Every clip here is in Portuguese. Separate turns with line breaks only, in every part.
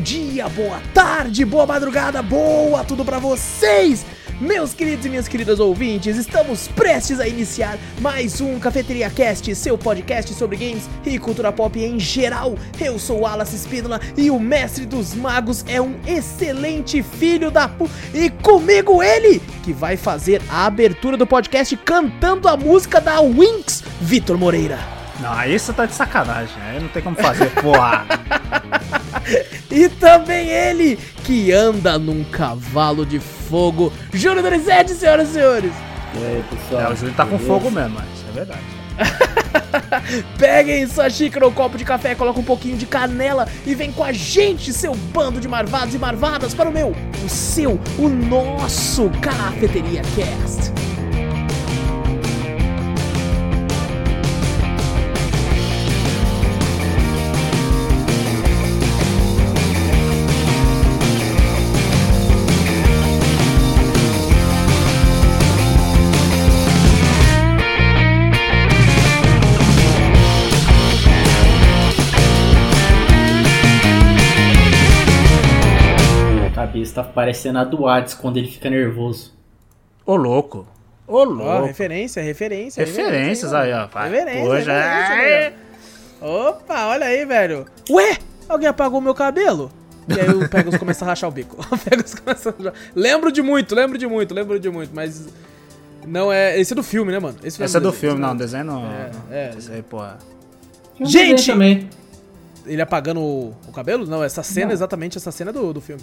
dia, boa tarde, boa madrugada, boa tudo pra vocês! Meus queridos e minhas queridas ouvintes, estamos prestes a iniciar mais um Cafeteria Cast, seu podcast sobre games e cultura pop em geral. Eu sou Wallace Espínola e o mestre dos magos é um excelente filho da pu... E comigo ele, que vai fazer a abertura do podcast cantando a música da Winx, Vitor Moreira.
Não, aí você tá de sacanagem, aí não tem como fazer, porra.
E também ele, que anda num cavalo de fogo, Júlio Donizete, senhoras e senhores.
E aí, pessoal?
É, o Júlio tá com fogo mesmo, mas isso é verdade.
Peguem sua xícara ou copo de café, coloca um pouquinho de canela e vem com a gente, seu bando de marvados e marvadas, para o meu, o seu, o nosso Cafeteria Cast.
Tá parecendo a do Hades quando ele fica nervoso.
Ô, louco. Ô, louco.
referência, referência.
Referências aí, ó. Vai.
Referência,
Hoje é...
Opa, olha aí, velho. Ué, alguém apagou meu cabelo? E aí o Pegasus começa a rachar o bico. O Pegasus começa a rachar. Lembro de muito, lembro de muito, lembro de muito, mas... Não é... Esse é do filme, né, mano?
Esse é do
desenho,
filme, não.
esse
Desenho não.
É, é.
Esse aí, porra.
Um
Gente!
Também.
Ele apagando o, o cabelo? Não, essa cena,
Não.
exatamente essa cena do, do filme.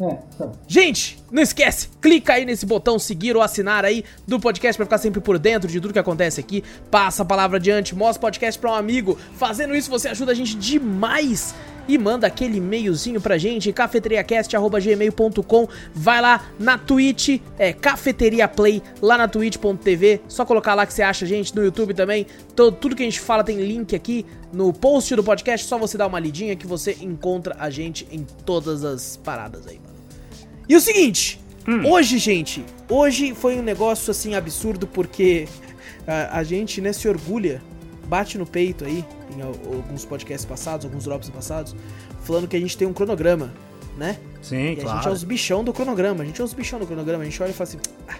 É, tá.
Gente, não esquece, clica aí nesse botão seguir ou assinar aí do podcast pra ficar sempre por dentro de tudo que acontece aqui. Passa a palavra adiante, mostra o podcast pra um amigo. Fazendo isso você ajuda a gente demais. E manda aquele e-mailzinho pra gente, cafeteriacast.gmail.com Vai lá na Twitch, é Cafeteria Play, lá na twitch.tv Só colocar lá que você acha a gente, no YouTube também. Todo, Tudo que a gente fala tem link aqui no post do podcast. Só você dar uma lidinha que você encontra a gente em todas as paradas aí, mano. E o seguinte, hoje, gente, hoje foi um negócio assim absurdo porque a, a gente, né, se orgulha, bate no peito aí, em al- alguns podcasts passados, alguns drops passados, falando que a gente tem um cronograma, né?
Sim,
E a gente é
claro.
os bichão do cronograma, a gente é os bichão do cronograma, a gente olha e fala assim, ah,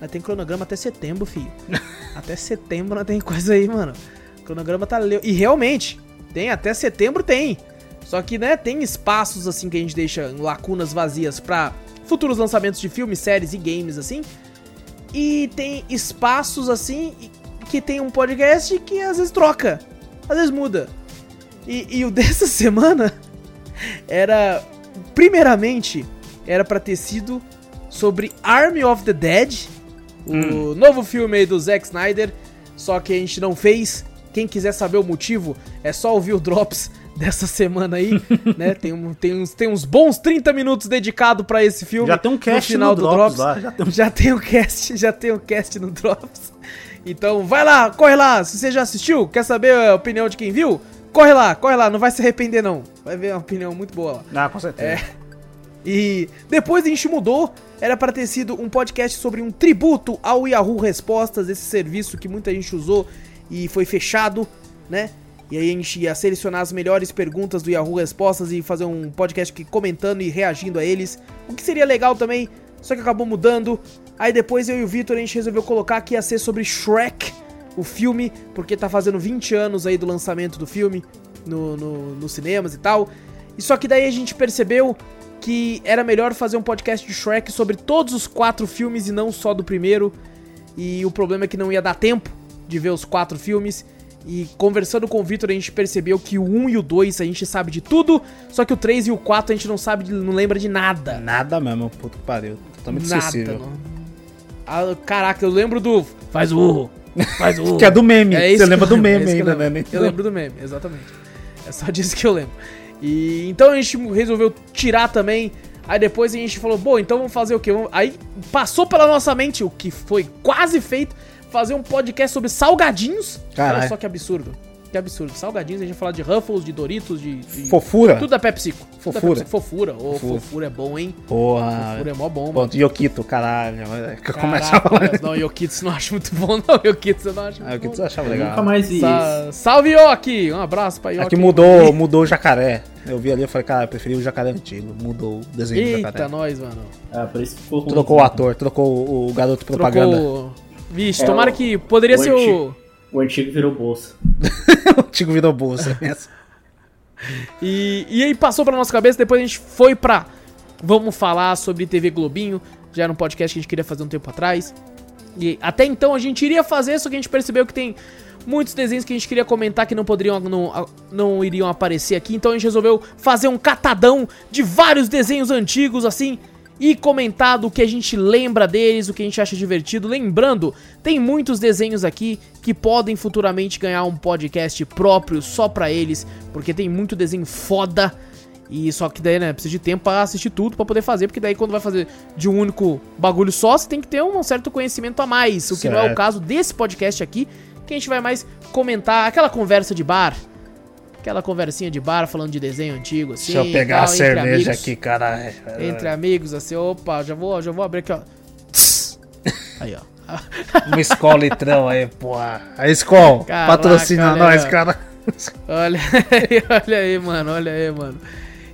nós tem cronograma até setembro, filho. até setembro nós tem coisa aí, mano. O cronograma tá leu. E realmente, tem, até setembro tem. Só que, né, tem espaços assim que a gente deixa lacunas vazias pra futuros lançamentos de filmes, séries e games, assim. E tem espaços assim que tem um podcast que às vezes troca, às vezes muda. E, e o dessa semana era. Primeiramente, era pra ter sido sobre Army of the Dead, o novo filme aí do Zack Snyder. Só que a gente não fez. Quem quiser saber o motivo, é só ouvir o Drops dessa semana aí, né? Tem, um, tem, uns, tem uns bons 30 minutos dedicado pra esse filme.
Já tem um cast
no final
no
do
Drops
Drops.
lá, já tem um-
Já tem o cast, já tem o cast no Drops. Então vai lá, corre lá. Se você já assistiu, quer saber a opinião de quem viu? Corre lá, corre lá, não vai se arrepender não. Vai ver uma opinião muito boa lá.
Ah, com certeza.
É. E depois a gente mudou, era para ter sido um podcast sobre um tributo ao Yahoo Respostas, esse serviço que muita gente usou e foi fechado, né? E aí a gente ia selecionar as melhores perguntas do Yahoo Respostas e fazer um podcast que comentando e reagindo a eles. O que seria legal também, só que acabou mudando. Aí depois eu e o Vitor a gente resolveu colocar que ia ser sobre Shrek, o filme, porque tá fazendo 20 anos aí do lançamento do filme no, no, nos cinemas e tal. E só que daí a gente percebeu que era melhor fazer um podcast de Shrek sobre todos os quatro filmes e não só do primeiro. E o problema é que não ia dar tempo de ver os quatro filmes. E conversando com o Victor, a gente percebeu que o 1 e o 2 a gente sabe de tudo, só que o 3 e o 4 a gente não sabe, não lembra de nada.
Nada mesmo, puto que pariu. Totalmente
nada. Ah, caraca, eu lembro do. Faz o urro. Faz o urro.
Que é do meme.
É isso
Você lembra do
é
meme
eu
ainda,
lembro.
né?
Eu lembro do meme, exatamente. É só disso que eu lembro. E então a gente resolveu tirar também. Aí depois a gente falou, bom, então vamos fazer o quê? Vamos- Aí passou pela nossa mente, o que foi quase feito, fazer um podcast sobre salgadinhos. Olha
Caralho.
só que absurdo. Que absurdo. Salgadinhos, a gente vai falar de Ruffles, de Doritos, de. de-
Fofura.
Tudo da PepsiCo. Tudo da
Fofura.
PepsiCo. Fofura. Ô,
Fofura.
fofura é bom, hein?
Porra.
Fofura é mó bom, mano.
Ponto. Yokito, caralho. Que eu começo a falar.
Não, Yokitsu não acho muito bom, não. Yokitsu eu não acho
Ah,
muito
Yokito
bom.
eu achava
Eu
legal.
Nunca mais vi
Sa- salve, Yoki! Um abraço pra Yoki.
Aqui mudou, mudou o jacaré. Eu vi ali e falei, cara, eu preferi o jacaré antigo. Mudou o desenho do
Eita,
jacaré.
nós, mano.
Ah, por isso que ficou.
Trocou o ator, trocou o, garoto propaganda.
Trocou. Vixe,
É,
tomara
o-
que poderia
o
ser o.
antigo. O antigo virou bolsa.
o antigo virou bolsa. Essa.
E, e aí passou pra nossa cabeça, depois a gente foi pra. Vamos falar sobre TV Globinho. Já era um podcast que a gente queria fazer um tempo atrás. E até então a gente iria fazer, só que a gente percebeu que tem muitos desenhos que a gente queria comentar que não poderiam não, não iriam aparecer aqui. Então a gente resolveu fazer um catadão de vários desenhos antigos assim e comentar do que a gente lembra deles, o que a gente acha divertido. Lembrando, tem muitos desenhos aqui que podem futuramente ganhar um podcast próprio só pra eles, porque tem muito desenho foda. E só que daí, né, precisa de tempo pra assistir tudo pra poder fazer, porque daí quando vai fazer de um único bagulho só, você tem que ter um certo conhecimento a mais, o que não é o caso desse podcast aqui, que a gente vai mais comentar aquela conversa de bar, aquela conversinha de bar falando de desenho antigo assim.
Deixa eu pegar
tal,
a cerveja
amigos.
aqui, caralho.
Entre amigos, assim, opa, já vou, já vou abrir aqui, ó. Aí, ó.
Uma escola litrão aí, porra. A escola,
Caraca,
patrocina nós,
aí,
cara.
Olha aí, olha aí, mano, olha aí, mano.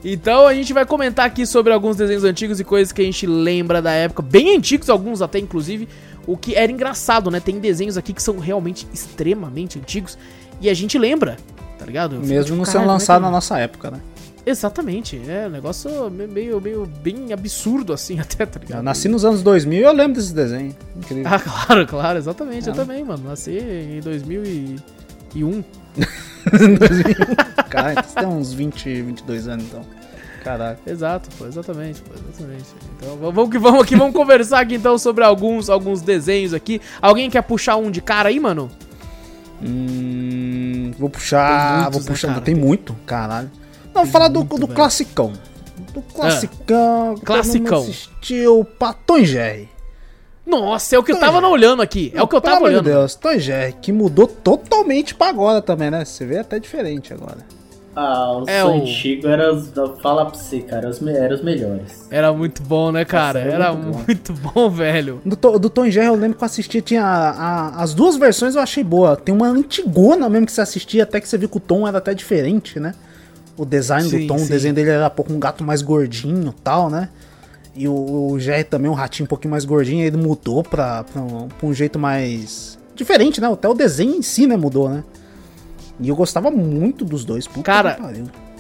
Então a gente vai comentar aqui sobre alguns desenhos antigos e coisas que a gente lembra da época, bem antigos, alguns até inclusive, o que era engraçado, né? Tem desenhos aqui que são realmente extremamente antigos e a gente lembra, tá ligado? Eu
Mesmo não sendo
é
lançado
que-
na nossa época, né?
Exatamente, é um negócio me- meio, meio bem absurdo assim até, tá ligado?
Eu nasci nos anos 2000 e eu lembro desse desenho. Incrível.
Ah, claro, claro, exatamente, eu
Ah.
também, mano. Nasci em 2001.
Cara, então você tem uns 20, 22 anos, então. Caraca.
Exato, pô, exatamente, pô, exatamente. Então vamos que vamos aqui, vamos conversar aqui então sobre alguns, alguns desenhos aqui. Alguém quer puxar um de cara aí, mano?
Hum, vou puxar.
Muitos,
vou
né,
puxar.
cara?
Tem muito, caralho. Não, falar do,
muito,
do
velho.
classicão. Do classicão. todo
Classicão.
Assistiu pra Tom Jerry.
Nossa, é o que eu
Tom
tava
Jerry.
olhando aqui. É o que eu tava olhando.
Deus, Tom Jerry, que mudou totalmente pra agora também, né? Você vê até diferente agora.
Ah, os
É o-
antigos eram os. Fala pra você, cara, os, eram os melhores.
Era muito bom, né, cara?
Nossa,
Era
era muito bom.
muito bom, velho.
Do, To- do Tom Jerry eu lembro que eu assistia, tinha a- a- as duas versões eu achei boa. Tem uma antigona mesmo que você assistia, até que você viu que o Tom era até diferente, né? O design
Sim,
do Tom,
sim.
o desenho dele era um pouco um gato mais gordinho e tal, né? E o, o Jerry também, um ratinho um pouquinho mais gordinho, ele mudou pra, pra, um, pra um jeito mais diferente, né? Até o desenho em si, né, mudou, né? E eu gostava muito dos dois. Puta
Cara.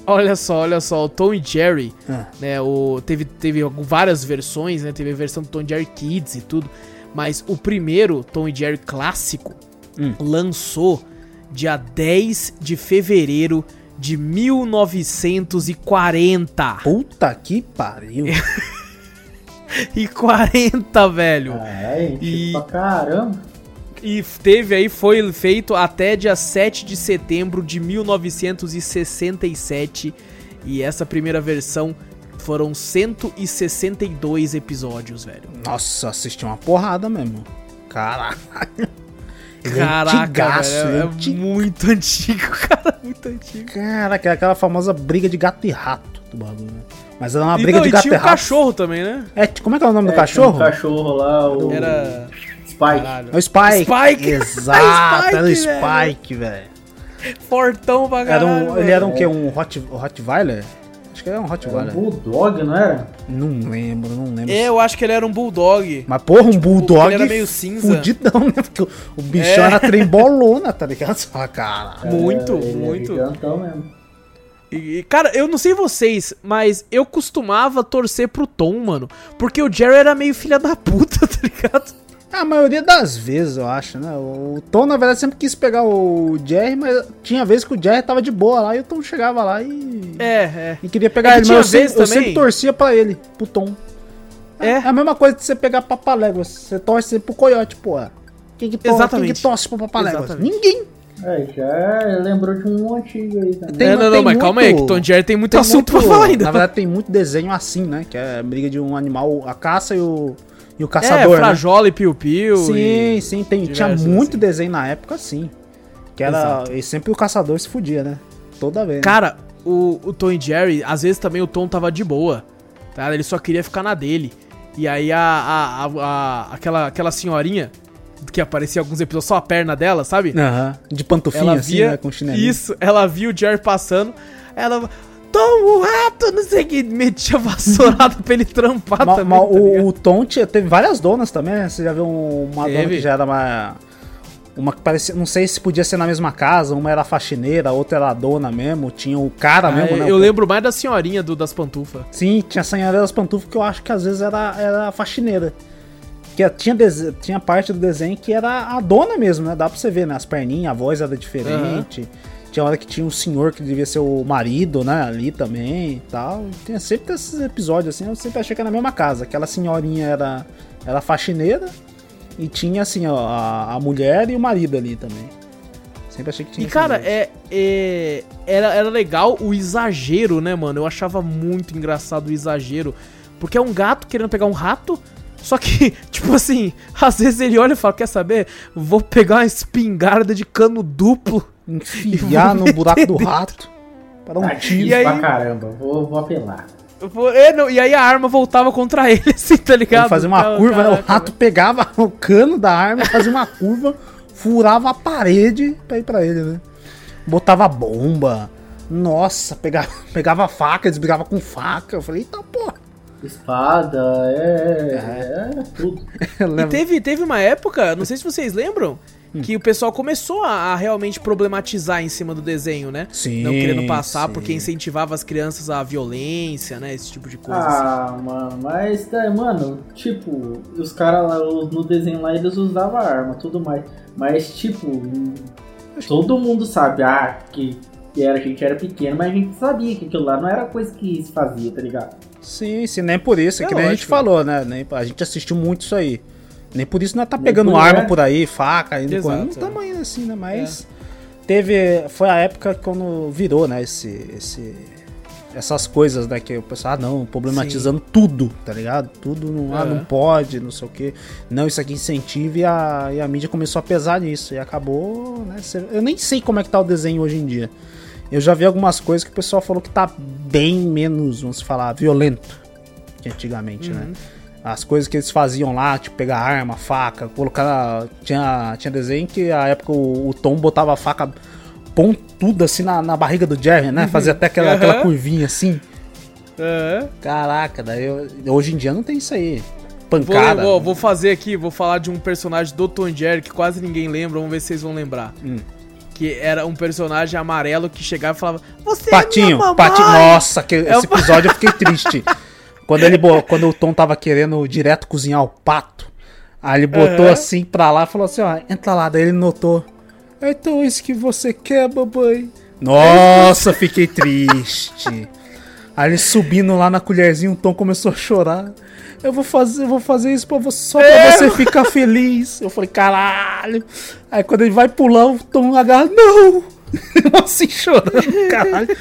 Olha só, olha só, o Tom e Jerry,
Ah.
né, o, teve, teve várias versões, né, teve a versão do Tom e Jerry Kids e tudo, mas o primeiro Tom e Jerry clássico
Hum.
lançou dia 10 de fevereiro de 1940.
Puta que pariu.
E 40, velho. E-
e... pra caramba.
E teve aí, foi feito até dia 7 de setembro de 1967. E essa primeira versão foram 162 episódios, velho.
Nossa, assisti uma porrada mesmo. É
Caraca,
antigaço,
velho,
é
é,
anti-
muito antigo, cara, muito antigo.
Caraca, é aquela famosa briga de gato e rato do bagulho, né? Mas era uma
E,
briga
não,
de
e
gato
tinha
e
um
rato.
cachorro também, né?
É, como é que é o nome do
É,
cachorro?
tinha Um cachorro lá, o.
Era.
Spike.
Caralho.
É o Spike.
Spike.
Exato,
Spike,
era o. Spike, velho.
Fortão pra
Era
caralho.
um, ele era um quê? Um Hot, Rottweiler? Acho que era um
Era um
Rottweiler.
Bulldog, não era?
Não lembro, não lembro.
É, eu acho que ele era um bulldog.
Mas porra, um bulldog
ele era meio cinza.
fudidão, né? Porque o, bichão
É.
era trembolona, tá ligado? Só, cara.
Muito,
É, é
muito.
gigantão mesmo.
E, e, cara, eu não sei vocês, mas eu costumava torcer pro Tom, mano. Porque o Jerry era meio filha da puta, tá ligado?
A maioria das vezes, eu acho, né? O Tom, na verdade, sempre quis pegar o Jerry, mas tinha vezes que o Jerry tava de boa lá e o Tom chegava lá e.
É, é.
E queria pegar
É que
ele, mas eu sempre,
vezes
eu
também-
sempre torcia pra ele, pro Tom.
É.
É a mesma coisa de você pegar Papaléguas. Você torce pro Coiote, porra. Quem que, torce, quem
Exatamente.
que torce pro Papaléguas?
Exatamente.
Ninguém.
É, já lembrou de um antigo aí também.
Tem-
é, não, não,
tem
mas calma aí, que
muito-
Tom Jerry tem muito
Tem
assunto
muito-
pra falar ainda.
Na verdade, tem muito desenho assim, né? Que é a briga de um animal, a caça e o, e o
é,
caçador, né?
Frajola e Piu Piu.
Sim, sim, tem, tinha muito
assim.
desenho na época, sim. Que era.
Exato.
E sempre o caçador se fudia, né? Toda vez. né?
Cara, o, o Tom e Jerry, às vezes também o Tom tava de boa, tá? Ele só queria ficar na dele. E aí a, a, a- a- aquela, aquela senhorinha que aparecia em alguns episódios, só a perna dela, sabe?
Aham. De pantufinha
ela
assim,
via
né? Com chinelinho.
isso, ela via o Jerry passando, ela Tom, o rato, não sei o que, metia vassourada pra ele trampar
Ma-
também.
ma-
tá
o, o Tom tinha- teve várias donas também, né? Você já viu um- uma dona
Teve.
que já era uma. Uma que parecia. Não sei se podia ser na mesma casa, uma era faxineira, a outra era a dona mesmo, tinha o cara
Ah,
mesmo, né?
eu lembro mais da senhorinha do, das pantufas.
Sim, tinha a senhora das pantufas que eu acho que às vezes era, era faxineira. Que tinha, tinha parte do desenho que era a dona mesmo, né? Dá pra você ver, né? As perninhas, a voz era diferente. Tinha hora que tinha um senhor que devia ser o marido, né? Ali também e tal. Tinha sempre esses episódios assim, eu sempre achei que era na mesma casa. Aquela senhorinha era, era faxineira e tinha assim, ó, a, a mulher e o marido ali também. Sempre achei que tinha
E cara, é, é- era, era legal o exagero, né, mano? Eu achava muito engraçado o exagero. Porque é um gato querendo pegar um rato. Só que, tipo assim, às vezes ele olha e fala: Quer saber? Vou pegar uma espingarda de cano duplo.
Enfiar no buraco do rato para um
Tá
tiro.
E aí-
pra caramba. Vou, vou apelar.
Eu vou- é, não, e aí a arma voltava contra ele, assim, tá ligado?
Ele fazia uma
Cara,
curva, né? o
caraca,
rato pegava o cano da arma, fazia uma curva, furava a parede pra ir pra ele, né? Botava bomba. Nossa, pegava, pegava faca, desbrigava com faca. Eu falei, eita porra.
Espada, é, é, é tudo.
Eu
E teve, teve uma época, não sei se vocês lembram. Que o pessoal começou a, a realmente problematizar em cima do desenho, né?
Sim,
Não querendo passar
sim.
porque incentivava as crianças à violência, né? Esse tipo de coisa. assim.
Ah, mano, mas, é, mano, tipo, os caras lá no desenho lá, eles usavam arma, tudo mais. Mas, tipo, todo mundo sabe, ah, que, que era, a gente era pequeno, mas a gente sabia que aquilo lá não era coisa que se fazia, tá ligado?
Sim, sim, nem por isso, é
É
que nem a gente
lógico.
falou, né? Nem, a gente assistiu muito isso aí. Nem por isso nós tá
Nem
pegando arma
é.
por aí, faca, indo
Exato.
Não
é.
estamos indo assim, né? Mas teve. Foi a época quando virou, né? Esse. esse essas coisas, né? Que o pessoal, ah, não, problematizando tudo, tá ligado? Tudo, não, ah,
É.
não pode, não sei o quê. Não, isso aqui incentiva e a, e a mídia começou a pesar nisso. E acabou, né? Eu nem sei como é que tá o desenho hoje em dia. Eu já vi algumas coisas que o pessoal falou que tá bem menos, vamos falar, violento que antigamente, né? As coisas que eles faziam lá, tipo pegar arma, faca, colocar. Tinha, tinha desenho que a época o, o Tom botava a faca pontuda assim na, na barriga do Jerry, né? Fazia até aquela,
Aham.
aquela curvinha assim.
É.
Caraca, daí eu- hoje em dia não tem isso aí.
Vou,
Pancada.
vou, vou fazer aqui, vou falar de um personagem do Tom Jerry que quase ninguém lembra, vamos ver se vocês vão lembrar.
Hum.
Que era um personagem amarelo que chegava e falava: Você é
Patinho,
minha mamãe!
patinho. Nossa, que,
É
esse episódio eu fiquei triste. Quando, ele, quando o Tom tava querendo direto cozinhar o pato, aí ele botou
Aham.
assim pra lá e falou assim: ó, entra lá. Daí ele notou: Então, isso que você quer, babai? Nossa, fiquei triste. Aí ele subindo lá na colherzinha, o Tom começou a chorar. Eu vou fazer, eu vou fazer isso pra você, só pra você ficar feliz. Eu falei, caralho. Aí quando ele vai pular, o Tom agarra, não! assim chorando, caralho.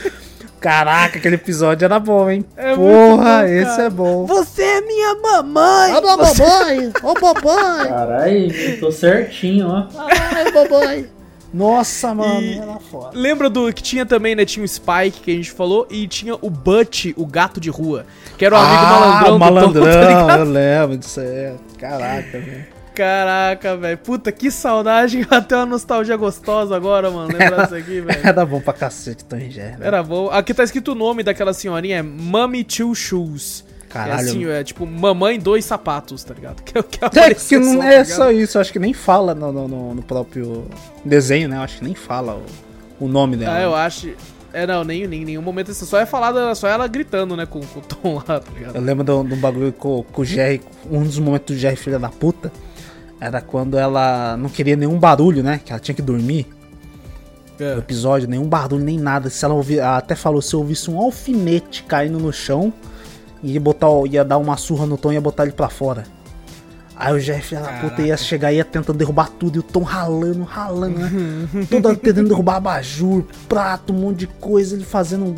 Caraca, aquele episódio era bom, hein?
É
Porra,
bom,
esse é bom.
Você é minha mamãe!
Ô, babai! Ô, babai!
Caralho, tô certinho, ó.
Ai, babai! Nossa, mano,
E-
era foda.
Lembra do que tinha também, né? Tinha o Spike que a gente falou e tinha o Butch, o gato de rua, que era o amigo malandrão
o
do Tom, tá
malandrão,
ligado?
eu lembro disso aí. Caraca, velho.
Caraca, velho. Puta, que saudade. Até uma nostalgia gostosa agora, mano. Lembrar disso aqui, velho.
Era bom pra cacete, Tom e Jerry. né?
Era bom. Aqui tá escrito o nome daquela senhorinha, é Mummy Two Shoes.
Caralho.
É assim, é tipo, mamãe dois sapatos, tá ligado? Que é que
É
aparece
que não
só,
é
tá
só isso, acho que nem fala no, no- no- próprio desenho, né? Eu acho que nem fala o, o nome dela.
Ah, eu acho. É, não, nem, nem, nenhum momento. Só é falada, só ela gritando, né, com, com o Tom lá, tá ligado?
Eu lembro de um de um bagulho com, com o Jerry, um dos momentos do Jerry, filha da puta, era quando ela não queria nenhum barulho, né? Que ela tinha que dormir no
É.
episódio, nenhum barulho, nem nada. Se ela ouvir, ela até falou, se eu ouvisse um alfinete caindo no chão, ia botar, ia dar uma surra no Tom e ia botar ele pra fora. Aí o Jerry, filha da puta,
Caraca.
ia chegar e ia tentando derrubar tudo, e o Tom ralando, ralando, né? Toda tentando derrubar abajur, prato, um monte de coisa, ele fazendo.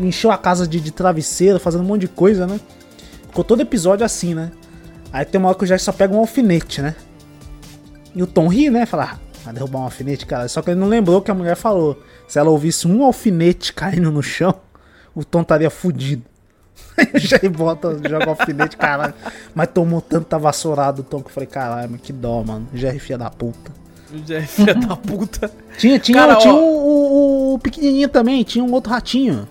encheu a casa de, de travesseiro, fazendo um monte de coisa, né? Ficou todo episódio assim, né? Aí tem uma hora que o Jack só pega um alfinete, né? E o Tom ri, né? Fala, ah, vai derrubar um alfinete, cara. Só que ele não lembrou que a mulher falou. Se ela ouvisse um alfinete caindo no chão, o Tom estaria fudido. Aí o Jack bota, joga o alfinete, caralho. Mas tomou tanta vassourada o Tom que eu falei, caralho, mas que dó, mano. Jerry filha da puta.
Já é filha da puta.
Tinha, tinha,
Cara,
tinha
ó.
o, o- o pequenininho também, tinha um outro ratinho.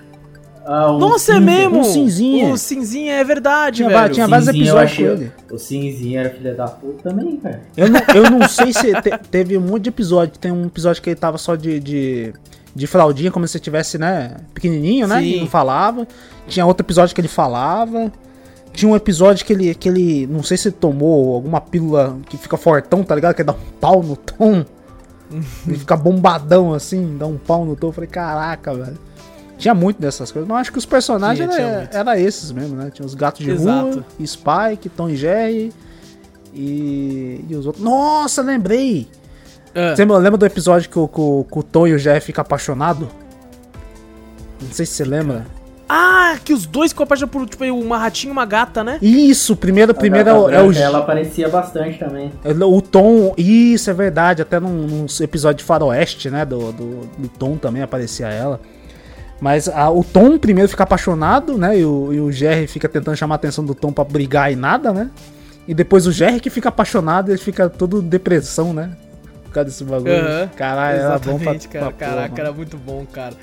Ah, o
Nossa, é
cinza.
mesmo!
O cinzinha.
O cinzinha é verdade,
Tinha
velho.
tinha vários
Cinzinha eu
episódios
achei-
com ele.
O cinzinho era filha da puta também, cara.
Eu não, eu não sei se te- teve um monte de episódio. Tem um episódio que ele tava só de, de, de fraldinha, como se tivesse, né, pequenininho, né?
Sim.
E não falava. Tinha outro episódio que ele falava. Tinha um episódio que ele, que ele, não sei se ele tomou alguma pílula que fica fortão, tá ligado? Que dá um pau no tom. ele fica bombadão assim, dá um pau no tom. Eu falei, caraca, velho. Tinha muito dessas coisas. Mas acho que os personagens
Tinha, tinha
era, era esses mesmo, né? Tinha os gatos de
Exato.
rua, Spike, Tom e Jerry e, e os outros. Nossa, lembrei!
Ah,
Você lembra do episódio que o, que o- que o Tom e o Jerry ficam apaixonados? Não sei se você lembra.
Ah, que os dois ficam apaixonados por, tipo, uma ratinha e uma gata, né?
Isso, primeiro, primeiro é é o,
Ela aparecia bastante também.
é o Tom. Isso, é verdade. Até num, num episódio de Faroeste, né? Do, do, do Tom também aparecia ela. Mas a- o Tom primeiro fica apaixonado, né? E o, e o Jerry fica tentando chamar a atenção do Tom pra brigar e nada, né? E depois o Jerry que fica apaixonado, ele fica todo depressão, né? Por causa desse bagulho.
Aham.
Caralho, era bom pra,
cara.
pra
Caraca,
porra,
era muito bom, cara.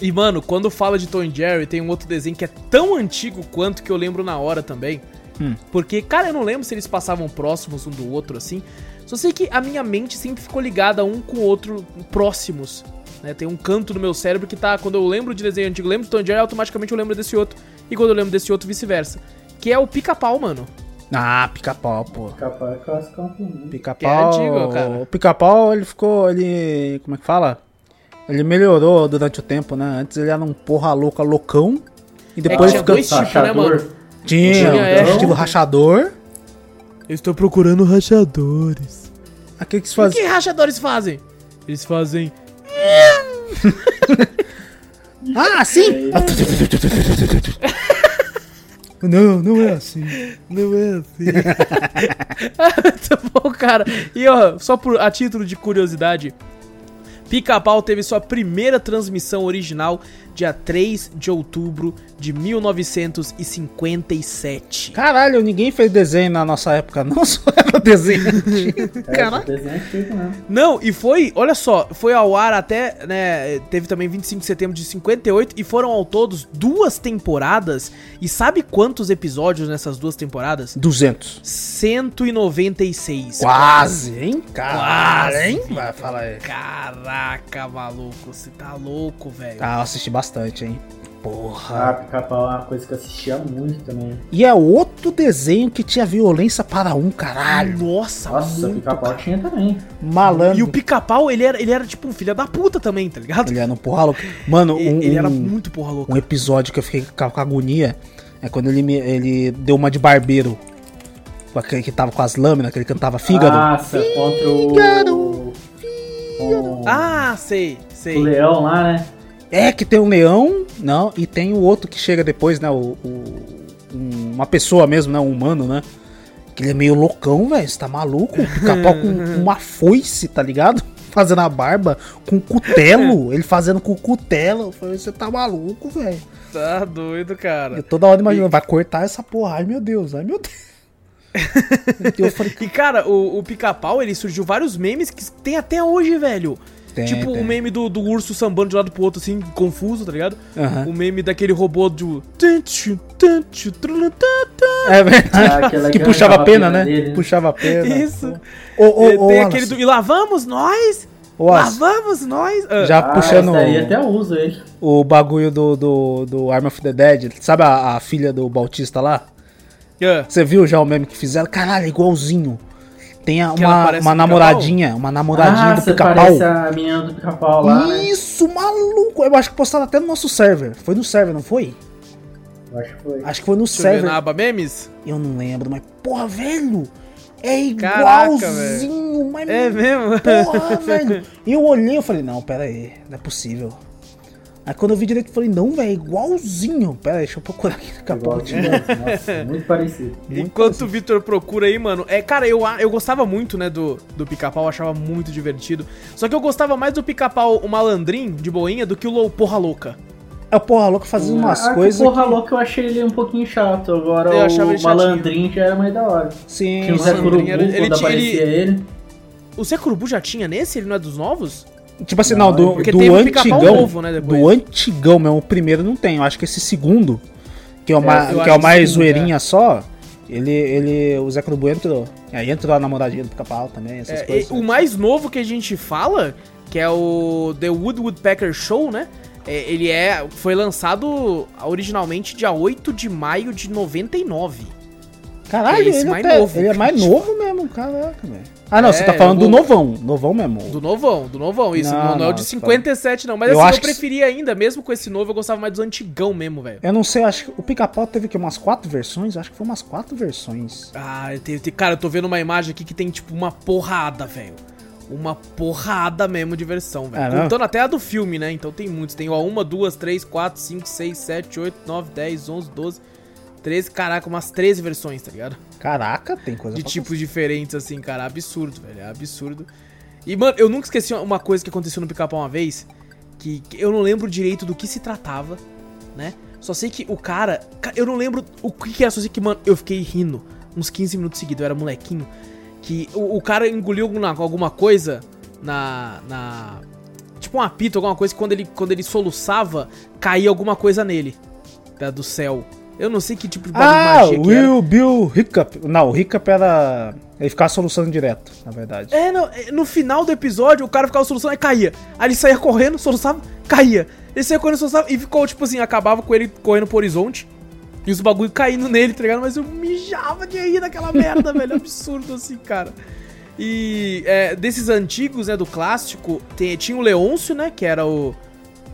E, mano, quando fala de Tom e Jerry, tem um outro desenho que é tão antigo quanto que eu lembro na hora também.
Hum.
Porque, cara, eu não lembro se eles passavam próximos um do outro, assim. Só sei que a minha mente sempre ficou ligada um com o outro próximos. Né? Tem um canto do meu cérebro que tá. Quando eu lembro de desenho antigo, lembro de Tom Jerry, automaticamente eu lembro desse outro. E quando eu lembro desse outro, vice-versa. Que é o pica-pau, mano.
Ah, pica-pau, pô.
De classificar um também.
Pica-pau.
Que é antigo, cara.
O pica-pau, ele ficou. Ele. Como é que fala? Ele melhorou durante o tempo, né? Antes ele era um porra louca, loucão. E depois
tinha
fica.
dois tipos, né, mano?
Tinha,
Tinha,
um
é.
estilo rachador.
Eu estou procurando rachadores.
Aquele que se
O
faz.
que rachadores fazem? Eles fazem.
Ah, sim! Não, não é assim.
Não é assim. Muito bom, cara. E ó, só por, a título de curiosidade, Pica-Pau teve sua primeira transmissão original dia 3 de outubro de 1957.
Caralho, ninguém fez desenho na nossa época, não só era desenho.
É,
Caralho.
desenho antigo.
Não, e foi, olha só, foi ao ar até, né, teve também 25 de setembro de 58 e foram ao todos duas temporadas. E sabe quantos episódios nessas duas temporadas?
200.
196.
Quase, hein? Caralho,
Quase,
hein? Vai, fala aí.
Caraca, maluco, você tá louco, velho.
Ah, eu assisti bastante, hein?
Ah,
Porra.
pica-pau é uma coisa que eu assistia muito também.
E é outro desenho que tinha violência para um caralho.
Nossa,
Nossa,
muito,
pica-pau tinha também.
Malandro.
E o pica-pau, ele era, ele era tipo um filho da puta também, tá ligado?
Ele era um porra louca. Mano, um,
ele, era muito porra louca.
um episódio que eu fiquei com agonia é quando ele, me- ele deu uma de barbeiro. Com aquele que tava com as lâminas, que ele cantava fígado.
Nossa, contra o.
Fígado,
Com
Ah, sei, sei.
o leão lá, né?
É que tem um leão, não, e tem o outro que chega depois, né? O, o- um- uma pessoa mesmo, né? Um humano, né? Que ele é meio loucão, velho. Você tá maluco? Pica-pau com uma foice, tá ligado? Fazendo a barba com cutelo. ele fazendo com cutelo. Eu falei, você tá maluco, velho.
Tá doido,
Eu
cara.
toda hora imaginando, vai cortar essa porra. Ai, meu Deus, ai, meu Deus. eu falei,
E, cara, o, o pica-pau, ele surgiu vários memes que tem até hoje, velho.
Tem,
tipo
tem.
o meme do, do urso sambando de um lado pro outro, assim, confuso, tá ligado? O meme daquele robô do.
É verdade.
Ah,
que
que
puxava a pena,
pena
né?
dele?
Puxava a pena.
Isso.
Ô,
E
ô,
tem aquele do. E lá vamos nós! Lá vamos nós! Ah,
já
Ah,
puxando
daí até uso ele.
o bagulho do, do, do Arm of the Dead. Sabe a, a filha do Bautista lá?
ah.
Você viu já o meme que fizeram? Caralho, é igualzinho. Tem uma, uma namoradinha, uma namoradinha
ah,
do
você
pica-pau.
parece a menina do pica-pau lá, né?
Isso, maluco! Eu acho que postaram até no nosso server. Foi no server, não foi?
Eu acho que foi.
Acho que foi no
Deixa eu ver
server.
na aba memes?
Eu não lembro, mas porra, velho! É
Caraca,
igualzinho, mas
É mesmo?
porra, velho! E eu olhei e falei, não, pera aí, não é possível. Aí quando eu vi direito, eu falei, não, velho, é igualzinho. Pera aí, deixa eu procurar aqui daqui a pouco. eu te
Igualzinho
mostro.
mesmo, Nossa, muito parecido.
Enquanto o Vitor procura aí, mano, é, cara, eu, eu gostava muito, né, do, do pica-pau, achava muito divertido. Só que eu gostava mais do pica-pau, o malandrinho, de boinha, do que o Lou Porra Louca.
É o porra louco fazendo umas
Ah,
coisas.
Porra
que-
louca, eu achei ele um pouquinho chato. Agora
Eu achava
o
ele
malandrinho já era mais da hora.
Sim,
Tinha o Zé. Curubu
Ele- ele tinha-
aparecia ele.
O Zé Curubu já tinha nesse? Ele não é dos novos?
Tipo assim, não, do,
Porque
do
tem um pica-pau
antigão.
novo, né,
do antigão mesmo, o primeiro não tem. Eu acho que esse segundo, que é o,
É,
que é o mais
sim,
zoeirinha só, ele, ele. O Zé Crubu entrou. Aí entrou a namoradinha do pica-pau também, essas
É,
coisas.
e o mais novo que a gente fala, que é o The Wood Woodpecker Show, né? É, ele é foi lançado originalmente dia 8 de maio de 99.
Caralho,
é
ele,
mais
até-
novo
ele é mais novo mesmo, caraca, velho. Ah, não,
É,
você tá falando
eu
do
vou-
novão, novão mesmo.
Do novão, do novão, isso.
Não,
Não, é o de
tá.
57, não. Mas
Eu
assim,
acho
eu
que-
preferia ainda, mesmo com esse novo, eu gostava mais dos antigão mesmo, velho.
Eu não sei, acho que o pica-pau teve que umas quatro versões? Acho que foi umas quatro versões.
Ah, tem- cara, eu tô vendo uma imagem aqui que tem, tipo, uma porrada, velho. Uma porrada mesmo de versão, velho.
É?
Contando até a do filme, né? Então tem muitos. Tem, ó, uma, duas, três, quatro, cinco, seis, sete, oito, nove, dez, onze, doze, treze, caraca, umas 13 versões, tá ligado?
Caraca, tem coisa
De tipos diferentes, assim, cara. Absurdo, velho. É absurdo. E, mano, eu nunca esqueci uma coisa que aconteceu no Pica-Pau uma vez. Que, que eu não lembro direito do que se tratava, né? Só sei que o cara. ca- Eu não lembro o que, que era, só sei que, mano, eu fiquei rindo uns 15 minutos seguidos. Eu era molequinho. Que o, o cara engoliu alguma, alguma coisa na. na. Tipo um apito, alguma coisa, que quando ele, quando ele soluçava, caía alguma coisa nele. Da, do céu. Eu não sei que tipo de
Ah,
magia.
Will Bill Hiccup. Não, o Hiccup era. Ele ficava soluçando direto, na verdade.
É, no, é, no final do episódio, o cara ficava solucionando e caía. Aí ele saía correndo, soluçava, caía. Ele saía correndo, soluçava e ficou, tipo assim, acabava com ele correndo pro horizonte. E os bagulho caindo nele, tá ligado? Mas eu mijava de rir daquela merda, velho. Absurdo, assim, cara. E é, desses antigos, né, do clássico, tem- tinha o Leôncio, né, que era o...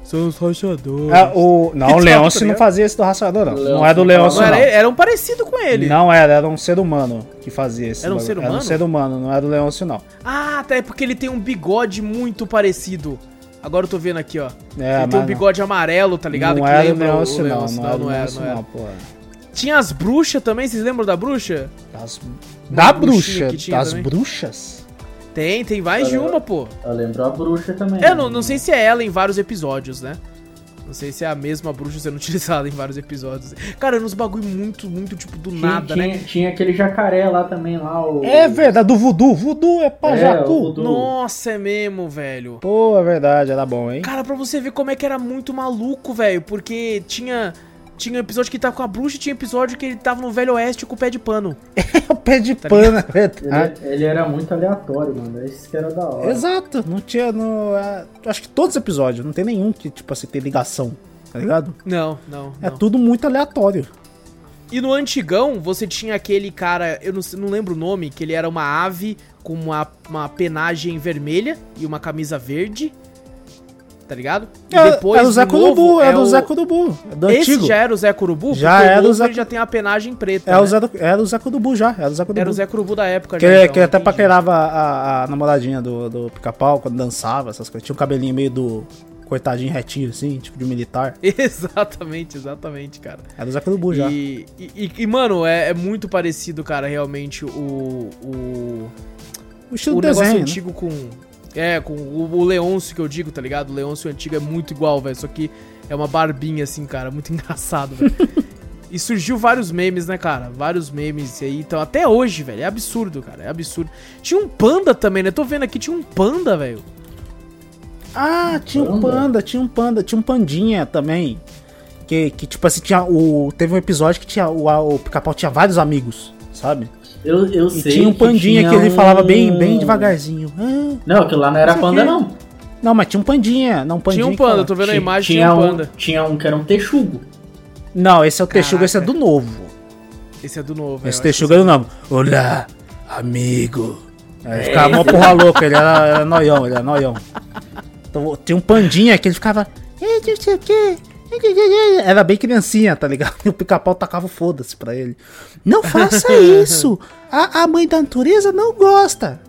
São os rachadores.
Ah, o... Não, o
Tá
Leôncio não fazia esse do rastreador, não. Não é do
não
Leôncio,
Não
não.
era, era um parecido com ele.
Não era, era um ser humano que fazia esse.
Era um
bagulho.
ser
Era um
humano?
ser humano, não era do Leôncio, não.
Ah, até porque ele tem um bigode muito parecido. Agora eu tô vendo aqui, ó.
É,
ele tem um
não.
bigode amarelo, tá ligado?
Não
que
era o
lembra
Leôncio, não. Não era o
não era, não era.
não, pô.
Tinha as bruxas também, vocês lembram da bruxa?
Das... Da bruxa, das
também.
bruxas?
Tem, tem mais de
Olha,
uma, pô.
Eu lembro a bruxa também.
Eu não, não sei se é ela em vários episódios, né? Não sei se é a mesma bruxa sendo utilizada em vários episódios. Cara, era uns bagulho muito, muito, tipo, do
Tinha,
nada,
tinha,
né?
tinha aquele jacaré lá também, lá. O...
É verdade, do voodoo. Voodoo é
É,
pajacu.
o voodoo.
Nossa, é mesmo, velho.
Pô, é verdade, era bom, hein?
Cara, pra você ver como é que era muito maluco, velho. Porque tinha. Tinha episódio que ele tava com a bruxa e tinha episódio que ele tava no Velho Oeste com o pé de pano.
É o pé de
Tá
pano, é
Ele,
verdade.
ele era muito aleatório, mano. Isso que era da hora.
Exato, não tinha no. é, acho que todos os episódios, não tem nenhum que, tipo assim, tem ligação, tá ligado?
Não, não.
É
não.
tudo muito aleatório.
E no antigão, você tinha aquele cara, eu não, não lembro o nome, que ele era uma ave com uma, uma penagem vermelha e uma camisa verde. Tá ligado? E
É, é o Zé Curubu, é, do
o-
Zé Curubu. É do
Esse
antigo.
já era o Zé Curubu?
Já
Porque
era o Zé
ele já tem a penagem preta.
É
né?
o Zé, do- era o Zé Curubu já, era o Zé Curubu.
Era o Zé Curubu da época
Que,
já. então,
que até
entendi.
paquerava a, a namoradinha do, do pica-pau quando dançava, essas coisas. Tinha um cabelinho meio do cortadinho retinho, assim, tipo de militar.
Exatamente, exatamente, cara.
Era o Zé Curubu já.
E, e, e, mano, é, é muito parecido, cara, realmente, o. O,
O estilo
o
do
negócio
desenho, né?
antigo com. É, com o, o Leôncio que eu digo, tá ligado? O Leôncio antigo é muito igual, velho. Só que é uma barbinha assim, cara. Muito engraçado, velho. e surgiu vários memes, né, cara? Vários memes aí. Então, até hoje, velho. É absurdo, cara. É absurdo. Tinha um panda também, né? Tô vendo aqui, tinha um panda, velho.
Ah, tinha um
Panda?
tinha um panda, tinha um pandinha também. Que, que tipo assim, tinha o. Teve um episódio que tinha o, o pica-pau tinha vários amigos, sabe?
Eu, eu
E
sei.
tinha um pandinha que,
tinha
ele falava bem, bem devagarzinho. Ah,
Não, aquilo lá não era panda,
aqui-
não.
não, mas tinha um pandinha, não um pandinha.
Tinha um
que
panda, tô vendo a imagem,
tinha
tinha um
um,
panda.
tinha um que era um texugo.
Não, esse é o Texuga, esse é
Caraca.
do novo.
Esse é do novo, velho.
Esse
que
é do novo. Olá, amigo. Aí ficava mó porra louca, ele era, era noião, ele era noião. Então, tinha um pandinha que ele ficava. "Ei, não sei o quê, Era bem criancinha, tá ligado? E o pica-pau tacava foda-se pra ele. Não faça isso! A, a mãe da natureza não gosta!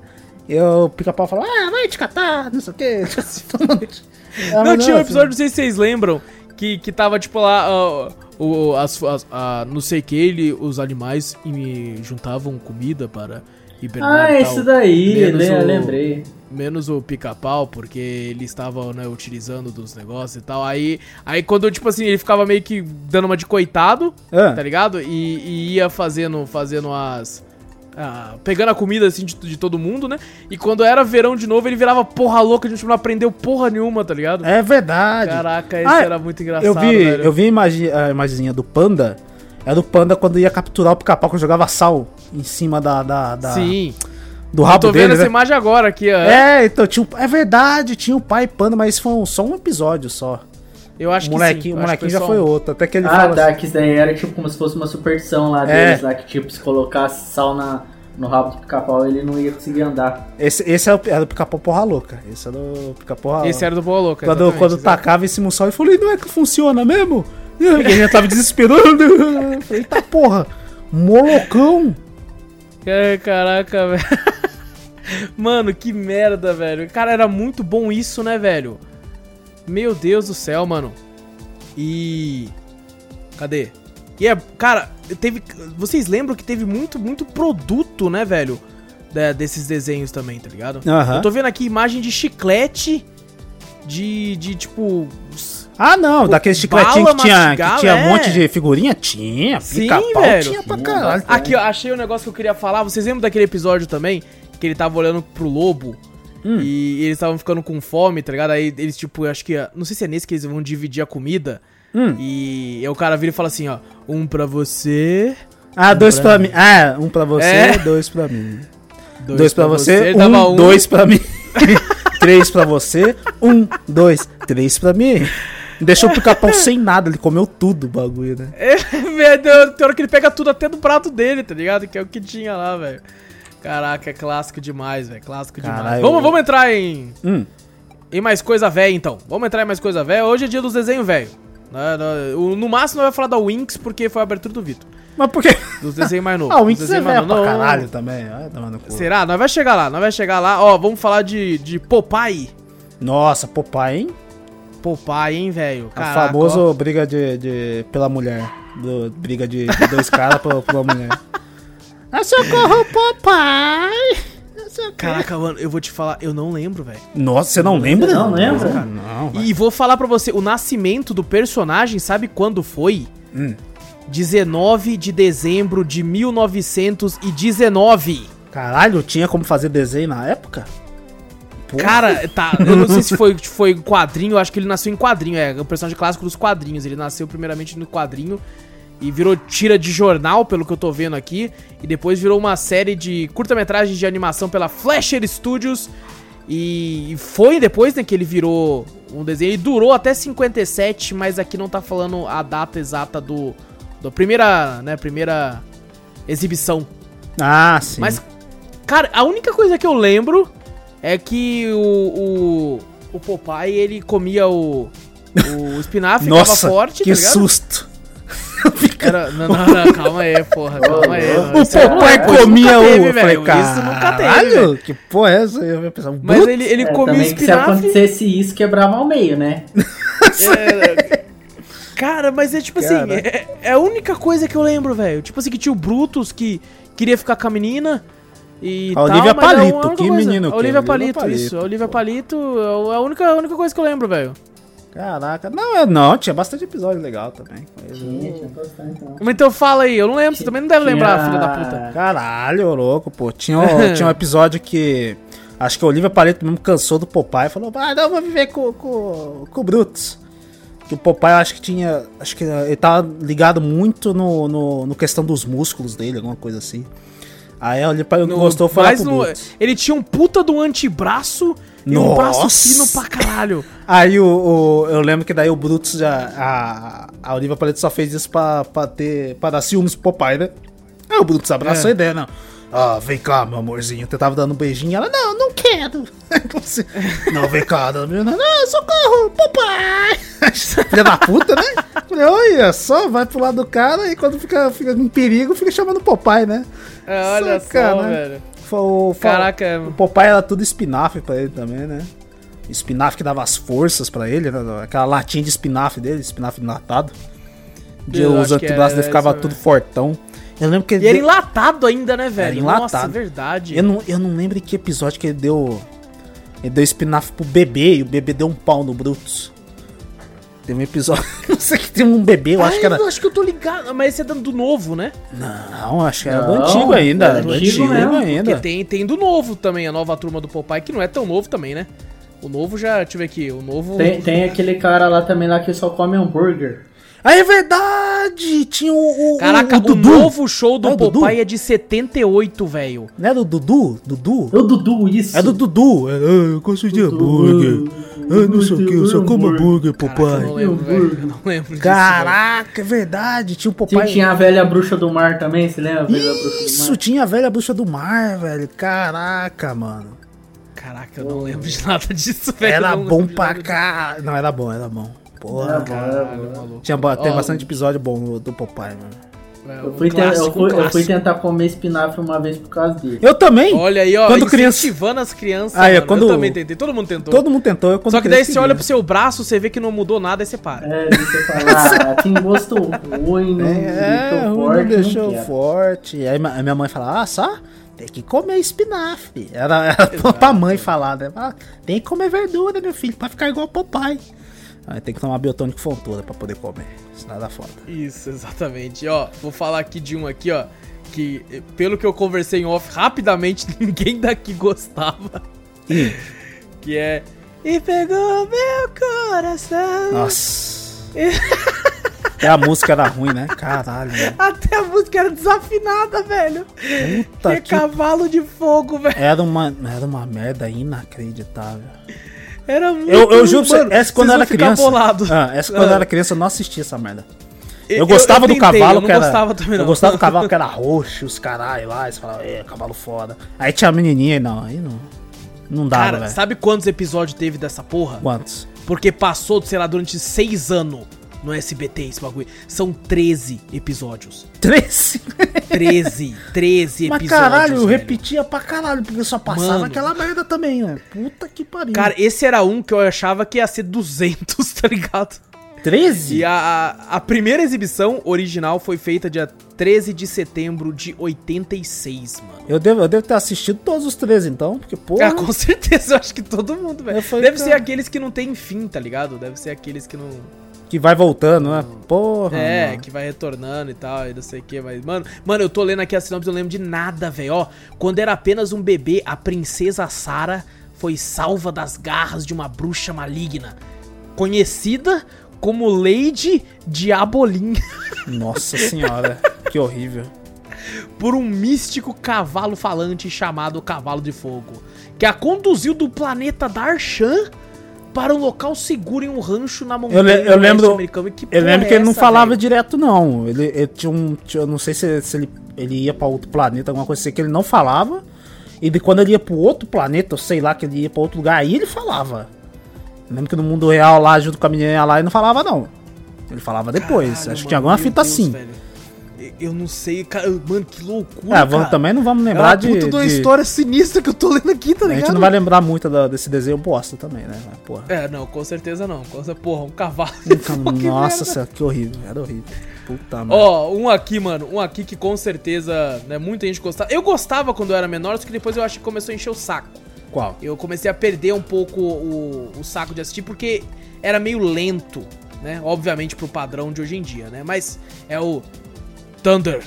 E o pica-pau falava, ah, vai te catar, não sei o quê.
Não,
mas
tinha um
assim,
episódio, não sei se vocês lembram, que, que tava tipo lá, ó, o, as, as- a, não sei que ele, os animais e juntavam comida para hibernar
Ah,
tal.
daí,
Menos
le-
o-
lembrei.
Menos o pica-pau, porque ele estava, né, utilizando dos negócios e tal. Aí, aí quando, tipo assim, ele ficava meio que dando uma de coitado,
Ah.
tá ligado? E, e ia fazendo, fazendo as... ah, pegando a comida assim de, de todo mundo, né? E quando era verão de novo, ele virava porra louca, a gente não aprendeu porra nenhuma, tá ligado?
É verdade.
Caraca, esse
Ah,
era muito engraçado,
Eu vi,
velho.
eu vi a imagem, a imagenzinha do panda. Era o panda quando ia capturar o pica-pau que jogava sal em cima da, da, da-
Sim.
do
Eu
rabo
tô vendo
dele.
essa
né?
imagem agora aqui, ó.
É, então tinha, um- é verdade, tinha o pai panda, mas foi um- só um episódio só.
Eu acho
o
que sim.
o
eu
molequinho já foi outro. Até que ele
Ah, tá,
assim,
que isso daí era tipo como se fosse uma superstição lá
É.
deles, lá que tipo, se colocasse sal na, no rabo do pica-pau ele não ia conseguir andar.
Esse, esse era o- era o pica-pau porra louca. Esse era o pica-pau porra
Esse era do Boa Louca.
Quando, quando tacava esse sal, eu falei, não é que funciona mesmo? E ele já tava desesperando. Eu falei, eita porra, molocão.
Caraca, velho. Mano, que merda, velho. Cara, era muito bom isso, né, velho? Meu Deus do céu, mano. E. Cadê? E é, cara, teve. Vocês lembram que teve muito, muito produto, né, velho? Da- desses desenhos também, tá ligado?
Aham.
Eu tô vendo aqui imagem de chiclete. De, de tipo.
Ah, não,
Pô,
daquele chicletinho que tinha, que tinha
é.
um monte de figurinha? Tinha,
Sim,
pica-pau
velho.
tinha pra caralho.
Aqui, ó, achei um negócio que eu queria falar. Vocês lembram daquele episódio também? Que ele tava olhando pro lobo.
Hum.
E eles estavam ficando com fome, tá ligado? Aí eles, tipo, acho que. Não sei se é nesse que eles vão dividir a comida.
Hum.
E o cara vira e fala assim, ó. Um pra você.
Ah, dois
pra
pra mim. Ah, um pra você,
É.
dois pra mim. Dois, pra você,
Ele dava
um, dois pra mim. três pra você, um, dois, três pra mim. Deixou o pica-pau sem nada, ele comeu tudo o bagulho, né?
É, tem hora que ele pega tudo até do prato dele, tá ligado? Que é o que tinha lá, velho. Caraca, é clássico demais, velho. Clássico demais.
Caralho,
Vamos,
eu-
vamos entrar em.
Hum.
Em mais coisa velha, então. Vamos entrar em mais coisa velha. Hoje é dia dos desenhos velho. Né, No máximo, nós vai falar da Winx, porque foi a abertura do Vitor.
Mas por quê?
Dos desenhos mais novos.
Ah, o Winx é velho pra caralho também. No cu.
Será? Nós vai chegar lá, nós vai chegar lá. Ó, vamos falar de, de Popeye.
Nossa, Popeye, hein?
Popeye, hein, velho?
O famoso
ó.
briga de, de- pela mulher. Do, briga de, de dois caras pela, pela mulher. Ah, socorro, papai! Não quê.
Caraca, mano, eu vou te falar, eu não lembro, velho.
Nossa, você não lembra?
Não lembra?
Cara, não.
E vou falar pra você, o nascimento do personagem, sabe quando foi?
Hum.
19 de dezembro de 1919.
Caralho, tinha como fazer desenho na época? Porra.
Cara, tá, eu não sei se foi, foi quadrinho, eu acho que ele nasceu em quadrinho, é, o personagem clássico dos quadrinhos. Ele nasceu primeiramente no quadrinho e virou tira de jornal, pelo que eu tô vendo aqui, e depois virou uma série de curta-metragens de animação pela Flasher Studios. E foi depois, né, que ele virou um desenho. E durou até 57, mas aqui não tá falando a data exata do. Da primeira, né, primeira exibição.
Ah, sim.
Mas, cara, a única coisa que eu lembro é que o, o, o Popeye, ele comia o, o espinafre, ficava
Nossa,
forte,
que
tá
susto.
Era, não, não, não, calma aí, porra, calma aí. não,
O
é-
Popeye comia o...
teve,
eu falei,
velho, Isso nunca teve,
caralho,
velho.
que porra é essa? Eu ia pensar, um
Mas ele, ele
É,
comia
que se
espinafre...
acontecesse isso, quebrava ao meio, né?
é, Cara, mas é tipo assim, é, é a única coisa que eu lembro, velho. Tipo assim, que tinha o Brutus que queria ficar com a menina e
A
tal,
Olivia
mas é a
Palito, que
coisa.
menino que é?
Olivia
Olivia
Palito,
Palito,
isso. A Olivia
pô.
Palito é a única, a única coisa que eu lembro, velho.
Caraca, não, é, não, tinha bastante episódio legal também.
Tinha, tinha bastante. Não.
Mas então fala aí, eu não lembro, você também não deve lembrar, filha da puta.
Caralho, louco, pô. Tinha, um- tinha um episódio que. Acho que a Olivia Palito mesmo cansou do Popeye e falou: Ah, não, eu vou viver com, com, com o Brutus. Que o Popeye acho que tinha. Acho que ele tava ligado muito no, no, no questão dos músculos dele, alguma coisa assim. Aí Palito não gostou foi lá
mas
pro
no- ele tinha um puta do antebraço e um braço
Nossa!
fino pra caralho.
Aí o, o- eu lembro que daí o Brutus já. A, a Olivia Palito só fez isso pra, pra ter. pra dar ciúmes pro Popeye, né? Aí o Brutus abraçou
É.
a ideia, não. Ah, vem cá, meu amorzinho. Eu tava dando um beijinho. Ela, não, não quero. Não, vem cá, menina. Não, socorro, papai. Filha da puta, né? Falei, olha só, vai pro lado do cara e quando fica, fica em perigo, fica chamando o papai, né?
É, olha
Saca,
só,
né?
velho.
O,
Caraca,
o papai era tudo espinafre pra ele também, né? Espinafre que dava as forças pra ele, né? Aquela latinha de espinafre dele, espinafre enlatado. De os antebraços dele ficava tudo fortão. Eu lembro que ele
E era
deu-
enlatado ainda, né, velho?
Era enlatado.
Nossa, verdade.
eu, não, eu não lembro em que episódio que ele deu. Ele deu espinafre pro bebê e o bebê deu um pau no Brutus. Teve um episódio. Não sei que tem um bebê, eu acho que era.
Eu acho que eu tô ligado, mas esse é do novo, né?
Não, acho que era do
Não,
antigo ainda.
era
do
antigo
antigo
mesmo,
ainda.
Porque tem, tem do novo também, a nova turma do Popeye, que não é tão novo também, né? O novo já, deixa eu ver aqui, o novo...
Tem, tem aquele cara lá também lá que só come hambúrguer.
Ah, é verdade! Tinha o. o
Caraca,
o,
o, novo show do
É?
Popeye é de 78, velho.
Não é do Dudu? Dudu?
É o Dudu, isso.
É do Dudu. É, ah, eu gosto de hambúrguer. Ah, não sei o que, eu só como hambúrguer,
eu não
papai.
lembro, velho. Eu não lembro disso,
Caraca, é verdade. Tinha o papai.
tinha a velha bruxa do mar também, você lembra? A velha bruxa do
Isso,
mar?
tinha a velha bruxa do mar, velho. Caraca, mano.
Caraca, eu não lembro de nada disso, velho.
Era
Eu
bom pra cá. Não, era bom, era bom. Porra.
Caralho.
Tinha, tem
Ó,
bastante episódio bom do, do Popeye, mano.
é,
Eu
um
fui, ten- eu,
clássico,
fui, eu fui
clássico.
tentar comer espinafre uma vez por causa dele.
Eu também.
Olha aí, ó,
Quando criança-
incentivando as crianças,
Ah, é,
mano.
quando-
Eu também tentei, todo mundo tentou.
Todo mundo tentou. Eu,
Só que daí
criança,
você olha pro seu braço, você vê que não mudou nada, aí você para.
É, você fala, ah, tem gosto ruim, não
É,
forte,
não deixou
quero.
forte. Aí minha mãe fala, ah, só tem que comer espinafre. Era, era pra- pra mãe falar, né? Tem que comer verdura, meu filho, pra ficar igual papai. Tem que tomar biotônico fontura pra poder comer. Senão dá foda.
Isso, exatamente. Ó, vou falar aqui de um aqui, ó, que pelo que eu conversei em off, rapidamente ninguém daqui gostava.
Ih,
Que é E pegou meu coração.
nossa. Até a música era ruim, né? Caralho. velho.
Até a música era desafinada, velho.
Puta
que
que...
cavalo de fogo, velho.
Era uma, era uma merda inacreditável.
Era muito
Eu, eu juro pra você, essa quando eu era criança. Ah, essa quando eu
Ah.
era criança eu não assistia essa merda.
Eu-
Eu gostava
eu
do
tentei,
cavalo
eu
que era.
gostava também, não.
Eu gostava do cavalo que era roxo, os caralho lá, e você falava, é, cavalo foda. Aí tinha a menininha e não, aí não. Não dava,
Cara,
velho.
sabe quantos episódios teve dessa porra?
Quantos?
Porque passou, sei lá, durante seis anos no SBT esse bagulho. São 13 episódios.
13?
13, 13
Mas
episódios.
caralho, eu
velho.
repetia pra caralho, porque só passava
Mano.
aquela merda também, né? Puta que pariu.
Cara, esse era um que eu achava que ia ser 200, tá ligado?
13?
E a, a, primeira exibição original foi feita dia 13 de setembro de 86, mano.
Eu devo, eu devo ter assistido todos os 13 então, porque, porra.
Ah, com certeza, eu acho que todo mundo, velho.
Eu
Deve ser aqueles que não tem fim, tá ligado? Deve ser aqueles que não.
Que vai voltando, né? Porra.
É,
mano.
que vai retornando e tal, e não sei o que, mas, mano, mano, eu tô lendo aqui a sinopse, eu não lembro de nada, velho. Ó, quando era apenas um bebê, a princesa Sara foi salva das garras de uma bruxa maligna, conhecida como Lady Diabolim,
Nossa senhora, que horrível.
por um místico cavalo falante chamado Cavalo de Fogo, que a conduziu do planeta Darshan para um local seguro em um rancho na montanha
Eu, le- eu lembro,
americana. E que
eu lembro
é
que ele não
essa,
falava
velho?
direto, não. Ele, ele tinha um. tinha- eu não sei se, se ele, ele ia pra outro planeta, alguma coisa assim, que ele não falava. E de quando ele ia pro outro planeta, eu sei lá que ele ia pra outro lugar, aí ele falava. Eu lembro que no mundo real lá, junto com a menina lá, ele não falava, não. Ele falava depois.
Caralho,
Acho que tinha alguma fita
Deus,
assim.
velho. Eu não sei, cara. Mano, que loucura.
É, vamos, também não vamos
É
lembrar
uma
de.
puta de uma história sinistra que eu tô lendo aqui, tá
a
ligado?
gente não vai lembrar muito da- desse desenho bosta também, né? Porra.
É, não, com certeza não. Com certeza, porra, um cavalo.
Então,
Que
Nossa senhora, que horrível. Era horrível. Puta merda.
Ó, um aqui, mano. Um aqui que com certeza, né, muita gente gostava. Eu gostava quando eu era menor, só que depois eu acho que começou a encher o saco.
Qual?
Eu comecei a perder um pouco o, o saco de assistir porque era meio lento, né? Obviamente pro padrão de hoje em dia, né? Mas é o Thunder.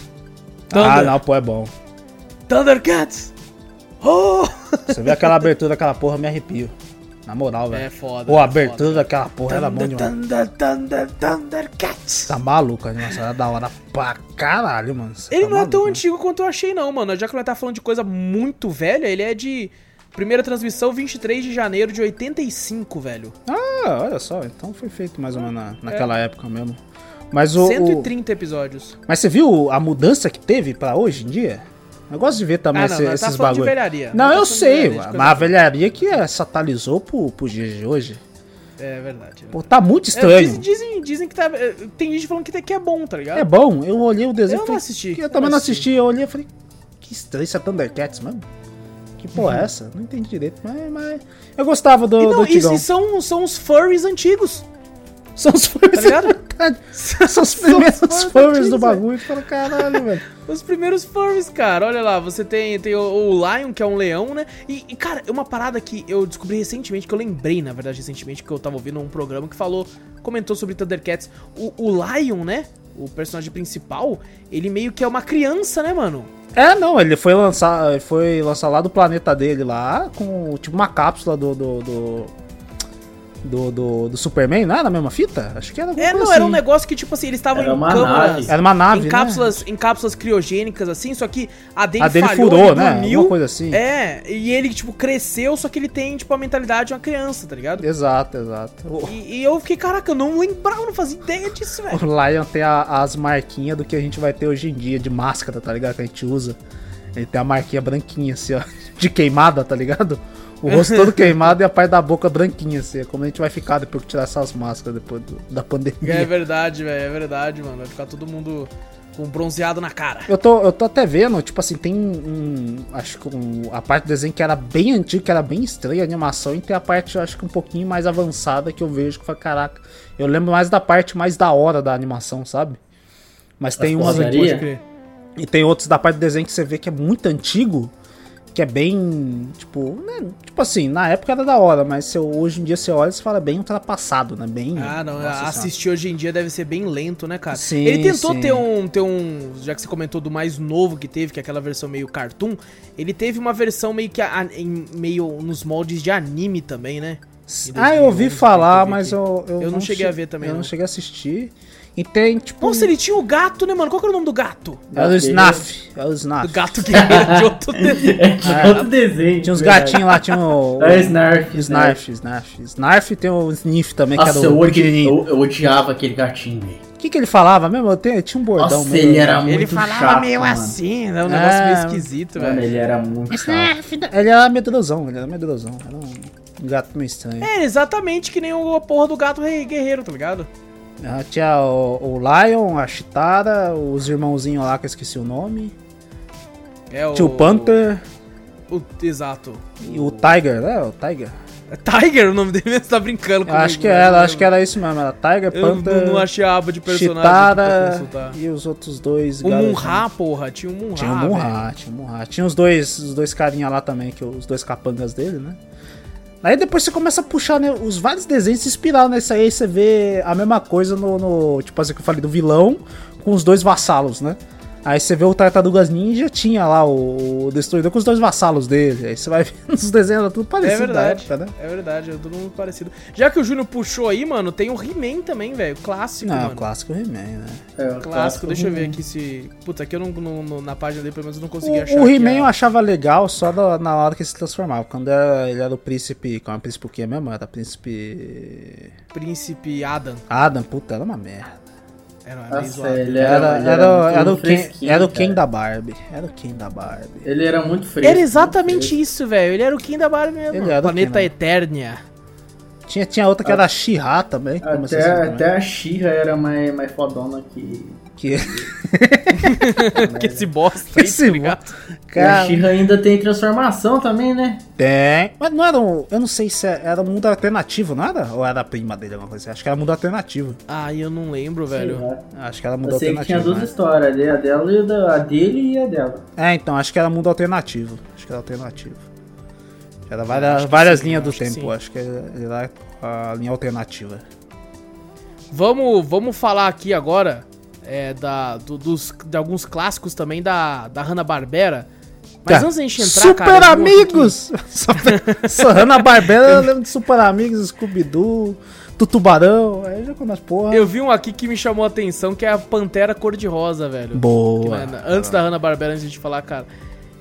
Thunder.
Ah, não, pô, é bom.
Thundercats. Oh!
Você vê aquela abertura daquela porra, me arrepio. Na moral, velho.
É foda.
Pô,
é
a abertura
foda.
daquela porra era bom
Thunder,
demais.
Thunder, Thunder, Thundercats.
Tá maluco, a animação era da hora pra caralho, mano. Você
Ele
tá
não é tão
maluco, né?
antigo quanto eu achei, não, mano. Já que nós tá falando de coisa muito velha, ele é de. Primeira transmissão, 23 de janeiro de 85, velho.
Ah, olha só, então foi feito mais ou menos na, naquela época mesmo. Mas o, o-
130 episódios.
Mas você viu a mudança que teve pra hoje em dia? Eu gosto de ver também
Ah, não,
esse-
nós tá
esses
falando de
bagulho.
velharia.
Não,
tá
eu sei,
velharia,
mas a
velha.
velharia que é, satalizou pro, pro dia de hoje.
É verdade.
Pô, tá muito
É,
estranho.
dizem, dizem, dizem que tá. é, Tem gente falando que, que é bom, tá ligado?
É bom, eu olhei o desenho
Eu
e falei,
não assisti.
Eu também não assisti, eu olhei e falei, que estranho, isso é Thundercats mesmo? Que porra é essa? Não entendi direito, mas, mas eu gostava do,
E
do
não, e,
antigão.
e são, são os furries antigos,
São os
tá ligado?
verdade. São os primeiros furries do bagulho. Tu fala, caralho, velho.
Os primeiros furries, cara. Olha lá, você tem, tem o, o Lion, que é um leão, né? E, e, cara, uma parada que eu descobri recentemente, que eu lembrei, na verdade, recentemente, que eu tava ouvindo um programa que falou, comentou sobre Thundercats. O, o Lion, né? O personagem principal, ele meio que é uma criança, né, mano?
É, não, ele foi lançar, foi lançar lá do planeta dele lá, com tipo uma cápsula do, do, do do, do, do, Superman, não era a mesma fita? Acho que era
É, não, assim. era um negócio que, tipo assim, eles estavam
em câmaras.
Era uma nave.
Em cápsulas, né? em cápsulas criogênicas, assim, só que a dele,
a dele
falhou,
furou, né? Dormiu, Alguma coisa assim.
É, e ele, tipo, cresceu, só que ele tem, tipo, a mentalidade de uma criança, tá ligado?
Exato, exato.
E, e eu fiquei, caraca, eu não lembrava, não fazia ideia disso, velho.
O Lion tem a, as marquinhas do que a gente vai ter hoje em dia, de máscara, tá ligado? Que a gente usa. Ele tem a marquinha branquinha, assim, ó, de queimada, tá ligado? O rosto todo queimado e a parte da boca branquinha, assim. É como a gente vai ficar depois que tirar essas máscaras depois do, da pandemia.
É verdade, velho. É verdade, mano. Vai ficar todo mundo com bronzeado na cara.
Eu tô, eu tô até vendo, tipo assim, tem um. Acho que um, a parte do desenho que era bem antiga, que era bem estranha a animação, e tem a parte, acho que um pouquinho mais avançada que eu vejo que foi, caraca. Eu lembro mais da parte mais da hora da animação, sabe? Mas tem umas. E tem outros da parte do desenho que você vê que é muito antigo que é bem, tipo, né, tipo assim, na época era da hora, mas se hoje em dia você olha, você fala bem ultrapassado, né, bem...
Ah, não, assistir hoje em dia deve ser bem lento, né, cara?
Sim,
Ele tentou
sim.
ter um, ter um, já que você comentou do mais novo que teve, que é aquela versão meio cartoon, ele teve uma versão meio que, a, em, meio nos moldes de anime também, né?
Ah, eu ouvi falar, mas eu, eu,
eu, não, cheguei
che
a ver também,
Eu
não.
não cheguei a assistir. E tem, tipo.
Nossa, ele tinha o gato, né, mano? Qual que era o nome do gato?
É o Snaf. É o Snaf.
O gato que era de outro desenho.
É de outro desenho.
Tinha uns
verdade.
gatinhos lá, tinha o.
É Snarf.
Snarf, Snarf. Snarf tem o Sniff também,
Nossa,
que era
eu,
o
odi
pequenininho.
eu, eu odiava aquele gatinho, velho.
O que, que ele falava mesmo? Eu tinha, tinha um bordão
Nossa,
mesmo.
ele era muito
Ele falava
chato,
meio
mano.
assim, né? Um negócio
É.
meio esquisito,
Mano,
velho.
ele era muito chato.
Ele era medrosão, ele era medrosão. Era um gato meio estranho.
É, exatamente que nem o porra do gato rei guerreiro, tá ligado?
Ah, Tinha o, o Lion, a Chitara, os irmãozinhos lá que eu esqueci o nome.
É o...
Tinha o Panther
O, exato.
e o Tiger, né? O Tiger.
É Tiger o nome dele, você tá brincando
Eu
comigo.
acho que
né?
era, acho que era isso mesmo. Era Tiger,
Eu
Panther,
não, não achei a aba de personagem
Chitara e os outros dois.
O. Munra, porra, tinha o Munra.
Tinha o Munra, tinha o Munra. Tinha os dois, os dois carinha lá também, que os dois capangas dele, né? Aí depois você começa a puxar, né? Os vários desenhos se inspiraram nesse aí, você vê a mesma coisa no, no- Tipo assim que eu falei do vilão com os dois vassalos, né? Aí você vê o Tartarugas Ninja, tinha lá o, o Destruidor com os dois vassalos dele. Aí você vai vendo os desenhos, era tudo
É
parecido da
verdade,
época, né?
é verdade, é mundo parecido. Já que o Júnior puxou aí, mano, tem o He-Man também, velho, clássico,
Não,
mano.
o clássico He-Man, né?
É, o
Clássico, deixa eu ver aqui se... Puta, aqui eu não, na página dele pelo menos eu não consegui achar.
O, o
aqui
He-Man eu
a-
achava legal só da- na hora que ele se transformava. Quando era- ele era o príncipe. Qual é o príncipe o quê mesmo? Era príncipe.
Príncipe Adam.
Adam, puta, era uma merda.
Era
Nossa, ele
Era,
era,
era, era, o Ken, era o. Ken da Barbie. Era o Ken da Barbie.
Ele era muito fresco.
Era exatamente
fresco.
isso, velho. Ele era o King da Barbie mesmo.
Ele era
Planeta
Ken, né?
Eternia.
Tinha, tinha outra que era a She-Ra também. que começou
Até,
também.
até a Xirra era mais, mais fodona que.
Que...
Que esse bosta aí,
Esse
tá ligado?
A
Cara,
Xirra ainda tem transformação também, né?
tem. Mas não era um. Eu não sei se era, era um mundo alternativo, não era? Ou era a prima dele, alguma coisa assim? Acho que era mundo alternativo.
Ah, eu não lembro, velho.
Sei lá.
Acho que era mundo
Eu sei que
alternativo.
tinha duas
né?
histórias, a dela e a, da, a dele e a dela.
É, então, acho que era mundo alternativo. Acho que era alternativo. Era várias,
que
várias
sim,
linhas do
acho que
tempo,
sim.
acho que era a linha alternativa.
Vamos, vamos falar aqui agora é, da, do- dos, de alguns clássicos também da, da Hanna-Barbera. Mas
Tá.
antes da gente entrar,
Super
cara...
Amigos! Só Hanna-Barbera, eu lembro de Super Amigos, Scooby-Doo, do Tubarão, aí já começa, porra.
Que, eu vi um aqui que me chamou a atenção, que é a Pantera Cor-de-Rosa, velho. Que,
Boa.
né, antes da Hanna-Barbera, antes de falar, cara...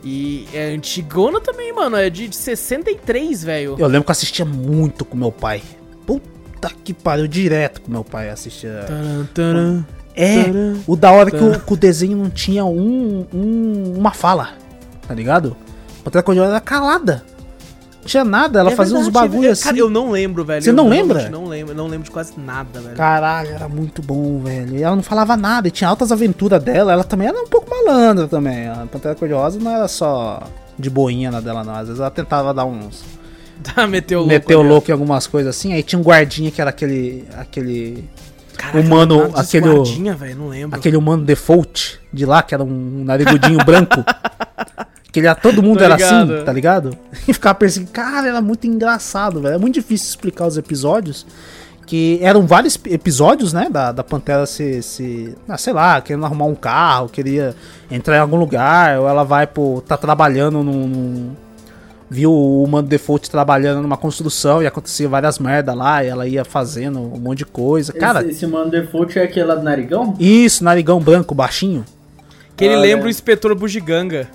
E é antigona também, mano. É de, de 63, velho.
Eu lembro que eu assistia muito com meu pai. Puta que pariu, direto com meu pai assistia.
Taran, taran.
É,
Taran.
o da hora que o, que o desenho não tinha um, um- uma fala, tá ligado? Pantera Cor-de-Rosa era calada. Não tinha nada, ela
É
fazia uns
verdade, é
bagulho
verdade.
assim.
Cara, eu não lembro, velho.
Você não lembra?
Não lembro, não lembro de quase nada, velho.
Caralho, era muito bom, velho. E ela não falava nada, e tinha altas aventuras dela. Ela também era um pouco malandra também. A Pantera Cor-de-Rosa não era só de boinha na dela, não. Às vezes ela tentava dar uns.
Tá, meteu louco. ó.
louco em algumas coisas assim. Aí tinha um guardinha que era aquele. aquele. Humano,
nada de
aquele,
velho, não lembro.
aquele humano default de lá, que era um narigudinho branco. Que ele, era- todo mundo
Tô
era
ligado.
assim, tá ligado? E ficava perseguindo. Cara, era muito engraçado, velho. É muito difícil explicar os episódios. Que eram vários ep- episódios, né? Da, da Pantera se, se. Ah, sei lá, querendo arrumar um carro, queria entrar em algum lugar, ou ela vai, pô, tá trabalhando num. Viu o humano default trabalhando numa construção e acontecia várias merdas lá, e ela ia fazendo um monte de coisa. Cara,
esse, esse mano default é aquele lá do narigão?
isso, narigão branco, baixinho.
Que ele
Ah,
lembra
é.
o inspetor Bugiganga.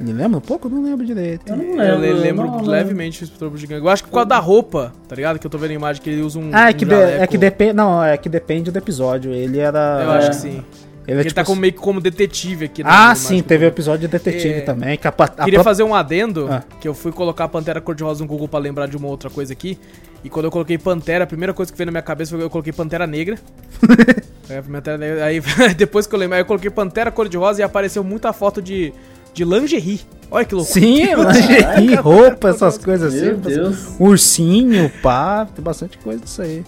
Ele lembra um pouco? Eu não lembro direito.
Eu não lembro.
le- lembro
não, não.
levemente o inspetor Bugiganga. Eu acho que por causa da roupa, tá ligado? Que eu tô vendo a imagem que ele usa um.
Ah, é
um
que, de- é que depende. Não, é que depende do episódio. Ele era.
Eu acho que sim.
Ele, é
Ele
tipo
tá como,
assim-
meio que como detetive aqui. na
Ah,
imagem
sim, teve o
tô
episódio de detetive
É.
também. Que a, a
Queria
pró-
fazer um adendo,
Ah.
que eu fui colocar Pantera Cor-de-Rosa no Google pra lembrar de uma outra coisa aqui. E quando eu coloquei Pantera, a primeira coisa que veio na minha cabeça foi que eu coloquei Pantera Negra. é, Pantera Negra. Aí depois que eu lembrei, aí eu coloquei Pantera Cor-de-Rosa e apareceu muita foto de, de lingerie. Olha que loucura.
Sim, lingerie, roupa, essas coisas
Meu
assim.
Deus.
Ursinho, pá, tem bastante coisa disso aí.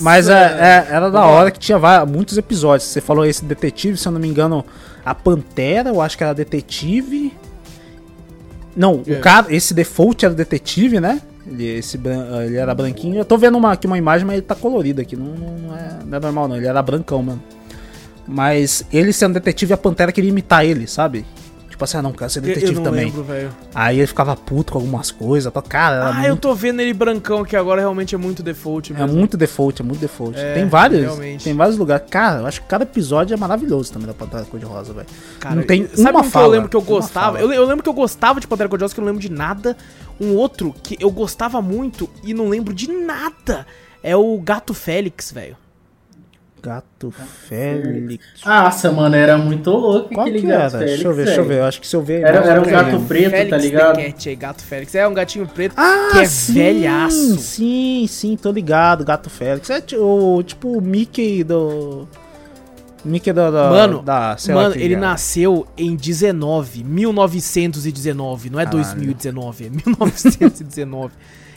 Mas é, é- era da hora que tinha va- muitos episódios. Você falou esse detetive, se eu não me engano, a Pantera, eu acho que era detetive. Não,
É.
o cara, esse default era detetive, né? Ele, esse, ele era branquinho. Eu tô vendo uma, aqui uma imagem, mas ele tá colorido aqui. Não, não, é, não é normal, não. Ele era brancão, mano. Mas ele sendo detetive, a Pantera queria imitar ele, sabe? Tipo assim, ah, não, quero ser
Eu-
detetive
eu
também.
lembro.
Aí ele ficava puto com algumas coisas. tá? Cara,
Ah, eu
muito,
tô vendo ele brancão aqui agora, realmente é muito default
é
mesmo.
muito default, é muito default.
É,
tem vários,
realmente.
tem vários lugares. Cara, eu acho que cada episódio é maravilhoso também da Pantera Cor-de-Rosa, velho. Não tem
sabe
uma
um que
fala,
eu lembro que eu gostava?
fala.
Eu, eu lembro que eu gostava de Pantera Cor-de-Rosa, que eu não lembro de nada. Um outro que eu gostava muito e não lembro de nada é o Gato Félix, velho.
Gato Félix.
Nossa, mano, era muito louco
Qual
aquele
que
gato
era?
Félix,
Deixa eu ver, deixa eu ver. Eu acho que se eu ver.
Era- era um
lembro.
gato preto,
Félix
tá ligado?
Cat Gato Félix. É um gatinho preto
Ah,
que é
sim,
velhaço.
Sim, sim, tô ligado. Gato Félix. É o, tipo o Mickey do. Mickey da. da
Mano,
da,
Mano, ele
era.
nasceu em 19, 1919, não é
Caralho.
2019, é 1919.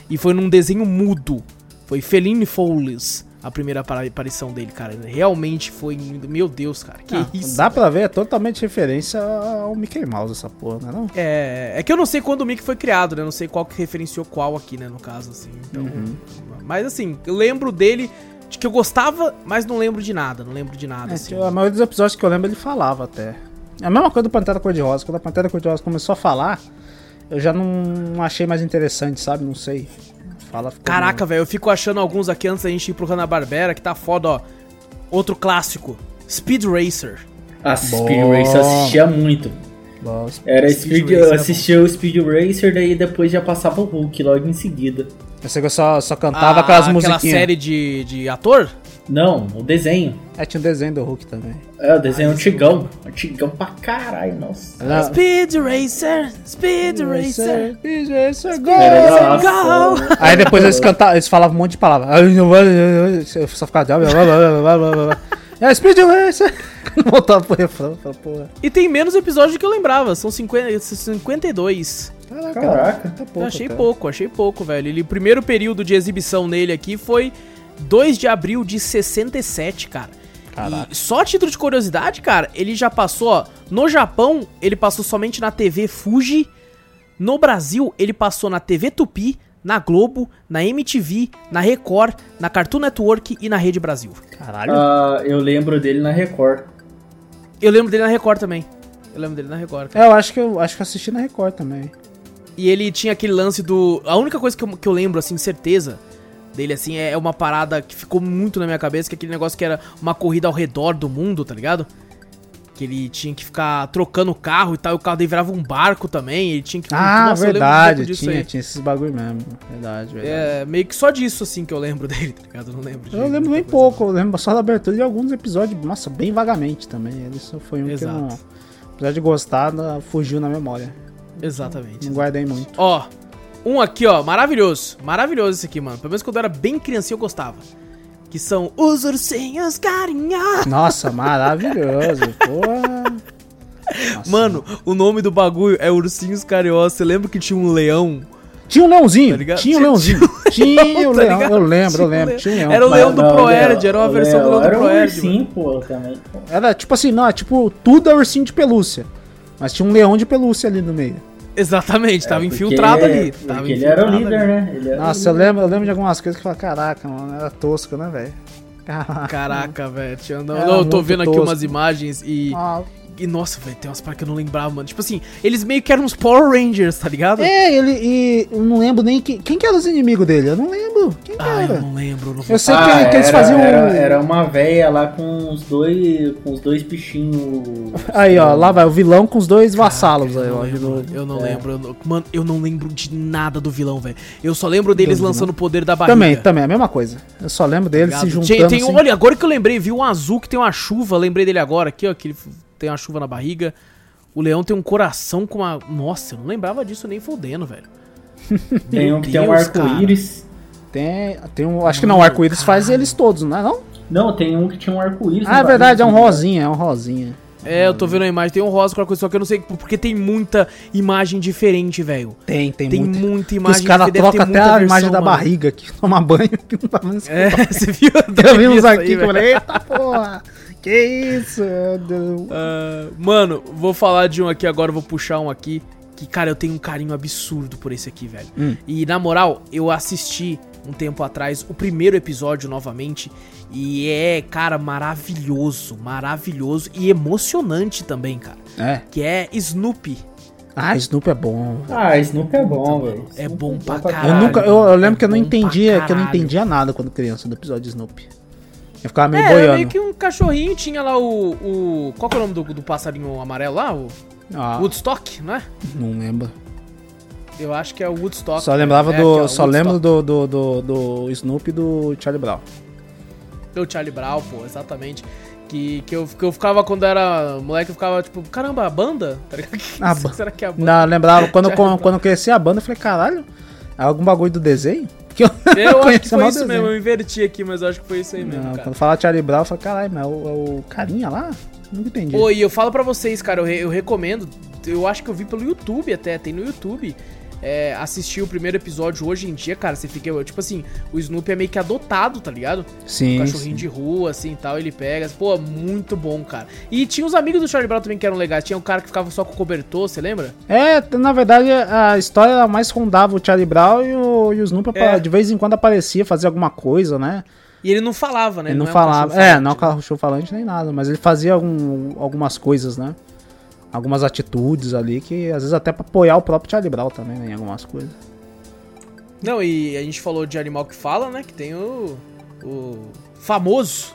e foi num desenho mudo. Foi Feline Fowles a primeira apari- aparição dele, cara. Realmente foi. Meu Deus, cara, que
Ah,
isso.
Dá pra ver, é totalmente referência ao Mickey Mouse essa porra, né? Não?
É, é que eu não sei quando o Mickey foi criado, né? Não sei qual que referenciou qual aqui, né? No caso, assim. Então,
Uhum.
Mas assim, eu lembro dele de que eu gostava, mas não lembro de nada. Não lembro de nada,
É,
assim.
a maioria dos episódios que eu lembro ele falava até. É a mesma coisa do Pantera Cor-de-Rosa. Quando a Pantera Cor-de-Rosa começou a falar, eu já não achei mais interessante, sabe? Não sei. Fala,
Caraca, velho, eu fico achando alguns aqui antes da gente ir pro Hanna-Barbera que tá foda, ó. Outro clássico, Speed Racer.
A Speed. Racer eu assistia muito.
Bom,
Era
Speed
Speed,
Racer
eu
é
assistia o Speed Racer, daí depois já passava o Hulk logo em seguida.
Você só, só cantava
Ah,
aquelas
aquela
musiquinhas.
série de, de ator?
Não, o desenho.
É, tinha um desenho do Hulk também.
É, o desenho antigão. Antigão pra caralho, nossa.
Era-
Speed Racer, Speed Racer.
Speed Racer, go!
Nossa.
Aí depois eles cantavam, eles falavam um monte de palavras. Eu só ficava. É Speed Racer! Voltava pro refrão, porra.
E tem menos episódios do que eu lembrava, são 50, 52.
Caraca,
Caraca.
tá
Eu
pouco.
achei
até.
pouco, achei pouco, velho. Ele, o primeiro período de exibição nele aqui foi 2 de abril de 67, cara.
Caraca.
E só a título de curiosidade, cara, ele já passou, ó, no Japão, ele passou somente na TV Fuji. No Brasil, ele passou na TV Tupi, na Globo, na MTV, na Record, na Cartoon Network e na Rede Brasil.
Caralho.
Ah, eu lembro dele na Record.
Eu lembro dele na Record também. Eu lembro dele na Record. cara.
É, eu acho que eu acho que eu assisti na Record também.
E ele tinha aquele lance do. A única coisa que eu, que eu lembro, assim, certeza dele, assim, é uma parada que ficou muito na minha cabeça, que é aquele negócio que era uma corrida ao redor do mundo, tá ligado? Que ele tinha que ficar trocando o carro e tal, e o carro daí virava um barco também, ele tinha que.
Ah,
Nossa, um
verdade,
disso
tinha,
aí.
tinha esses bagulho mesmo. Verdade, verdade.
É, meio que só disso, assim, que eu lembro dele, tá ligado? Eu não lembro
Eu lembro bem pouco, eu lembro só da abertura de alguns episódios, nossa, bem vagamente também. Ele só foi um
Exato.
que não. Apesar de gostar, não- fugiu na memória.
Exatamente.
Não guardei muito.
Ó, um aqui, ó, maravilhoso. Maravilhoso esse aqui, mano. Pelo menos quando eu era bem criancinha eu gostava. Que são os ursinhos carinha.
Nossa, maravilhoso. Porra. Nossa,
Mano, o nome do bagulho é Ursinhos Carinhosos. Você lembra que tinha um leão
Tinha um leãozinho.
Tá ligado?
tinha um leãozinho. Tinha o
tá
leão.
ligado?
Eu lembro,
Tinha
eu
um
lembro.
leão.
Tinha um leão.
Era o leão do Proerd, era uma
o
versão do leão do
Era um
Proerd.
ursinho, pô, também.
Era tipo assim, não, é tipo, tudo é ursinho de pelúcia. Mas tinha um leão de pelúcia ali no meio.
Exatamente, tava
É,
infiltrado
é-
ali.
porque
Tava
ele era o líder,
ali.
né? Ele
Nossa, eu
líder.
lembro, eu lembro de algumas coisas que eu falei, caraca, mano, era tosco, né, velho? Caraca.
Caraca, velho. Não, não, eu tô vendo aqui
tosco.
umas imagens e.
Ah,
E nossa, velho, tem umas paradas que eu não lembrava, mano. Tipo assim, eles meio que eram uns Power Rangers, tá ligado?
É, ele. E eu não lembro nem quem, quem que era os inimigos dele. Eu não lembro. Quem que
Ah,
era?
eu não lembro. Não
Eu sei
Ah,
que, que eles
era-
faziam.
Era, era uma véia lá com os dois. Com os dois bichinhos.
Aí, ó, lá vai o vilão com os dois vassalos
Caraca,
aí,
eu
ó.
não
de
lembro. Eu não
É.
lembro. eu não- mano, eu não lembro de nada do vilão, velho. Eu só lembro deles
Do
lançando o poder da barriga.
Também, também, a mesma coisa. Eu só lembro
tá
se
ligado?
juntando.
Tem, tem-
assim.
Olha, agora que eu lembrei, vi um azul que tem uma chuva, lembrei dele agora aqui, ó, que ele tem uma chuva na barriga. O leão tem um coração com uma. Nossa, eu não lembrava disso nem fodendo, velho.
Tem um que tem um arco-íris.
Tem, tem um. Acho que não, o arco-íris faz eles todos, não é não?
Não, tem um que tinha um arco-íris.
Ah, é verdade, é um rosinha, é um rosinha.
É, eu tô vendo a imagem, tem um rosa com a coisa, só que eu não sei porque tem muita imagem diferente, velho.
Tem, tem,
Tem muita
Que
imagem
os caras trocam até
muita
a imagem
versão,
da
mano.
barriga que toma banho, que não tá vendo
É, você viu?
Eu vi uns aqui que eu falei, eita porra, que isso?
Ah, mano, vou falar de um aqui agora, vou puxar um aqui. Que, cara, eu tenho um carinho absurdo por esse aqui, velho.
Hum.
E, na moral, eu assisti um tempo atrás o primeiro episódio novamente. E é, cara, maravilhoso. Maravilhoso e emocionante também, cara.
É.
Que é Snoopy.
Ah, Snoop é bom.
Ah, Snoop é bom, velho.
É
Snoop
bom pra
Eu
caralho.
nunca, eu, eu lembro
É
que eu não entendia, que eu não entendia nada quando criança do episódio de Snoop. Eu ficava meio
É, era
boiando.
meio que um cachorrinho, tinha lá o. o qual que é o nome do, do passarinho amarelo lá? O
Ah,
Woodstock, não é?
não lembro.
Eu acho que é o Woodstock.
Só lembrava
É,
do.
aqui, ó,
só
Woodstock.
lembro do, do, do, do Snoop e do Charlie Brown.
Do Charlie Brown, pô, exatamente. Que, que, eu, que eu ficava, quando era moleque, eu ficava tipo, caramba, a banda? Tá ligado? Que
A
Será que é a banda?
Não, lembrava, quando, quando, quando eu conheci a banda, eu falei, caralho, é algum bagulho do desenho? Que eu,
Eu acho que foi isso
desenho.
mesmo, eu inverti aqui, mas eu acho que foi isso aí mesmo,
Não,
cara.
quando falava Charlie Brown, eu falei, caralho, mas é o, é o carinha lá? Nunca entendi.
E eu falo pra vocês, cara, eu, re- eu recomendo, eu acho que eu vi pelo YouTube até, tem no YouTube, é, assistir o primeiro episódio hoje em dia, cara, você fica, tipo assim, o Snoopy é meio que adotado, tá ligado?
sim,
Um cachorrinho de rua, assim, tal, ele pega, pô, muito bom, cara. E tinha os amigos do Charlie Brown também que eram legais, tinha um cara que ficava só com cobertor, você lembra?
É, na verdade, a história ela mais rondava o Charlie Brown e o, e o Snoop
É.
de vez em quando aparecia, fazia alguma coisa, né?
E ele não falava, né?
ele não,
é um
falava. É,
falante,
não é um cachorro falante nem nada, mas ele fazia algum- algumas coisas, né? Algumas atitudes ali que às vezes até pra apoiar o próprio Charlie Brown também, né? Em algumas coisas.
Não, e a gente falou de animal que fala, né? Que tem o. O. Famoso.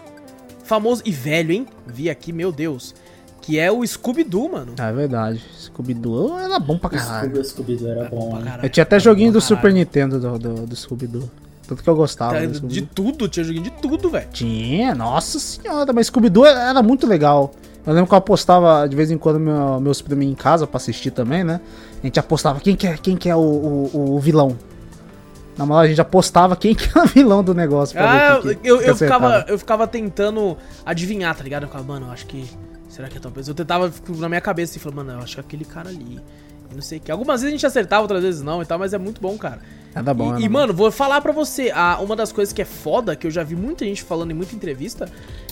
Famoso e velho, hein? Vi aqui, meu Deus. Que é o Scooby-Doo, mano.
É verdade. Scooby-Doo era bom pra caralho.
O Scooby era bom,
Pra
né?
caralho.
Eu tinha até
Era
joguinho
bom
do Super. Nintendo do, do, do Scooby-Doo. Tanto que eu gostava
Tá,
do
de
Scooby-Doo.
tudo, tinha joguinho de tudo, velho.
Tinha, nossa senhora, mas Scooby-Doo era muito legal. Eu lembro que eu apostava de vez em quando meu- meus primos em casa pra assistir também, né? A gente apostava quem que é, quem que é o, o, o vilão. Na moral, a gente apostava quem que é o vilão do negócio.
Ah,
quem que-
eu,
que
eu, ficava, eu ficava tentando adivinhar, tá ligado? Eu ficava, mano, eu acho que. Será que é tal pessoa? Eu tentava fico na minha cabeça assim, falando, mano, eu acho que é aquele cara ali. E Não sei o que. Algumas vezes a gente acertava, outras vezes não e tal, mas é muito bom, cara.
Era bom,
e,
era
e,
bom.
mano, vou falar pra você, a, uma das coisas que é foda, que eu já vi muita gente falando em muita entrevista,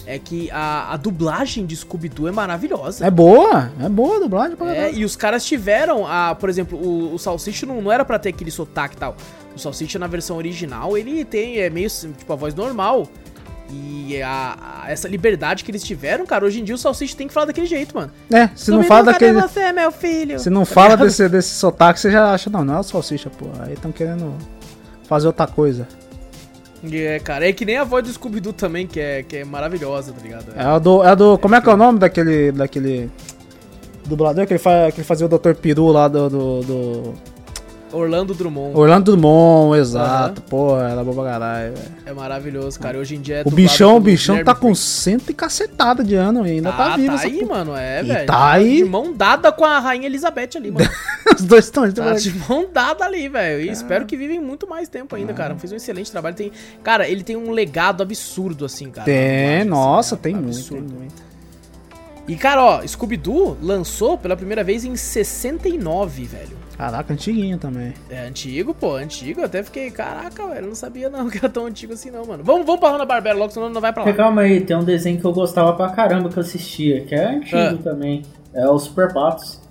é que a, a dublagem de Scooby-Doo é maravilhosa.
É boa, é boa a dublagem pra
É, e os caras tiveram, a, por exemplo, o, o Salsicha não, não era pra ter aquele sotaque e tal. O Salsicha na versão original, ele tem, é meio, tipo, a voz normal. E a, a- essa liberdade que eles tiveram, cara, hoje em dia o Salsicha tem que falar daquele jeito, mano.
É, se não
Scooby-Doo,
fala daquele.
você, meu filho?
Se não
Tá
fala desse, desse sotaque, você já acha, não, não é o salsicha, pô. Aí estão querendo fazer outra coisa.
É, cara, é que nem a voz do Scooby-Doo também, que é, que é maravilhosa, tá ligado?
É a do. É a do como é que é o nome daquele. daquele. Dublador que ele, fa, que ele fazia o Dr. Peru lá do. do, do-
Orlando Drummond.
Orlando Drummond, exato. Pô, era bom pra caralho, velho.
É maravilhoso, cara. Hoje em dia é
O bichão, o bichão
Guilherme
tá com cento e cacetada de ano e ainda tá,
Tá,
vivo.
tá aí,
porra.
mano, é, velho.
tá aí.
De mão dada com a Rainha Elizabeth ali, mano.
Os dois estão.
Tá de mão dada ali, velho. E espero que vivem muito mais tempo ainda, cara. Fez um excelente trabalho. Tem... Cara, ele tem um legado absurdo, assim, cara.
Tem,
dublagem,
nossa,
assim,
tem muito, tem
absurdo.
muito.
E, cara, ó, Scooby-Doo lançou pela primeira vez em 69, velho.
Caraca, antiguinho também.
É antigo, pô, antigo. Eu até fiquei, caraca, velho, eu não sabia não que era tão antigo assim não, mano. Vamos, vamos pra Hanna-Barbera logo, senão não vai pra lá.
Calma aí, tem um desenho que eu gostava pra caramba que eu assistia, que é antigo
Ah.
também. É o Super Patos.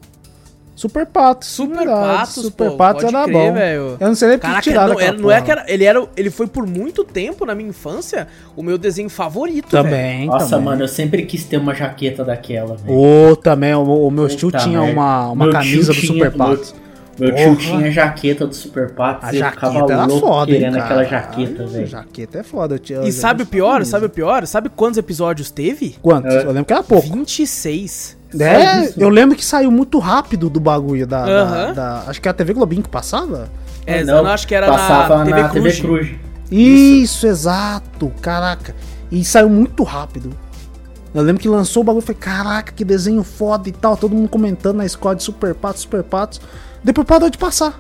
Super Patos.
Super
verdade,
Patos,
Super
pô,
Patos era
crer,
bom.
velho.
Eu não sei nem porque
Caraca,
tiraram
não, era, não é que era, ele era, ele foi por muito tempo na minha infância o meu desenho favorito.
Também,
Nossa,
também.
mano, eu sempre quis ter uma jaqueta daquela, velho.
Ô, também, o, o meu tio tinha uma, uma
Meu
camisa
tio
do
tinha-
Super Patos.
Meu
Porra.
tio tinha jaqueta do Super Patos
A
e eu
jaqueta
ficava
era
louco
foda, hein,
querendo
cara.
aquela jaqueta, velho.
Jaqueta é foda. Tinha,
E sabe o pior?
camisa.
Sabe o pior? Sabe quantos episódios teve?
Quantos?
É.
Eu lembro que era pouco.
26.
É,
isso?
eu lembro que saiu muito rápido do bagulho da, da-
Aham.
da- Acho que era a TV Globinho que passava.
É,
Ah,
eu acho que era
passava
na TV
na TV
Cruz.
Cruz.
Isso, exato. Caraca. E saiu muito rápido. Eu lembro que lançou o bagulho e falei, caraca, que desenho foda e tal. Todo mundo comentando na escola de Super Patos, Super Patos. Depois parou de passar.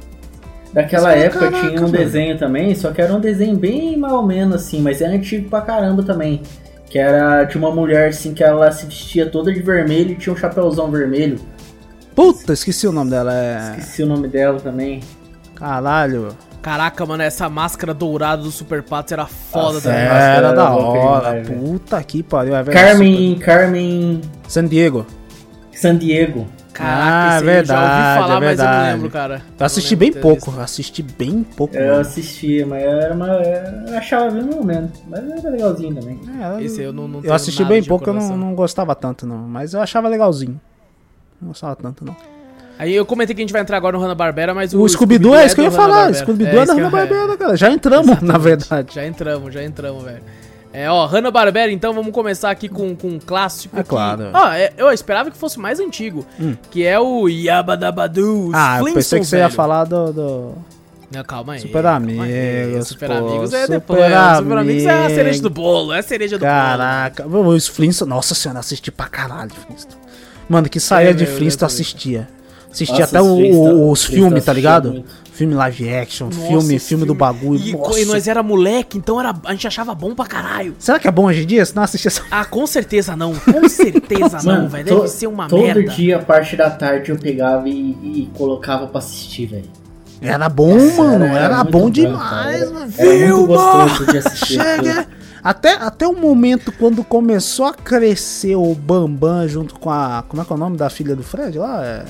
Daquela
Mas,
época
caraca,
tinha um
velho.
desenho também, só que era um desenho bem mal ou menos assim, mas é antigo pra caramba também. Que era de uma mulher assim que ela se vestia toda de vermelho e tinha um chapéuzão vermelho.
Puta, esqueci o nome dela. É.
Esqueci o nome dela também.
Caralho.
Caraca, mano, essa máscara dourada do Super Patos era foda
Nossa,
também.
é.
Era
era
da hora.
demais, velho.
Puta que pariu. É verdade.
Carmen, Carmen
Super- San Diego.
San Diego.
Caraca,
Ah,
esse aí eu já ouvi
verdade,
falar,
é
mas eu não
verdade.
lembro, cara.
Eu assisti
lembro
bem pouco.
visto.
Assisti bem pouco.
Eu
mano.
assistia, mas era uma. Eu achava bem no momento. Mas era legalzinho também.
É,
Esse eu não, não
Eu assisti bem pouco, eu não, não gostava tanto, não. Mas eu achava legalzinho. Não gostava tanto, não.
Aí eu comentei que a gente vai entrar agora no Hanna-Barbera, mas o,
O Scooby-Doo é isso que eu ia falar. Scooby-Doo é, da
que eu-
Hanna-Barbera, cara. Já entramos, na
Exatamente.
verdade.
Já entramos, já entramos, velho. É, ó, Hanna-Barbera, então vamos começar aqui com, com um clássico.
É
que-
claro.
Ó, é, eu esperava que fosse mais antigo,
Hum.
que é o Yabadabadu,
Ah, eu pensei que você ia
velho.
falar do. do...
Não, calma aí.
Super Amigos,
aí. Super
pô,
Amigos é
Super
depois. é, Super Amigos é a cereja do bolo, é a cereja do
Caraca, os Flintstones. Nossa senhora, assisti pra caralho Flintstones. Mano, que saía
É,
de Flintstones assistia. Assistia
Nossa,
até o-
os
os filmes, tá ligado?
muito.
Filme live action,
Nossa,
filme,
os
filme do
filme-
bagulho.
E,
Nossa.
e nós era moleque, então era, a gente achava bom pra caralho.
Será que é bom hoje em dia? Se não assistir essa.
Ah, com certeza não. Com certeza não,
Mano,
velho. Deve ser uma
todo
merda.
dia, a parte da tarde, eu pegava e, e colocava pra assistir, velho.
Era bom, mano. Era,
muito
bom
bom,
demais, mano.
Era muito
Viu,
gostoso de assistir.
Chega! Até, até o momento quando começou a crescer o Bambam junto com a. Como é que é o nome da filha do Fred lá? É...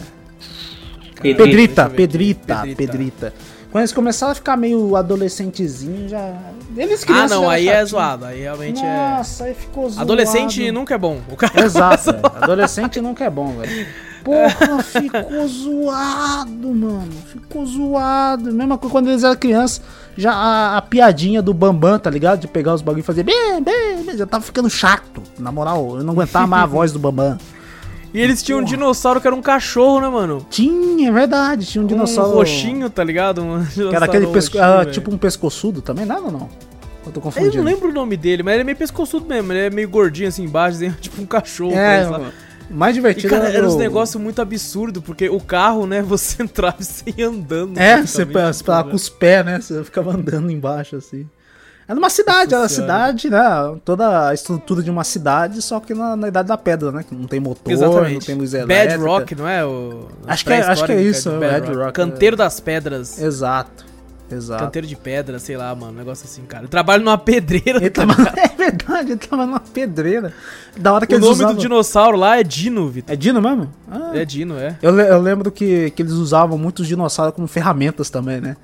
Pedrita,
aqui.
Pedrita,
Pedrita.
Pedrita. Quando eles começaram a ficar meio adolescentezinho, já. Eles
Ah, não, aí é zoado. Aí realmente é.
Nossa, aí ficou zoado.
Adolescente nunca é bom. O cara
Exato, adolescente nunca é bom, velho. Porra, ficou zoado, mano. Ficou zoado. Mesma coisa quando eles eram crianças, já a, a piadinha do Bambam, tá ligado? De pegar os bagulhos e fazer bem, bem, bem, já tava ficando chato. Na moral, eu não aguentava mais a voz do Bambam.
E eles tinham um dinossauro que era um cachorro, né, mano?
Tinha, é verdade, tinha um dinossauro.
Um roxinho, tá ligado? Um
Que era aquele pesco...
roxinho,
era
velho.
tipo um pescoçudo também, nada ou não? Eu tô
Eu
confundindo.
não lembro o nome dele, mas ele é meio pescoçudo mesmo. Ele é meio gordinho assim embaixo, assim, tipo um cachorro.
É, mais
E,
divertido
cara,
era
era uns
o-
negócios muito absurdos, porque o carro, né, você entrava e você ia andando.
É, você
praticamente,
você com os pés, né? Você ficava andando embaixo assim. Era uma cidade, era
Nossa
cidade, né? Toda a estrutura de uma cidade, só que na, na idade da pedra, né? Que não tem motor,
Exatamente.
não tem luz elétrica.
Bedrock, não é? O,
Acho que é- acho que é isso, é Bedrock,
Canteiro das pedras.
Exato. Exato.
Canteiro de pedra, sei lá, mano. Um negócio assim, cara. Eu trabalho numa pedreira.
Ele tava, é verdade, ele tava numa pedreira. Da hora que
O
eles
nome
usavam...
do dinossauro lá é Dino, Vitor.
É Dino mesmo? Ah,
É Dino, é.
eu, eu lembro que, que eles usavam muitos dinossauros como ferramentas também, né?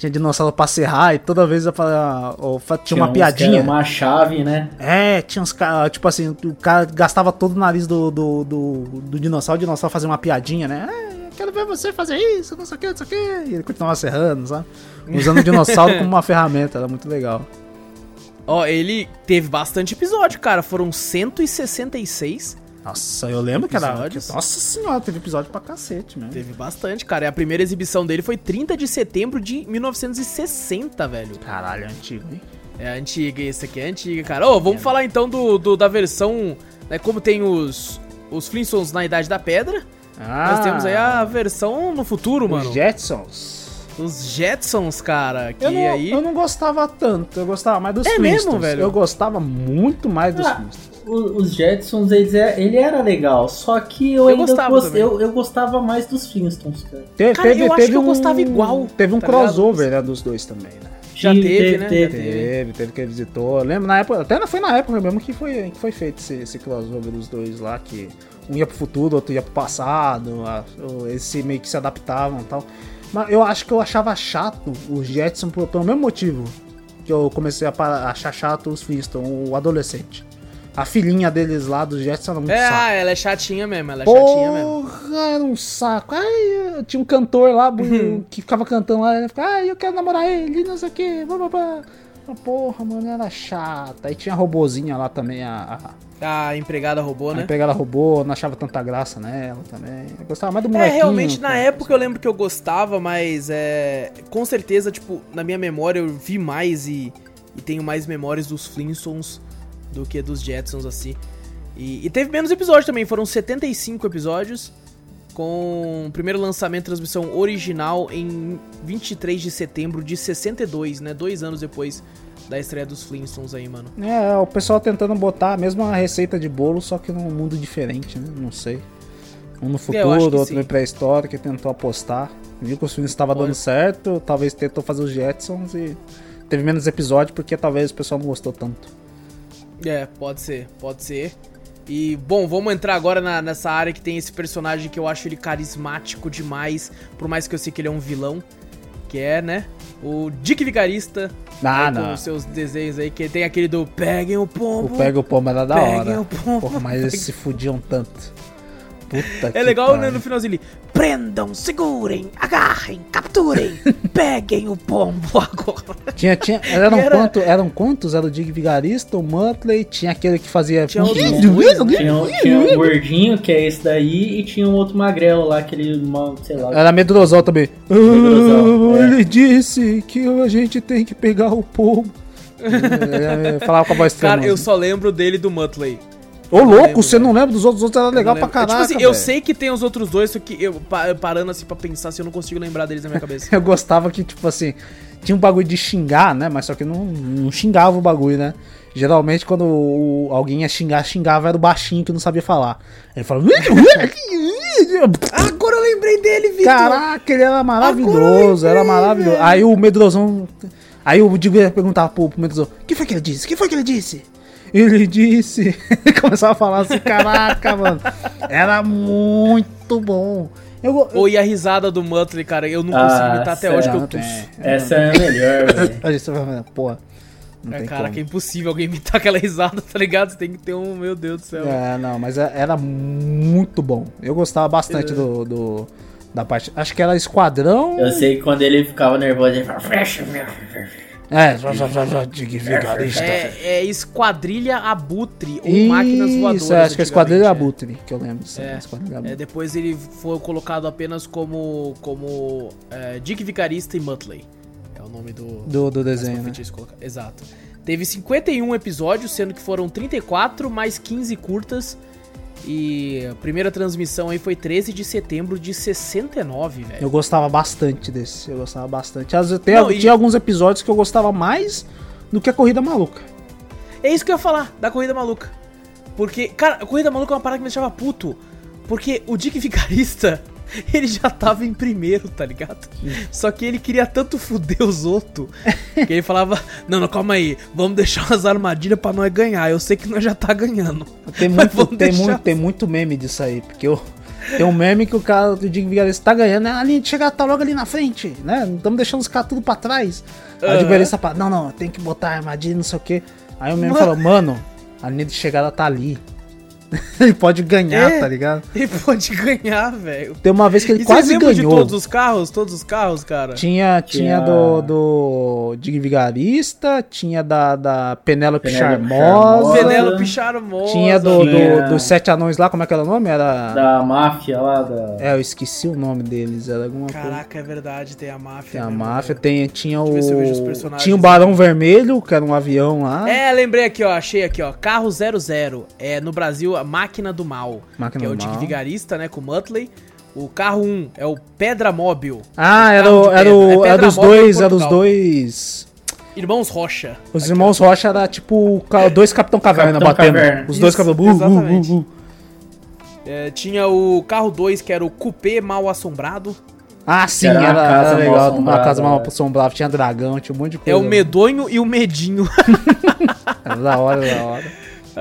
Tinha dinossauro pra serrar e toda vez eu falava, ó, fa- tinha uma piadinha.
Uma chave, né?
É, tinha uns caras, tipo assim, o cara gastava todo o nariz do, do, do, do dinossauro, o dinossauro fazia uma piadinha, né? É, eu quero ver você fazer isso, não sei o que, não sei o que. E ele continuava serrando, sabe? Usando o dinossauro como uma ferramenta, era muito legal.
Ó, ele teve bastante episódio, cara. Foram 166.
Nossa, eu lembro que era. Nossa senhora, teve episódio pra cacete, mesmo.
Teve bastante, cara. E a primeira exibição dele foi 30 de setembro de 1960, velho.
Caralho, é antigo, hein?
É antiga, esse aqui é antiga, cara. Ô, vamos falar então do, do- da versão, né, como tem os, os Flintstones na Idade da Pedra.
Ah,
Nós temos aí a versão no futuro,
os
mano.
Jetsons.
Os Jetsons, cara. Que
Eu não,
aí...
eu não gostava tanto, eu gostava mais dos
É
Flintstones.
mesmo, velho?
Eu gostava muito mais dos
Ah.
Flintstones.
Os Jetsons, eles é, ele era legal, só que eu,
Eu
ainda
gostava
gost- eu, eu gostava mais dos Flintstones, cara.
Te-
Cara, eu acho que eu gostava igual,
Teve um
tá ligado?
crossover né, dos dois também, né?
Já
Sim,
teve, né?
teve,
Já
Teve, teve que visitou. Lembro na época, até foi na época mesmo que foi, que foi feito esse, esse crossover dos dois lá, que um ia pro futuro, outro ia pro passado, a- o- eles se meio que se adaptavam e tal. Mas eu acho que eu achava chato os Jetson pelo mesmo motivo que eu comecei a achar chato os Flintstones, o adolescente. A filhinha deles lá dos Jetson era muito
É,
saco.
ah, ela é chatinha mesmo, ela é chatinha mesmo.
Porra, era um saco. Ai, tinha um cantor lá que ficava cantando lá, ele ficava, ai, eu quero namorar ele, não sei o que, bababá. Ah, Porra, mano, era chata. Aí tinha a robozinha lá também, a, a,
A empregada robô,
a
né?
empregada robô, não achava tanta graça nela também. Eu gostava mais do
É,
molequinho.
realmente, na
cara.
época eu lembro que eu gostava, mas é. Com certeza, tipo, na minha memória eu vi mais e, e tenho mais memórias dos Flintstones do que dos Jetsons, assim. E, e teve menos episódios também, foram 75 episódios. Com o primeiro lançamento, transmissão original em 23 de setembro de 62, né? Dois anos depois da estreia dos Flintstones aí, mano.
É, o pessoal tentando botar a mesma receita de bolo, só que num mundo diferente, né? Não sei. Um no
É,
futuro, outro
sim.
no pré-histórico, que tentou apostar. Viu que os filmes estavam
Pode.
dando certo, talvez tentou fazer os Jetsons e teve menos episódio porque talvez o pessoal não gostou tanto.
É, pode ser, pode ser. E, bom, vamos entrar agora na- nessa área que tem esse personagem que eu acho ele carismático demais, por mais que eu sei que ele é um vilão, que é, né, o Dick Vigarista,
Ah,
com os seus desenhos aí, que tem aquele do Peguem o
O
Pombo.
Pega o Pombo era da
Peguem
hora.
o pombo.
Porra, mas eles se fudiam tanto. Puta que
É legal, né, no finalzinho ali, prendam, segurem, agarrem, capturem, peguem o pombo agora.
Tinha, tinha, eram,
era-
quanto, eram quantos? Era o Dig Vigarista, o Muttley, tinha aquele que fazia...
Tinha?
Tinha, um- tinha um gordinho, que é esse daí, e tinha um outro magrelo lá, aquele, mal- sei lá.
Era Medrosol também.
Medrosol,
Ah,
é.
Ele disse que a gente tem que pegar o pombo. É, falava com a voz
Cara, eu só lembro dele do Muttley.
Ô, louco,
lembro,
você não lembra dos outros? Os outros eram legal pra
lembro. É, Tipo assim, eu sei que tem os outros dois, só que eu pa- parando assim pra pensar, assim, eu não consigo lembrar deles na minha cabeça.
Eu gostava que, tipo assim, tinha um bagulho de xingar, né? Mas só que não, não xingava o bagulho, né? Geralmente, quando o- alguém ia xingar, xingava era o baixinho que não sabia falar. Ele falava.
Agora eu lembrei dele, Vitor!
Caraca, ele era maravilhoso,
lembrei,
era maravilhoso.
velho.
Aí o Medrosão. Aí o Digo ia perguntar pro, pro Medrosão: O que foi que ele disse? O que foi que ele disse? Ele disse. Ele começava a falar assim: Caraca, mano. Era muito bom. Eu, eu,
Ou e a risada do Muttley, cara, eu não
Ah,
consigo imitar até hoje que eu tuço.
tem.
Essa é a melhor, velho.
Olha, você vai falar, porra. Não
É,
tem
cara,
como.
que é impossível alguém imitar aquela risada, tá ligado? Você tem que ter um, meu Deus do céu.
É, não, mas é- era muito bom. Eu gostava
É.
bastante do, do- da parte. Acho que era Esquadrão.
Eu sei que quando ele ficava nervoso, ele falava, fecha, meu.
É, Vigarista.
É, é Esquadrilha Abutre, ou Máquinas Voadoras.
Isso, é, acho que é Esquadrilha
antigamente,
Abutre, que eu lembro. sim,
É.
Esquadrilha
É, depois ele foi colocado apenas como, como é, Dick Vicarista e Muttley. É o nome do,
Do, do desenho, né?
Exato. Teve 51 episódios, sendo que foram 34 mais 15 curtas. E a primeira transmissão aí foi 13 de setembro de 69, velho.
Eu gostava bastante desse, eu gostava bastante. Às vezes, tem,
Não, e-
tinha alguns episódios que eu gostava mais do que a Corrida Maluca.
É isso que eu ia falar, da Corrida Maluca. Porque, cara, a Corrida Maluca é uma parada que me deixava puto. Porque o Dick Vicarista, ele já tava em primeiro, tá ligado? Só que ele queria tanto fuder os outros, que ele falava, não, não, calma aí, vamos deixar umas armadilhas pra nós ganhar. Eu sei que nós já tá ganhando.
Tem muito, tem,
deixar-
muito, tem muito meme disso aí, porque eu, tem um meme que o cara do Dig Vigarista tá ganhando, né? A linha de chegada tá logo ali na frente, né? Não estamos deixando os caras tudo pra trás. Aí o. Dig Vigarista fala, não, não, tem que botar armadilha, não sei o quê. Aí o meme falou, mano, a linha de chegada tá ali. ele pode ganhar,
É.
tá ligado?
Ele pode ganhar, velho.
Tem uma vez que ele
E
quase
lembram de
ganhou.
todos os carros? Todos os carros, cara?
Tinha, tinha,
Tinha-
do, do Dig Vigarista, tinha da, da Penélope Charmosa.
Penélope Charmosa.
tinha do,
Tinha-
do- dos Sete Anões lá, como é que era o nome? Era...
Da máfia lá, da...
É, eu esqueci o nome deles, era alguma coisa...
Caraca, é verdade, tem a máfia.
Tem a
mesmo,
máfia, tem, tinha
Deixa eu ver se eu vejo os
o...
personagens.
Tinha o Barão Vermelho, que era um avião lá.
É, lembrei aqui, ó, achei aqui, ó. Carro 00. É no Brasil a Máquina do Mal.
Máquina
que é o Dick
Mal.
Vigarista, né, com o Muttley. O carro 1 é o Pedra Móvel.
Ah, era, o, era, o,
É
era
Pedra
os
Móvel em
dois, era os dois...
Irmãos Rocha.
Os irmãos Rocha era tipo dois Capitão Caverna
Capitão
batendo.
Caverna.
Os dois Capitão. Uh, uh,
exatamente.
uh, uh.
É, tinha o carro 2, que era o Coupé Mal Assombrado.
Ah, sim,
Era
era,
uma casa
era
mal
legal. Uma
assombrada,
casa mal
é.
assombrada, tinha dragão, tinha um monte de
É
coisa.
o Medonho e o Medinho.
Era da hora, da hora.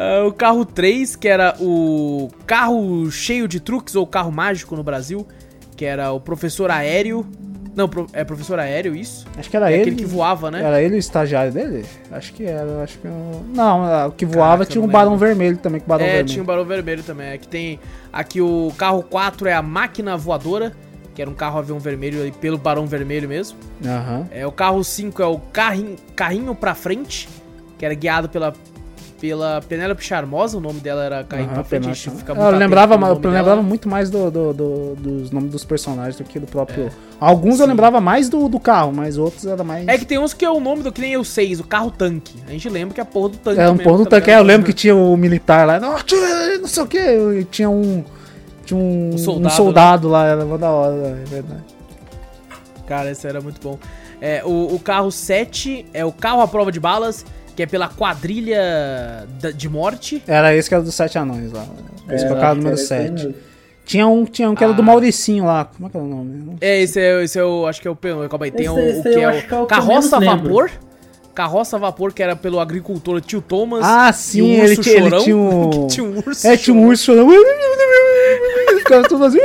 Ah, o carro 3, que era o carro cheio de truques, ou carro mágico no Brasil, que era o Professor Aéreo. Não, é Professor Aéreo isso?
Acho que era
É
ele.
aquele que voava, né?
Era ele o estagiário dele? Acho que era, acho que eu... Não, o que voava
Caraca,
tinha um Barão. Vermelho também, que Barão
É,
Vermelho.
tinha o Barão Vermelho também. É que tem. Aqui o carro 4 é a máquina voadora, que era um carro avião vermelho aí pelo Barão Vermelho mesmo.
Aham.
É, o carro 5 é o carrinho, carrinho pra frente, que era guiado pela, pela Penélope Charmosa, o nome dela era a gente fica
Eu
muito atento
lembrava, eu
dela.
lembrava muito mais do, do- do- dos nomes dos personagens do que do próprio.
É.
Alguns eu
Sim.
lembrava mais do, do carro, mas outros era mais.
É que tem uns que é o nome do que nem o 6, o carro tanque. A gente lembra que é a porra do tanque.
É um
mesmo,
ponto do
tá
tanque. É, eu lembro que tinha o militar lá, não, não sei o que, tinha um. Tinha um,
Um
um
soldado,
soldado, lá, era mó da hora, é verdade.
Cara, esse era muito bom. É, o, o carro 7 é o carro à prova de balas, que é pela quadrilha da- de morte.
Era esse que era dos sete anões lá. Esse que é o carro número
era esse aí
7.
mesmo.
Tinha um, tinha um que era do
Ah.
Mauricinho lá. Como é que era o nome?
É, esse é, esse é o. Acho que é o. Calma aí, tem
Esse-
o, o
esse
que é
acho que é
o.
o
Carroça a
lembro.
vapor. Carroça a vapor, que era pelo agricultor Tio Thomas.
Ah,
e
sim,
o
ele,
urso
tinha, ele
chorão,
tinha um.
que tinha um urso.
É, tinha um
chorão.
urso chorando. Os caras todos assim.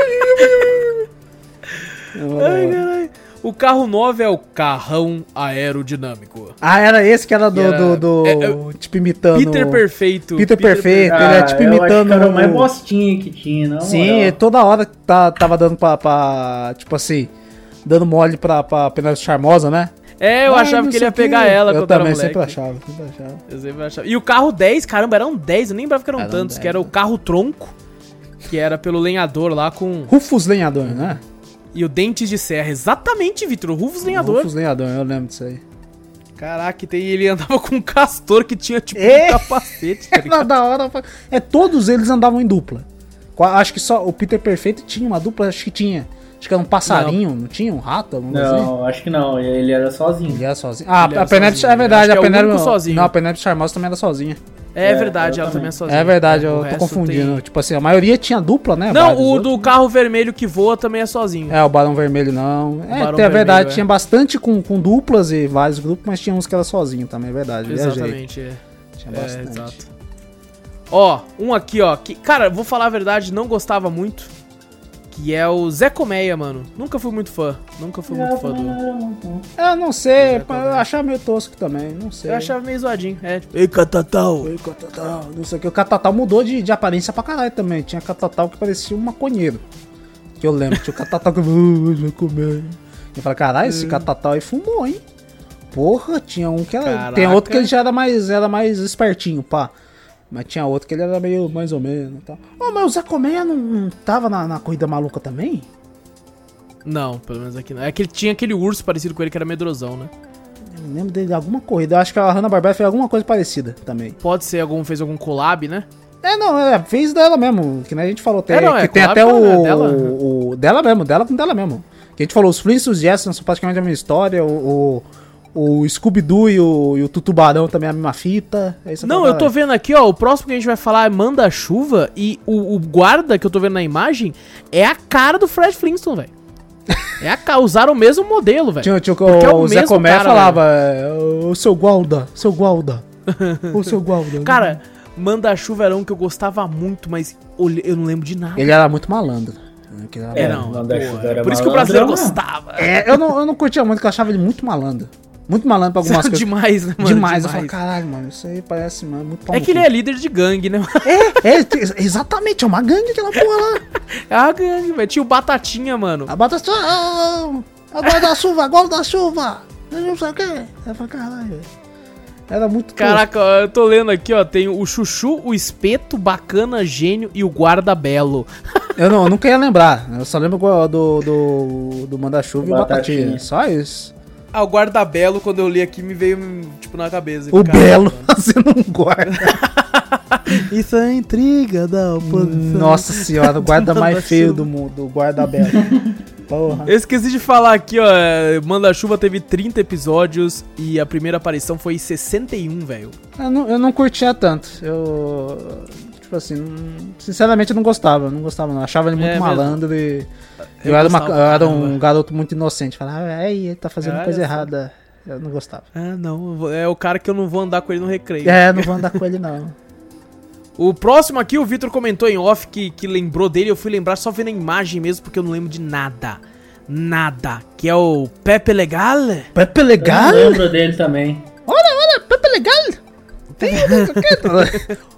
Ai, caralho. O carro 9 é o carrão aerodinâmico.
Ah, era esse que era do.
Que era-
do, do-
é, é-
tipo imitando.
Peter Perfeito.
Peter Perfeito. Ele é tipo
eu acho
imitando
que era o mais
o-
bostinha que tinha, não?
Sim, toda hora tá, tava dando pra, pra. Tipo assim. Dando mole pra, pra Penélope Charmosa, né?
É, eu
Ah,
achava que ele ia
o
pegar ela
Eu
quando era
também
moleque.
sempre achava, sempre achava.
Eu sempre achava. E o carro 10, caramba, eram 10, eu nem lembrava que eram
Eram
tantos,
10,
que era o
né?
carro tronco, que era pelo lenhador lá com.
Rufus Lenhador, né?
E o Dentes de Serra. Exatamente, Vitor, o Rufus Lenhador.
Rufus Lenhador, eu lembro disso aí.
Caraca, tem, ele andava com um castor que tinha tipo
É.
um capacete, tá
da hora. É, todos eles andavam em dupla. Acho que só o Peter Perfeito tinha uma dupla, acho que tinha. Acho que era um passarinho, não, tinha? Um rato? Coisa assim?
Não, acho que não. Ele era sozinho.
Ele era sozinho. Ah,
Ele
a Penélope é verdade, a
é o
Penélope.
sozinho.
Não, a Penélope Charmosa também era sozinha.
É,
É,
verdade, ela também
também.
é sozinha.
É verdade,
O
eu tô confundindo.
tem-
Tipo assim, a maioria tinha dupla, né?
Não, o
outros.
do carro vermelho que voa também é sozinho.
É, o Barão Vermelho não. É,
Barão
a verdade,
Vermelho, é.
tinha bastante com, com duplas e vários grupos, mas tinha uns que era sozinho também, é verdade. viajei.
Exatamente, é.
Tinha
É,
bastante.
exato. Ó, um aqui, ó. Que, cara, vou falar a verdade, não gostava muito. Que é o Zé Colmeia, mano. Nunca fui muito fã. Nunca fui muito fã do.
Eu não sei, eu achava meio tosco também, não sei.
Eu achava meio zoadinho. É, tipo, Ei, Catatal.
Oi, Catatal, não sei o que. O Catatal mudou de, de aparência pra caralho também. Tinha Catatal que parecia um maconheiro. Que eu lembro, tinha o Catatal que. "Ah, vai comer. Eu falei, caralho, esse Catatal aí fumou, hein? Porra, tinha um que era.
Caraca.
Tem outro que ele já era mais, era mais espertinho, pá. Mas tinha outro que ele era meio mais ou menos e tal. Ô, mas o Zé Colmeia não, não tava na, na corrida maluca também?
Não, pelo menos aqui não. É que ele tinha aquele urso parecido com ele que era medrosão, né?
Eu lembro dele de alguma corrida. Eu acho que a Hanna-Barbera fez alguma coisa parecida também.
Pode ser algum, fez algum collab, né?
É, não, é, fez dela mesmo, que nem a gente falou. Tem,
É, não, é,
que tem até o,
dela, dela.
o, o- Dela mesmo, dela com dela mesmo. Que a gente falou, os Flintstones e Jetsons são praticamente a mesma história, o, o, o Scooby-Doo e o, e o Tutubarão também é a mesma fita. É isso
Não, eu tô vendo aqui, ó. O próximo que a gente vai falar é Manda-Chuva. E o, o guarda que eu tô vendo na imagem é a cara do Fred Flintstone, velho. É a cara. Usaram o mesmo modelo, velho.
Tinha, tinha,
Porque é
o,
o
Zé Comé
cara,
falava, é, o seu Gualda, seu Gualda, o seu Gualda.
Cara, Manda-Chuva era um que eu gostava muito, mas eu não lembro de nada.
Ele era muito malandro. Era
É, não. Pô,
era
por isso que o brasileiro gostava.
É, eu não, eu não curtia muito, porque eu achava ele muito malandro. Muito malandro pra algumas coisas.
demais, né, mano?
demais. Eu falei, caralho, mano, isso aí parece mano, muito pau
É que ele é líder de gangue, né?
É, é, exatamente, é uma gangue aquela porra lá.
É a gangue, velho. Tinha o Batatinha, mano.
A bota ah, a guarda-chuva, a guarda-chuva. Não sei o quê. Eu falei, caralho, velho. Era muito.
Caraca, ó, eu tô lendo aqui, ó. Tem o Chuchu, o Espeto, Bacana, Gênio e o Guarda Belo.
Eu, não, eu nunca ia lembrar. Eu só lembro do, do, do Manda-Chuva e o
Batatinha.
Batatinha. Só isso.
Ah, o Guarda Belo, quando eu li aqui, me veio, tipo, na cabeça.
O Belo fazendo um guarda.
Isso é intriga da oposição.
Nossa senhora, o guarda mais
Manda-chuva.
feio do mundo, o guarda belo. Porra.
Eu esqueci de falar aqui, ó. Manda-chuva teve 30 episódios e a primeira aparição foi em 61, velho.
Eu não, eu não curtia tanto. Eu. Tipo assim, não- sinceramente eu não gostava. Não gostava, não. Achava ele muito
É mesmo.
malandro e. Eu,
Eu
era, uma- eu era um garoto muito inocente. Falava, ai, ele tá fazendo
Olha
coisa errada. Eu não gostava.
Ah, não. eu É o cara que eu não vou andar com ele no recreio.
É, não vou andar com ele, não.
O próximo aqui, o Vitor comentou em off que, que lembrou dele. Eu fui lembrar só vendo a imagem mesmo, porque eu não lembro de nada. Nada. Que é o Pepe Legal.
Pepe
Eu
legal?
não lembro dele também.
Olha, olha, Pepe legal!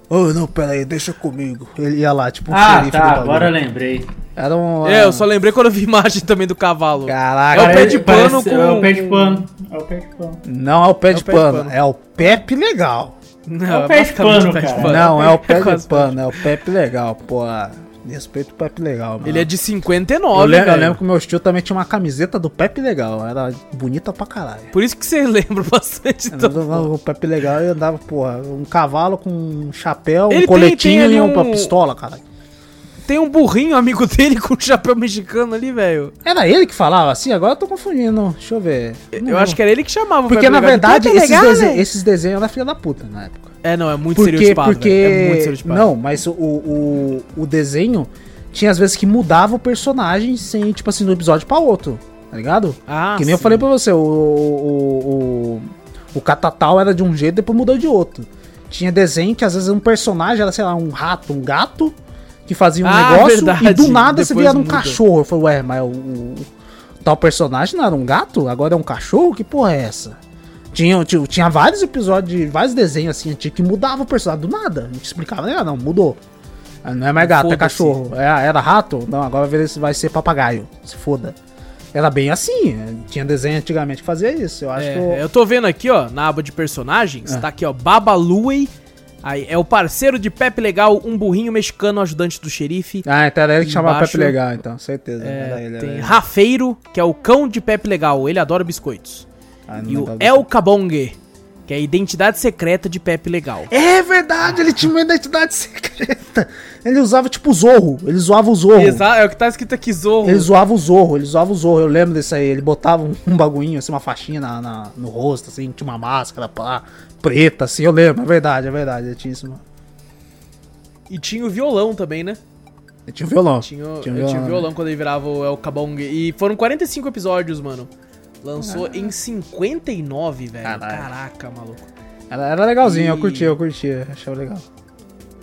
Oh, não, pera aí, deixa comigo. Ele ia lá, tipo um
Ah,
xerife
tá, agora eu lembrei.
Era um.
É, eu só lembrei quando eu vi imagem também do cavalo.
Caraca.
É o pé de
Parece-
pano com-
É o pé de pano. É o pé de pano.
Não é o pé
É
de
o pé de
pano,
pano.
é o Pepe legal.
Não,
É o pé de pano,
o pé de
cara.
pano.
Não, é o pé de pano, é o Pepe legal, pô. Respeito o Pepe legal, mano.
Ele é de
Eu,
59,
lembro, eu
velho.
lembro que o meu tio também tinha uma camiseta do Pepe Legal. Era bonita pra caralho.
Por isso que você lembra bastante do...
O Pepe Legal ele andava, porra, um cavalo com um chapéu,
Ele
um
tem-
coletinho
tem ali
e uma
um-
pistola, cara.
Tem um burrinho amigo dele com um chapéu mexicano ali, velho.
Era ele que falava assim? Agora eu tô confundindo. Deixa eu ver.
Eu acho que era ele que chamava o
Porque
Pepe
na verdade esses,
Legal, né?
esses desenhos eram filha da puta na época.
É, não, é muito
Porque,
estereotipado,
porque...
É muito estereotipado.
Não, mas o, o, o desenho tinha às vezes que mudava o personagem sem, tipo assim, de um episódio pra outro. Tá ligado?
Ah,
que nem eu
sim.
falei pra você, o, o, o, o Catatal era de um jeito, depois mudou de outro. Tinha desenho que às vezes um personagem era, sei lá, um rato, um gato, que fazia um
Ah,
negócio,
verdade.
e do nada você
Depois
via um cachorro. Eu falei, ué, mas o, o tal personagem não era um gato? Agora é um cachorro? Que porra é essa? Tinha, tinha, tinha vários episódios, vários desenhos assim, que mudava o personagem do nada. Não te explicava, né? Não, mudou. Ah, Não é mais gato, é cachorro. É, era rato? Não, agora vai ver se vai ser papagaio. Se foda. Era bem assim. é, Tinha desenho antigamente que fazia isso. Eu acho
É,
que. eu-
eu tô vendo aqui, ó, na aba de personagens,
Ah.
tá aqui, ó, Babaluey. Aí é o parceiro de Pepe Legal, um burrinho mexicano, ajudante do xerife.
Ah, então era ele que chamava Pepe Legal, então, certeza.
É,
era ele, era
tem
ele.
Rafeiro, que é o cão de Pepe Legal, ele adora biscoitos.
Ah,
E o El Cabongue, que é a identidade secreta de Pepe Legal.
É verdade, ele tinha uma identidade secreta. Ele usava tipo o Zorro. Ele zoava o Zorro.
Exato, é o que tá escrito aqui, Zorro.
Ele zoava o Zorro, ele zoava o Zorro. Eu lembro desse aí. Ele botava um, um bagulhinho, assim, uma faixinha na, na- no rosto, assim, tinha uma máscara pá, preta, assim. Eu lembro, é verdade, é verdade. Ele tinha isso, mano.
E tinha o violão também, né?
Ele tinha um violão.
Tinha, o-
Tinha um
eu tinha o
violão,
violão quando ele virava o El Cabong. E foram 45 episódios, mano. Lançou em 59, velho.
Caralho.
Caraca, maluco.
Era, era legalzinho, eu
E-
curtia, eu curtia. Achava legal.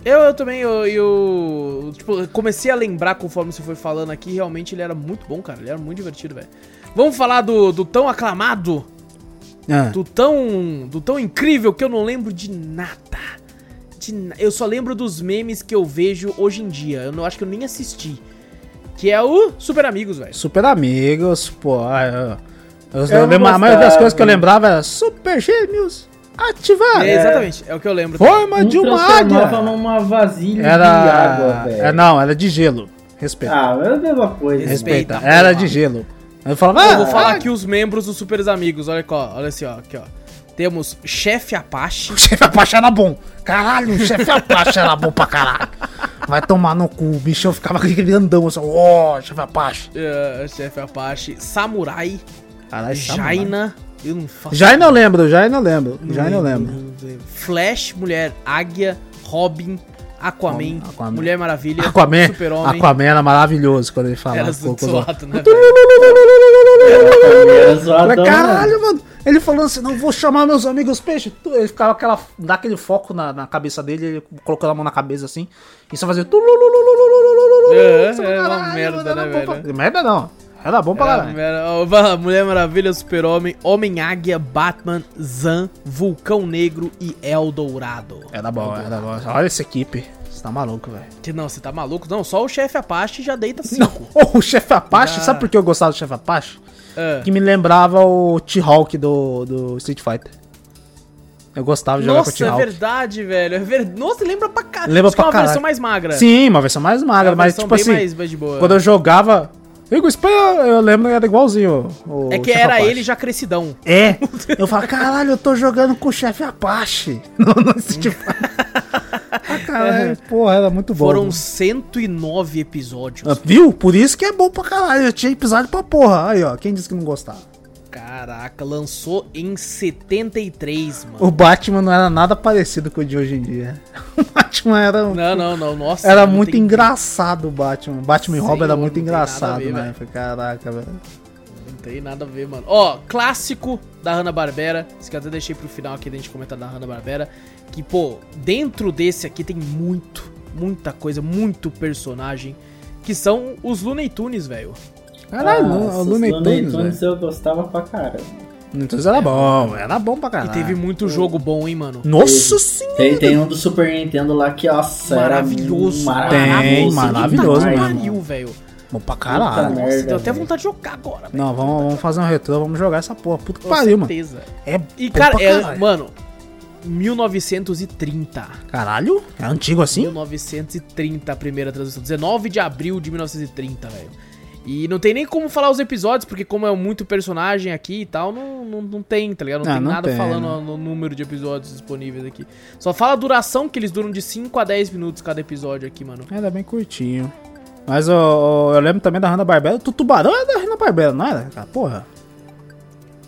Eu, eu também, eu, eu tipo, comecei a lembrar conforme você foi falando aqui, realmente ele era muito bom, cara. Ele era muito divertido, velho. Vamos falar do, do tão aclamado,
Ah,
do tão, do tão incrível que eu não lembro de nada. De eu só lembro dos memes que eu vejo hoje em dia. Eu não acho que eu nem assisti. Que é o Super Amigos, velho.
Super Amigos, pô. ah, Eu, eu,
Eu
lembro- a maioria das coisas que eu lembrava era Super Gêmeos, ativar.
É, exatamente, é o que eu lembro.
Forma
Um
de uma águia.
numa vasilha de
Era.
água, velho.
é, não, era de gelo. Respeita.
Ah, é a mesma coisa.
Respeita.
Respeita. Era de gelo. Eu falava,
Eu
ah,
vou falar
ah,
aqui os membros dos Super Amigos. Olha aqui, ó. Olha assim, ó. Aqui, ó. Temos Chefe Apache.
O chefe Apache era bom. Caralho, o chefe Apache era bom pra caralho. Vai tomar no cu. O bichão ficava grandão assim, ó, chefe Apache.
eh, chefe Apache. Samurai.
Caralho,
Jaina. Eu não faço.
Jaina eu lembro, Jaina eu lembro. Não Jaina eu lembro.
Flash, mulher, águia, Robin. Aquaman,
Aquaman,
Mulher Maravilha,
Aquaman,
Super-Homem.
Aquaman era maravilhoso quando ele falava.
Era
zoado,
zoado, né?
Era, zoadão,
Caralho, mano. Ele falando assim, não vou chamar meus amigos peixes. Ele ficava aquela, dá aquele foco na, na cabeça dele, ele colocando a mão na cabeça assim. E só fazia...
É,
é,
é uma merda, né, velho?
Merda não. Era bom pra caralho.
era- vai, Mulher Maravilha, Super-Homem, Homem-Águia, Batman, Zan, Vulcão Negro e Eldorado.
Era bom, era bom. Olha essa equipe. Você tá maluco, velho.
Que não, você tá maluco? Não, só o chefe Apache já deita
Não,
cinco.
o chefe Apache,
Já.
sabe por que eu gostava do chefe Apache?
É.
Que me lembrava o T-Hawk do, do Street Fighter. Eu gostava de jogar com o
Nossa, é
T-Hawk.
verdade, velho. É ver... Nossa, lembra pra caralho.
Lembra
é
pra
uma versão
caralho.
mais magra.
Sim, uma versão mais
É
magra,
uma
mas tipo assim,
mais, mais de boa.
quando eu jogava. Igor Espanha, eu lembro que era igualzinho. o
É que era
Apache.
ele já crescidão.
É, eu falo, caralho, eu tô jogando com o chefe Apache. Street Fighter. Ah, caralho. Porra, era muito bom.
Foram 109 episódios.
Ah, Viu? Por isso que é bom pra caralho. Eu tinha episódio pra porra. Aí, ó. Quem disse que não gostava?
Caraca, lançou em 73, mano.
O Batman não era nada parecido com o de hoje em dia. O Batman era.
Não, não, não. Nossa.
Era muito
tem-
engraçado o Batman. Batman e Robin era muito engraçado,
ver,
né?
velho.
Falei, Caraca, velho.
Não tem nada a ver, mano. Ó, clássico da Hanna-Barbera. Isso que eu até deixei pro final aqui da gente comentar da Hanna-Barbera. Que, pô, dentro desse aqui tem muito, muita coisa, muito personagem. Que são os Looney Tunes, velho.
Caralho,
Nossa,
o Looney Tunes,
eu gostava pra caramba.
Looney Tunes era bom, era bom pra
E
caralho.
teve muito jogo bom, hein, mano.
Nossa senhora!
Tem, tem um do Super Nintendo lá que, nossa,
Maravilhoso.
era
Tem,
maravilhoso.
maravilhoso
Puta pariu, velho.
Bom pra
Puta
caralho.
merda.
Nossa, deu até vontade de jogar agora.
Não, vamos, vamos fazer um retrô, vamos jogar essa porra. Puta que pariu, mano.
certeza.
É
E, cara, é,
caralho.
mano, 1930.
Caralho? É antigo assim?
1930, a primeira transmissão. 19 de abril de 1930, velho. E não tem nem como falar os episódios, porque como é muito personagem aqui e tal, não, não, não tem, tá ligado? Não
Ah,
tem
não
nada
tem,
falando no número de episódios disponíveis aqui. Só fala a duração, que eles duram de 5 a 10 minutos cada episódio aqui, mano.
Era bem curtinho. Mas ó, eu lembro também da Hanna-Barbera. O Tubarão é da Hanna-Barbera, não era? Cara, porra.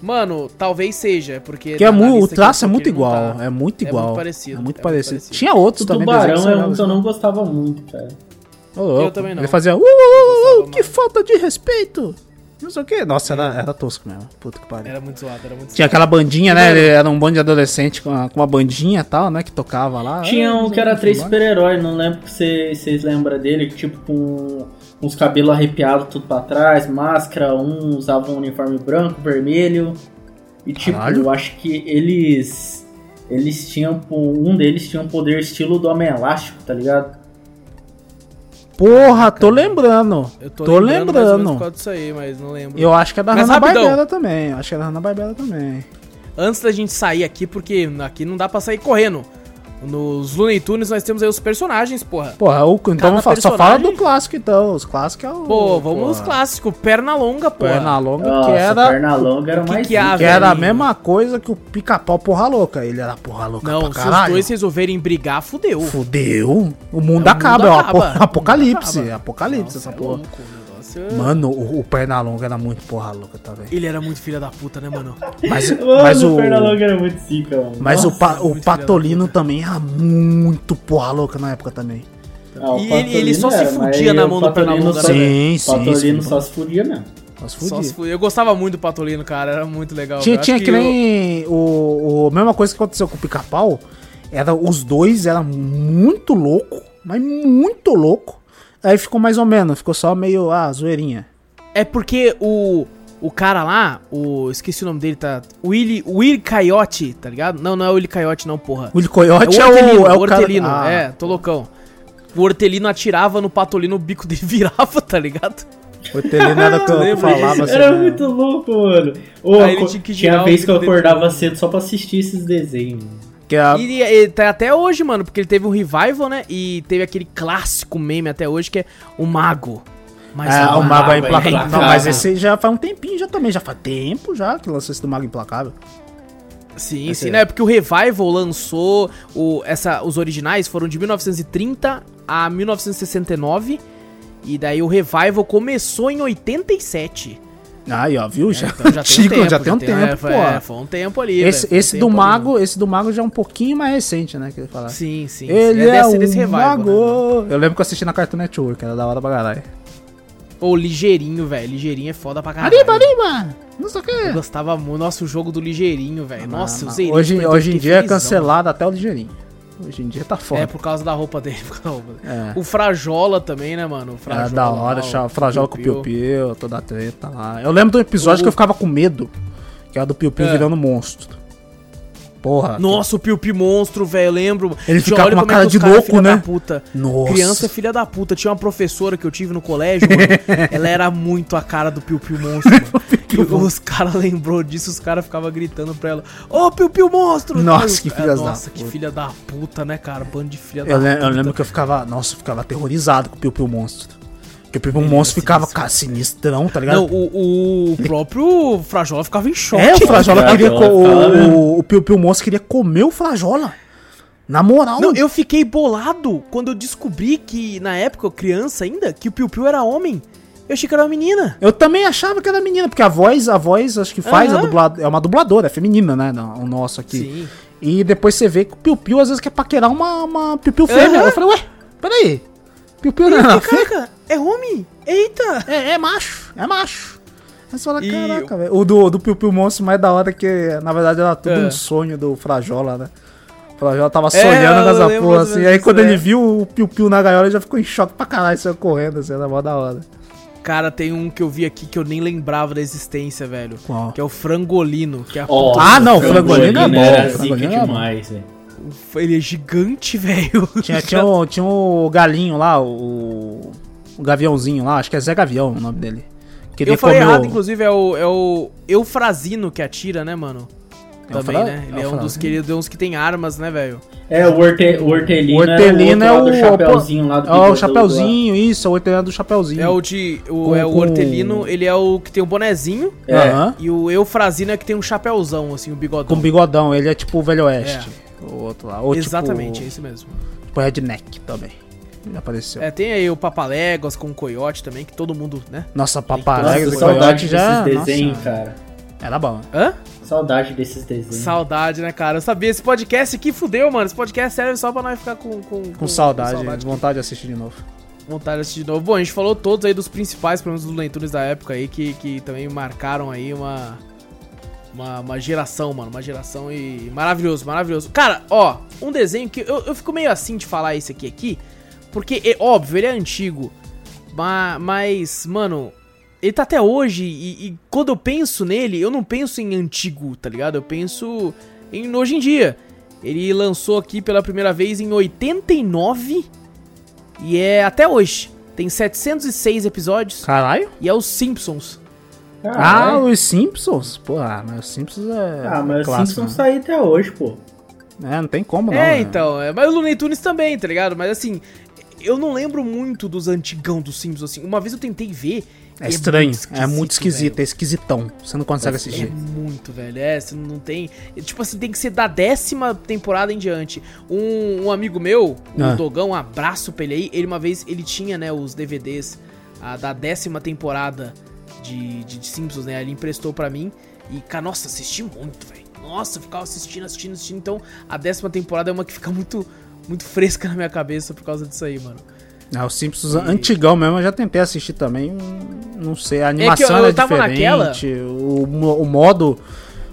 Mano, talvez seja, porque...
Porque é
na- na
mu- o traço é
eu
muito igual.
tá.
É muito
É
igual.
muito parecido,
É muito
é muito
parecido.
parecido.
Tinha outros
O
também.
Tubarão
desenhos
é um que eu não gostava muito, cara.
Ô, louco.
Eu também não.
Ele fazia. Uh, uh, uh, uh, que
mais.
falta de respeito. Não sei o que. Nossa, era, era tosco mesmo. Puta que pariu.
Era muito zoado, era muito
Tinha aquela bandinha, né? Ele era um bando de adolescente com uma, com uma bandinha e tal, né? Que tocava lá.
Tinha
Ah,
um que era três super-heróis, não lembro se vocês vocês lembram dele, que tipo com uns cabelos arrepiados tudo pra trás, máscara, um usava um uniforme branco, vermelho. E tipo,
Caralho.
eu acho que eles. Eles tinham. Um deles tinha um poder estilo do Homem Elástico, tá ligado?
Porra, tô lembrando.
Eu tô,
Tô
lembrando, disso aí, mas não lembro.
Eu acho que é da
Mas
Hanna-Barbera
rapidão.
também. Acho que é da Hanna-Barbera também.
Antes da gente sair aqui, porque aqui não dá pra sair correndo. Nos Looney Tunes nós temos aí os personagens, porra.
Porra, o, então
Cada
vamos falar- só fala do clássico então. Os clássicos é o.
Pô, vamos
porra,
nos clássicos. Perna longa, porra.
Perna longa,
Nossa,
que era.
perna longa era
que
mais.
que é.
Que era a mesma coisa que o pica-pau porra louca. Ele era porra louca
Não,
pra
se os dois resolverem brigar, fudeu.
Fudeu. O mundo
É, o
acaba,
mundo
é o
acaba.
apo-
O mundo
apocalipse.
acaba.
Apocalipse
Nossa,
essa
é
porra.
louco, o
Mano, o, o perna longa era muito porra louca, tá vendo?
Ele era muito filha da puta, né, mano?
Mas,
Mano,
mas o.
perna longa era muito zica, mano.
Mas o,
Nossa.
pa- o
filha da
Patolino também era muito porra louca na época também.
Ah, o
E ele- ele só se
era,
fudia
mas
na
o
mão do perna
Patolino
longa,
só-
né,
Sim, sim.
Patolino
sim.
só se fudia mesmo.
Só se
Só
fudia.
se fu- Eu gostava muito do Patolino, cara. Era muito legal.
Tinha,
Eu
tinha que
eu-
nem o, o. Mesma coisa que aconteceu com o pica-pau. Era, os dois eram muito louco, mas muito louco. Aí ficou mais ou menos, ficou só meio, ah, zoeirinha.
É porque o. O cara lá, o. Esqueci o nome dele, tá? Willy, Willy Coyote, tá ligado? Não, não é o Willy Coyote, não, porra.
Willy Coyote é,
Hortelino,
o, é o
Hortelino,
cara... Ah,
é, tô loucão. O Hortelino atirava no Patolino, o bico dele virava, tá ligado?
O Hortelino era o que eu falava assim.
Era
né?
muito louco, mano. Ô,
Aí ele
co-
tinha que
tinha vez que eu acordava cedo só pra assistir esses desenhos.
Que a-
E, e tá até hoje, mano, porque ele teve um revival, né? E teve aquele clássico meme até hoje que é o Mago. Mas
É, o Mago é
é
implacável. Não,
implacável.
mas esse já faz um tempinho já também. Já faz tempo já que lançou esse do Mago Implacável.
Sim,
Esse
sim,
é.
né? Porque o Revival lançou o, essa, os originais foram de 1930 a 1969 e daí o Revival começou em 87.
Aí, ó, viu? Já,
Então já tem um tempo,
já tem um tempo,
é,
pô.
é, foi um tempo ali.
Esse,
velho, foi um
esse do
tempo ali,
Mago, esse do Mago já é um pouquinho mais recente, né? Que ele fala.
Sim, sim.
Ele é,
desse,
um
Revival,
mago.
né?
Eu lembro que eu assisti na Cartoon Network, era da hora pra caralho.
Ô, ligeirinho, velho. Ligeirinho é foda pra caralho.
Arriba, arriba! Não sei o
Eu
que.
gostava muito. Nossa, o jogo do ligeirinho, velho. Nossa, eu zerei.
hoje, hoje em dia é cancelado até o ligeirinho. Hoje em dia tá foda.
É, por causa da roupa dele.
É.
O Frajola também, né, mano? O
Era
Frajola.
da hora,
lá, o
Frajola com o
Piu
Piu
Piu.
Piu, toda a treta lá. Eu lembro do episódio
O-
que eu ficava com medo, que era do Piu Piu
É.
virando monstro. Porra.
Nossa, o Piu Piu monstro, velho, eu lembro.
Ele ficava com uma
como é
cara
que
de
cara é
louco,
filha
né?
Puta.
Nossa.
Criança é filha da puta. Tinha uma professora que eu tive no colégio, mano. ela era muito a cara do Piu Piu monstro, mano. E os caras lembrou disso, os caras ficavam gritando pra ela: Ô, Piu Piu monstro!
Nossa, que filhas da
Nossa, que filha da puta, né, cara? Bando de filha
Eu,
da puta.
eu lembro que eu ficava. Nossa, eu ficava aterrorizado com o Piu Piu Monstro. Porque o Piu Piu
Ele
Monstro ficava, cara, sinistrão, tá ligado?
Não, o, o próprio Frajola ficava em choque.
é, o Frajola queria. o, o Piu Piu Monstro queria comer o Frajola. Na moral.
Não, eu fiquei bolado quando eu descobri que, na época, eu criança ainda, que o Piu Piu era homem. Eu achei que era uma menina.
Eu também achava que era menina, porque a voz, a voz, acho que faz a
Aham.
dublado, é uma dubladora, é feminina, né? O nosso aqui.
Sim.
E depois você vê que o Piu Piu às vezes quer paquerar uma, uma Piu Piu fêmea.
Aham.
Eu falei, ué, peraí. Piu Piu não
Eu
é,
fiquei,
fê-
caraca, é homem? Eita!
é, é macho, é macho. Aí você fala,
E
caraca, velho. O do, do Piu Piu Monstro mais da hora que, na verdade, era tudo
É.
um sonho do Frajola, né? O Frajola tava sonhando
eu
nessa porra assim. Aí quando
é.
ele viu o Piu Piu na gaiola, ele já ficou em choque pra caralho, saiu correndo, assim, era mó da hora.
Cara, tem um que eu vi aqui que eu nem lembrava da existência, velho.
Qual?
Que é o frangolino. Que é a
Ó,
Ah, não, frangolino é bom,
Era
frangolino é
demais, velho.
Ele é gigante, velho.
Tinha, tinha, o, tinha o galinho lá, o, o gaviãozinho lá, acho que é Zé Gavião o nome dele. Queria
Eu falei
comer o-
errado, inclusive, é o, é o Eufrazino que atira, né, mano?
É o
Também, né? Ele
é
é,
o
um dos queridos uns que tem armas, né, velho?
É, o, horte, o hortelino,
O hortelino é o.
outro lá do chapeuzinho lá do
É o chapeuzinho, isso, é o hortelino do chapeuzinho.
É o de. O,
Com-
é o
com-
hortelino, ele é o que tem o bonezinho.
É.
Aham.
E o Eufrazino é que tem um chapéuzão, assim, o bigodão.
Com bigodão, ele é tipo o Velho Oeste. O outro lá. Ou
Exatamente, é
tipo,
isso mesmo.
tipo Redneck também. Ele apareceu.
É, tem aí o Papaléguas com o Coiote também, que todo mundo, né?
Nossa, papaléguas
saudade
Coyote já.
desses desenhos,
nossa,
cara.
Era bom.
Hã?
Saudade desses desenhos.
Saudade, né, cara? Eu sabia, esse podcast aqui fudeu, mano. Esse podcast serve só pra nós ficar com. Com,
Com saudade,
com
vontade de assistir de novo.
vontade de assistir de novo. Bom, a gente falou todos aí dos principais, pelo menos dos leituras da época aí, que, que também marcaram aí uma, uma. Uma geração, mano. Uma geração e. Maravilhoso, maravilhoso. Cara, ó, um desenho que. Eu, eu fico meio assim de falar isso aqui aqui. Porque, é óbvio, ele é antigo. ma- Mas, mano. Ele tá até hoje e, e quando eu penso nele, eu não penso em antigo, tá ligado? Eu penso em hoje em dia. Ele lançou aqui pela primeira vez em 89 e é até hoje. Tem 706 episódios
Caralho?
e é os Simpsons.
Ah,
Caralho.
os Simpsons? Pô, ah, mas os Simpsons é.
Ah, mas
é
os
clássico,
Simpsons
né?
saem até hoje, pô.
É, não tem como não.
é,
né?
então. É, mas o Looney Tunes também, tá ligado? Mas assim, eu não lembro muito dos antigão dos Simpsons, assim. Uma vez eu tentei ver.
É
e
estranho, é muito esquisito,
velho.
é esquisitão. Você não consegue
É
assistir.
muito, velho. É, você não tem. é, Tipo assim, tem que ser da décima temporada em diante. Um, um amigo meu, o
Ah.
Dogão, um abraço pra ele aí. Ele uma vez, ele tinha, né, os DVDs ah, da décima temporada de, de, de Simpsons, né? Ele emprestou pra mim. E, cara, nossa, assisti muito, velho. Nossa, eu ficava assistindo, assistindo, assistindo. Então, a décima temporada é uma que fica muito, muito fresca na minha cabeça por causa disso aí, mano.
Ah, os Simpsons antigão mesmo, eu já tentei assistir também. Não sei, a animação
É eu-
era
eu tava
diferente. O, o modo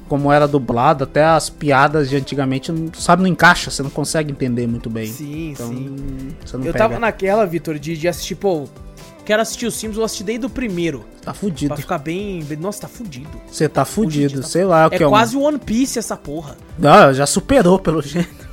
como era dublado, até as piadas de antigamente, sabe, não encaixa, você não consegue entender muito bem.
Sim,
então,
sim. Eu
pega.
tava naquela, Vitor, de, de assistir, pô. Quero assistir os Simpsons, eu assisti desde o primeiro.
Tá fudido.
Pra ficar bem. Nossa, tá fudido.
Você tá fudido,
Fudido, tá
sei lá o
É
que é um-
quase One Piece essa porra.
Não, já superou pelo jeito.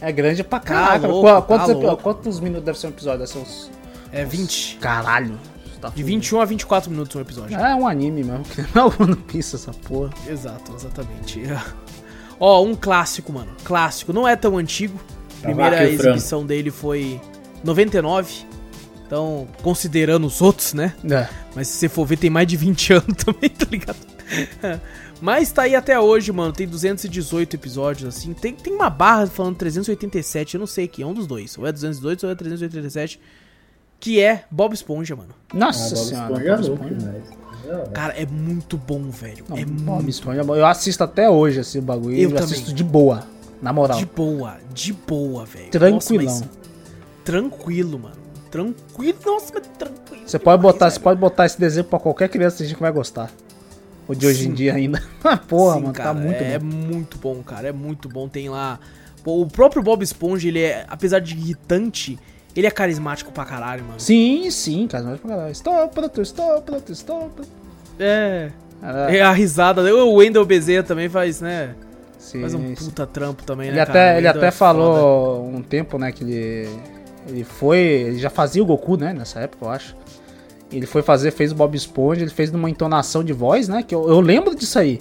É grande pra caraca.
louco,
Qua-
tá
quantos, epi-
louco.
quantos minutos deve ser um episódio? Deve ser uns.
É 20.
Caralho. Tá
De
fudido.
21 a 24 minutos um episódio.
É um anime mesmo. Que não é One Piece essa porra.
Exato, exatamente. Ó, um clássico, mano. Clássico. Não é tão antigo.
Tá
Primeira exibição dele foi 99. Então, considerando os outros, né?
É.
Mas se você for ver, tem mais de 20 anos também, tá ligado? Mas tá aí até hoje, mano. Tem 218 episódios, assim. Tem, tem uma barra falando 387, eu não sei aqui. É um dos dois. Ou é 218 ou é 387. Que é Bob Esponja, mano.
Ah,
Nossa
Bob
senhora.
Esponja é
Bob
louco
Esponja.
demais.
Cara, é muito bom, velho.
Não,
é
Bob
muito
Esponja é bom. Eu assisto até hoje esse bagulho.
Eu
Eu, assisto de boa. Na moral.
de boa. De boa, velho.
Tranquilão.
Nossa, mas tranquilo, mano. Tranquilo. Nossa, mas tranquilo.
Você pode botar, você pode botar esse desenho pra qualquer criança que vai gostar. O de hoje em
Sim.
dia ainda. Porra,
Sim,
mano,
cara,
tá muito
é
bom.
muito bom, cara. É muito bom. Tem lá. Pô, o próprio Bob Esponja, ele é, apesar de irritante, ele é carismático pra caralho, mano.
Sim, sim. Mas pra caralho. Estou pronto, estou pronto.
É.
Ah,
É a risada. O Wendel Bezerra também faz, né?
sim,
Faz um puta trampo também,
Ele
né?
até, ele até
é
falou um tempo, né, que ele ele foi, ele já fazia o Goku, né, nessa época, eu acho. Ele foi fazer, fez o Bob Esponja, ele fez numa entonação de voz, né, que eu, eu lembro disso aí.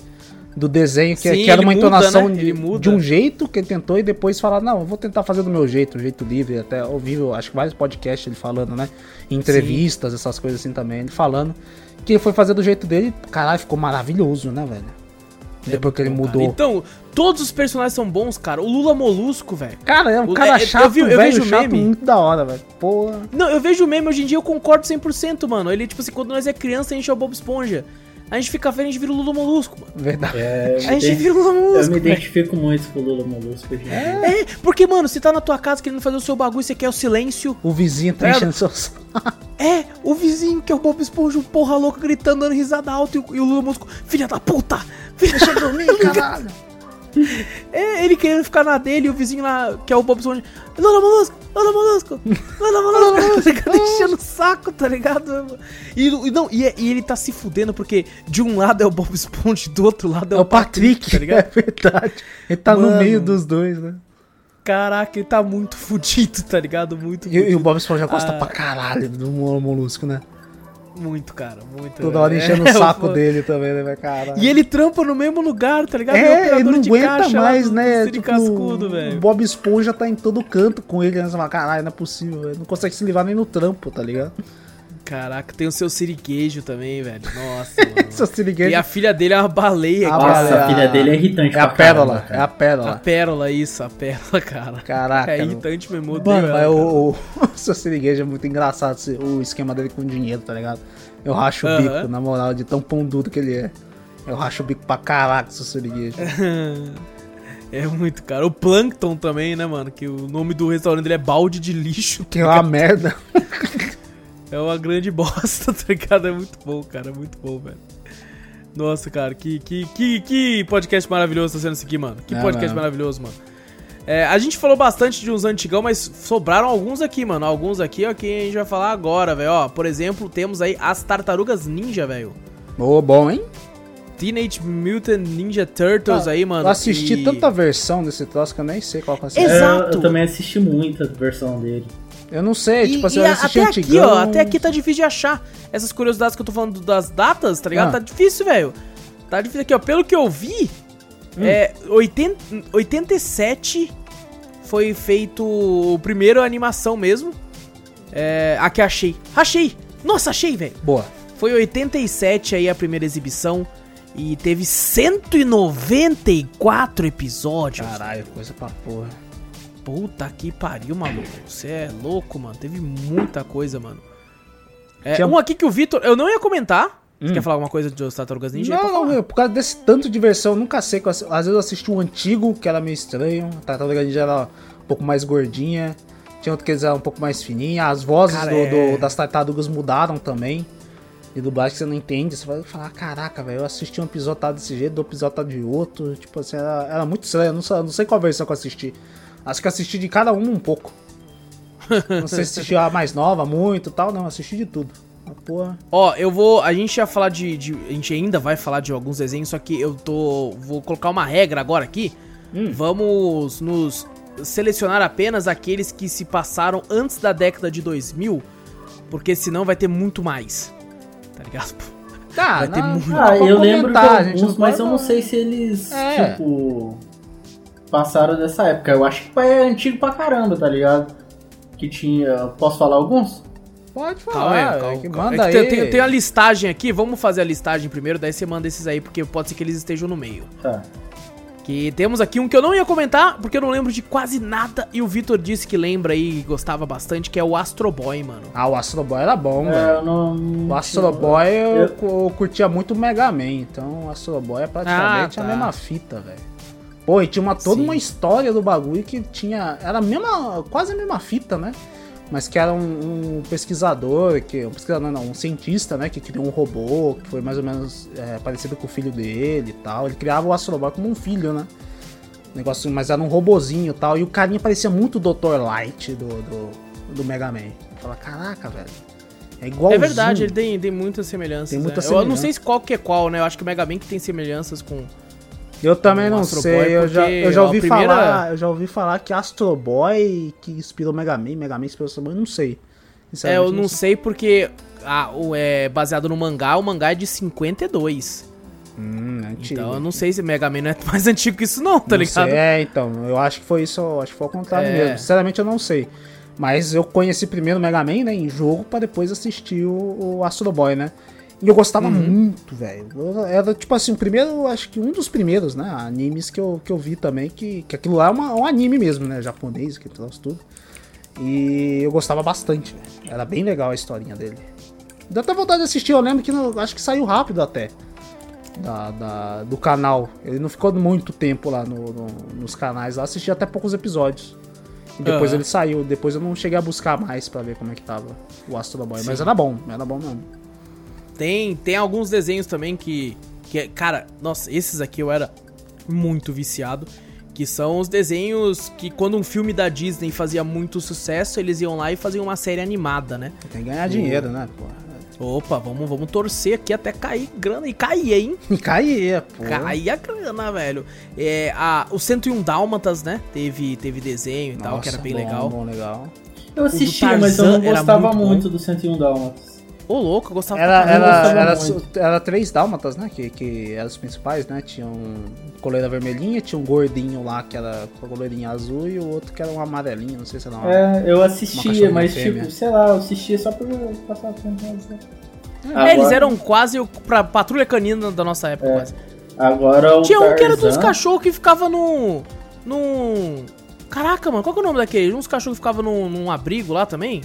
Do desenho, que,
Sim,
que era uma
muda,
entonação
né?
de, de um jeito que ele tentou e depois falar, não, eu vou tentar fazer do meu jeito, um jeito livre. Até ouvi, acho que vários podcasts ele falando, né? Em entrevistas, essas coisas assim também, ele falando que ele foi fazer do jeito dele, caralho, ficou maravilhoso, né, velho? Depois que ele
Cara,
mudou.
Então, todos os personagens são bons, cara. O Lula Molusco, velho.
Cara, é um
O-
cara
é- eu
chato,
vi- eu
velho,
vejo
chato
meme.
muito da hora, velho. Porra.
Não, eu vejo o meme hoje em dia, eu concordo 100%, mano. Ele, tipo assim, quando nós é criança, a gente é o Bob Esponja. A gente fica velho, a gente vira o Lula Molusco, mano.
Verdade.
É, eu
A
me
gente vira o Lula
eu
Molusco,
me
velho.
identifico muito com o Lula Molusco. gente.
É, porque, mano, você tá na tua casa querendo fazer o seu bagulho, você quer o silêncio.
O vizinho tá
É.
enchendo seus.
É, o vizinho que é o Bob Esponja, o porra louca, gritando, dando risada alta, e o, e o Lula Molusco, filha da puta! Filha
Deixa eu dormir, caralho.
É, ele querendo ficar na dele e o vizinho lá, que é o Bob Esponja, Lula Molusco, Lula Molusco, Lula Molusco, tá enchendo o saco, tá ligado? E, e não, e, é- e ele tá se fudendo porque de um lado é o Bob Esponja do outro lado é,
É o Patrick,
tá ligado?
É verdade. Ele tá no
Mano.
meio dos dois, né?
Caraca, ele tá muito fudido, tá ligado? Muito,
E, e o Bob Esponja gosta
Ah.
pra caralho do Mol- Molusco, né?
Muito, cara, muito.
Toda hora
é.
enchendo o saco
É,
dele também, né? Caralho.
E ele trampa no mesmo lugar, tá ligado?
É, ele não aguenta mais,
do-
né?
do
Tipo,
Cascudo,
o. Bob Esponja tá em todo canto com ele, né? Você fala, caralho, não é possível, velho. Não consegue se livrar nem no trampo, tá ligado?
Caraca, tem o seu siriguejo também, velho. Nossa.
Seu siriguejo
E a filha dele é uma baleia,
A
cara.
Nossa,
baleia-
a filha dele é irritante
é a
pra caramba,
pérola,
cara.
é a
A
pérola.
pérola, isso, a pérola, cara.
Caraca.
é irritante mesmo, odeio
Mano,
ela,
mas o, o, o seu siriguejo é muito engraçado o esquema dele com dinheiro, tá ligado? Eu racho o bico, na moral, de tão pão duro que ele é. Eu racho o bico pra caraca, seu siriguejo.
É muito, cara. O Plankton também, né, mano? Que o nome do restaurante dele é balde de lixo.
Que é uma merda.
É uma grande bosta, tá ligado? É muito bom, cara. É muito bom, velho. Nossa, cara, que, que, que, que podcast maravilhoso tá sendo esse aqui, mano. Que
É
podcast
mesmo.
maravilhoso, mano. É, a gente falou bastante de uns antigão, mas sobraram alguns aqui, mano. Alguns aqui, ó, que a gente vai falar agora, velho. Ó, por exemplo, temos aí as Tartarugas Ninja, velho.
Ô, bom, hein?
Teenage Mutant Ninja Turtles aí, mano.
Eu assisti
e-
tanta versão desse troço que eu nem sei qual que eu
É,
Exato.
Eu, também assisti muita versão dele.
Eu não sei,
E,
tipo assim, eu assisti
até aqui,
antigão.
ó, até aqui tá difícil de achar. Essas curiosidades que eu tô falando das datas, tá ligado?
Ah.
Tá difícil, velho. Tá difícil aqui, ó. Pelo que eu vi,
Hum.
é 80, 87 foi feito o primeiro animação mesmo. É, aqui achei. Achei! Nossa, achei, velho.
Boa.
Foi 87 aí a primeira exibição e teve 194 episódios.
Caralho, coisa pra porra.
Puta que pariu, maluco. Você é louco, mano. Teve muita coisa, mano. É,
Tinha-
Um aqui que o Vitor. Eu não ia comentar. Você
Hum.
quer falar alguma coisa dos Tartarugas Ninja?
Não, não, eu- por causa desse tanto de versão, eu nunca sei. Às vezes eu assisti o antigo, que era meio estranho. A Tartaruga Ninja era um pouco mais gordinha. Tinha outro que eles eram um pouco mais fininha. As vozes
Cara,
do-
é.
do- das tartarugas mudaram também. E dublagem que você não entende. Você vai falar, caraca, velho, eu assisti um episódio tá desse jeito, do episódio tá de outro. Tipo assim, era, era muito estranho. Eu não, não sei qual versão que eu assisti. Acho que eu assisti de cada um um pouco. Não sei se assisti a mais nova, muito e tal. Não, assisti de tudo.
Ó, eu vou. A gente ia falar de, de- A gente ainda vai falar de alguns desenhos, só que eu tô. Vou colocar uma regra agora aqui.
Hum.
Vamos nos selecionar apenas aqueles que se passaram antes da década de 2000, porque senão vai ter muito mais. Tá ligado?
Ah,
Vai ter
não,
muito.
não
Ah, eu lembro de alguns, mas eu não sei se eles,
É.
tipo, passaram dessa época. Eu acho que é antigo pra caramba, tá ligado? Que tinha... Posso falar alguns?
Pode
Calma
falar,
calma,
que
calma.
manda
É que
aí.
tem, tem, tem a listagem aqui, vamos fazer a listagem primeiro, daí você manda esses aí, porque pode ser que eles estejam no meio.
Tá.
Que temos aqui um que eu não ia comentar, porque eu não lembro de quase nada, e o Vitor disse que lembra aí, e gostava bastante, que é o Astro Boy, mano.
Ah, o Astro Boy era bom,
É,
velho.
eu não...
O Astro Boy eu,
eu-
eu curtia muito o Mega Man, então o Astro Boy é praticamente
Ah, tá.
a mesma fita, velho. Pô, e tinha uma, toda
Sim.
uma história do bagulho que tinha. Era a mesma. quase a mesma fita, né? Mas que era um, um pesquisador, que. Um pesquisador não, um cientista, né? Que criou um robô, que foi mais ou menos é, parecido com o filho dele e tal. Ele criava o Astro Boy como um filho, né? Negócio, mas era um robozinho e tal. E o carinha parecia muito o Dr. Light do, do, do Mega Man. Eu falava, caraca, velho. É igual
É verdade, ele tem, tem muitas semelhanças.
Tem muita
né? Eu não
semelhança.
sei se qual que é qual, né? Eu acho que o Mega Man que tem semelhanças com.
Eu também
o
não
Astro
sei,
Boy,
eu já, eu já ouvi
primeira-
falar, eu já ouvi falar que Astro Boy que inspirou Mega Man, Mega Man inspirou Astro Boy, eu não sei.
É, eu não sei porque. Ah, o, é baseado no mangá, o mangá é de 52.
Hum, é antigo.
Então eu não sei se Mega Man não é mais antigo que isso, não, tá
Não
ligado?
sei, É, então, eu acho que foi isso, eu acho que foi ao contrário
É.
mesmo. Sinceramente eu não sei. Mas eu conheci primeiro o Mega Man, né, em jogo, pra depois assistir o, o Astro Boy, né? E eu gostava
Uhum.
muito, velho. Era tipo assim, o primeiro, acho que um dos primeiros, né? Animes que eu, que eu vi também, que, que aquilo lá é uma- um anime mesmo, né? Japonês, que trouxe tudo. E eu gostava bastante, velho. Era bem legal a historinha dele. Deu até vontade de assistir, eu lembro que no- acho que saiu rápido até. Da, da- do canal. Ele não ficou muito tempo lá no- no- nos canais. Eu assisti até poucos episódios. E depois
Aham.
ele saiu. Depois eu não cheguei a buscar mais pra ver como é que tava o Astro Boy. Mas
Sim.
era bom, era bom mesmo.
Tem, tem alguns desenhos também que, que. é- Cara, nossa, esses aqui eu era muito viciado. Que são os desenhos que, quando um filme da Disney fazia muito sucesso, eles iam lá e faziam uma série animada, né?
Tem que ganhar dinheiro, né, pô?
Opa, vamos, vamos torcer aqui até cair grana. E cair, hein?
E caía, pô.
Cair a grana, velho. É, a, o 101 Dálmatas, né? Teve, teve desenho e tal, que era
Nossa,
bem
bom,
legal.
Bom, legal.
Eu assistia, mas eu não gostava
muito bom.
muito, do 101 Dálmatas.
Ô, louco, eu gostava
Era,
pra
era, era,
muito.
era três dálmatas, né? Que, que eram os principais, né? Tinha um coleira vermelhinha, tinha um gordinho lá que era com a coleirinha azul e o outro que era um amarelinho, não sei se era uma.
É, eu assistia, mas
fêmea.
tipo, sei lá, eu assistia só pra passar o tempo. assim.
É, eles eram quase o, pra patrulha canina da nossa época,
É.
quase.
Agora o
Tinha um que era dos
Tarzan-
cachorros que ficava num. num. Caraca, mano, qual que é o nome daquele? Uns cachorros que ficavam num, num abrigo lá também?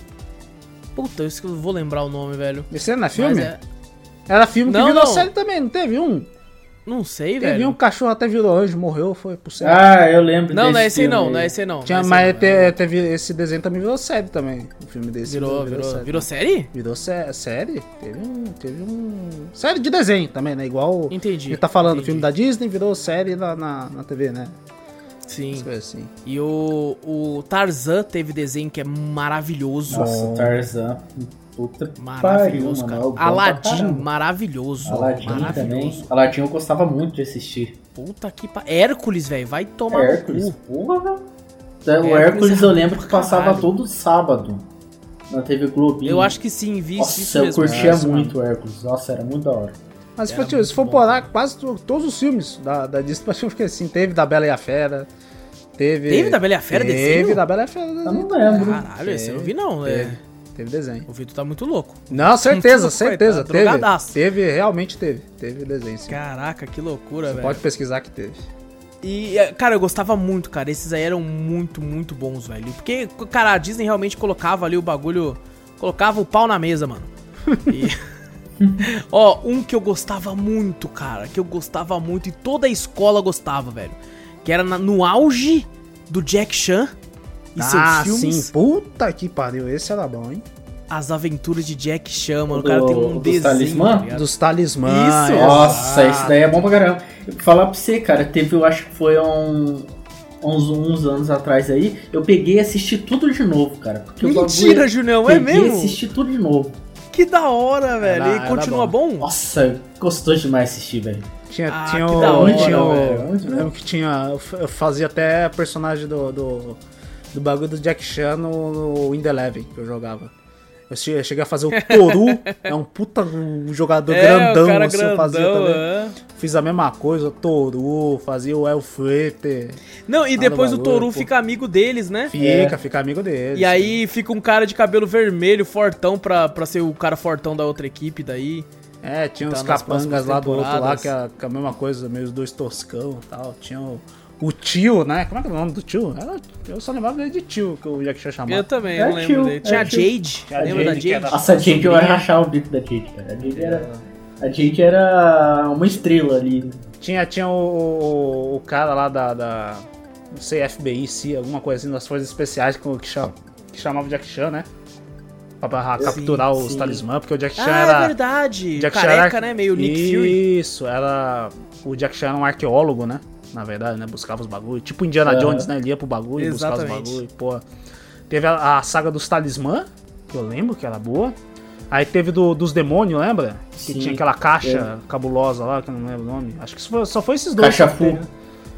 Puta, eu vou lembrar o nome, velho.
Esse não é filme?
É-
Era filme que
Não,
virou
não.
série também, não teve um?
Não sei,
Teve
velho.
um cachorro até virou anjo, morreu, foi pro céu.
Ah, eu lembro
Não, não é
desse
esse aí não,
filme
não é
aí.
esse aí não.
Tinha,
não é
mas
esse aí não.
te- teve, esse desenho também virou série também. O filme desse
Virou, virou,
série.
virou série?
Virou sé- série? Teve um, teve um. Série de desenho também, né? Igual.
Entendi.
Ele tá falando,
entendi.
filme da Disney virou série na, na, na TV, né?
Sim.
Assim.
E o, o Tarzan teve desenho que é maravilhoso.
Nossa. Tarzan. Puta
Maravilhoso,
pariu,
cara.
é
Aladdin, maravilhoso.
Aladdin
maravilhoso.
também. Aladdin eu gostava muito de assistir.
Puta que pa... Hércules, velho, vai tomar
Hércules,
cu.
porra, velho. O
Hércules é
eu lembro que passava
caralho.
todo sábado na TV Globinho.
Eu acho que sim, vi isso
Nossa, eu
mesmo.
curtia
Nossa,
muito o Hércules. Nossa, era muito da hora.
Mas
Era
se for, se parar, quase to- todos os filmes da, da Disney, acho que assim, teve da Bela e a Fera. Teve.
Teve da Bela e a Fera
Teve
desenho?
da Bela e a Fera.
Eu
desenho.
não lembro.
Caralho, esse eu não vi não. É...
Teve, teve desenho.
O Vitor tá muito louco.
Não, certeza,
Coitado,
certeza. Teve,
drogadaço.
teve, realmente teve. Teve desenho, sim.
Caraca, que loucura,
Você
velho.
pode pesquisar que teve.
E, é, cara, eu gostava muito, cara. Esses aí eram muito, muito bons, velho. Porque, cara, a Disney realmente colocava ali o bagulho. Colocava o pau na mesa, mano. E. Ó, um que eu gostava muito, cara. Que eu gostava muito e toda a escola gostava, velho. Que era na- no auge do Jack Chan e
ah,
seus filmes.
sim. Puta que pariu. Esse era bom, hein?
As aventuras de Jack Chan, mano. O
Do-
cara tem um
dos
desenho.
talismã?
tá?
Dos talismãs.
Isso.
exato.
Nossa, esse daí é bom pra caramba. Eu vou falar pra você, cara, teve, eu acho que foi um, uns, uns anos atrás aí, eu peguei e assisti tudo de novo, cara.
Mentira,
bagulho-
Julião, é
peguei e
mesmo?
assisti tudo de novo.
Que da hora, velho.
Era-
e continua
bom.
bom?
Nossa, gostou demais assistir, velho.
Tinha,
Ah,
tinha
que
o.
da hora,
tinha o- lembro que tinha. Eu fazia até personagem do. do, do bagulho do Jack Chan no, no In The Eleven que eu jogava. Eu che- cheguei a fazer o Toru, é um puta um jogador grandão,
o cara
assim, eu fazia
grandão,
também.
é.
Fiz a mesma coisa, o Toru, fazia o Elfrete.
Não, e depois o Toru fica amigo deles, né?
Fica, fica amigo dele.
E aí fica um cara de cabelo vermelho, fortão, pra, pra ser o cara fortão da outra equipe daí.
É, tinha
Tá
os
nas
capangas lá do outro lá, que é, que é a mesma coisa, meio os dois toscão e tal. Tinha o, o tio, né? Como é que é o nome do tio? Era- eu só lembrava dele de tio, que o Jack Chan chamava.
Eu também,
É
não lembro
tio,
dele.
é
Tinha a
tio.
Jade,
Tinha a
lembra da
Jade,
Nossa, a Jade eu ia rachar o bico da Jade, cara. A Jade era, a Jade era uma estrela ali.
Tinha, tinha o, o, o cara lá da, da. Não sei, FBI, se alguma coisa assim, das forças especiais que, que, chama, que chamava o Jack Chan, né? Pra, pra
Sim,
capturar os
sim.
talismãs, porque o Jack Chan
Ah,
era.
é verdade.
Jack
Careca,
era-
né? Meio Nick Fury.
Isso, era. O Jack Chan era um arqueólogo, né? Na verdade, né? Buscava os bagulhos. Tipo Indiana. Jones, né? Ele ia pro bagulho, e buscava os
Exatamente.
bagulhos, pô. Teve a, a saga dos talismã, que eu lembro que era boa. Aí teve do, dos demônios, lembra? Que
Sim,
tinha aquela caixa cabulosa lá, que eu não lembro o nome. Acho que só foi, só foi esses dois.
Caixa
que teve,
full.
né?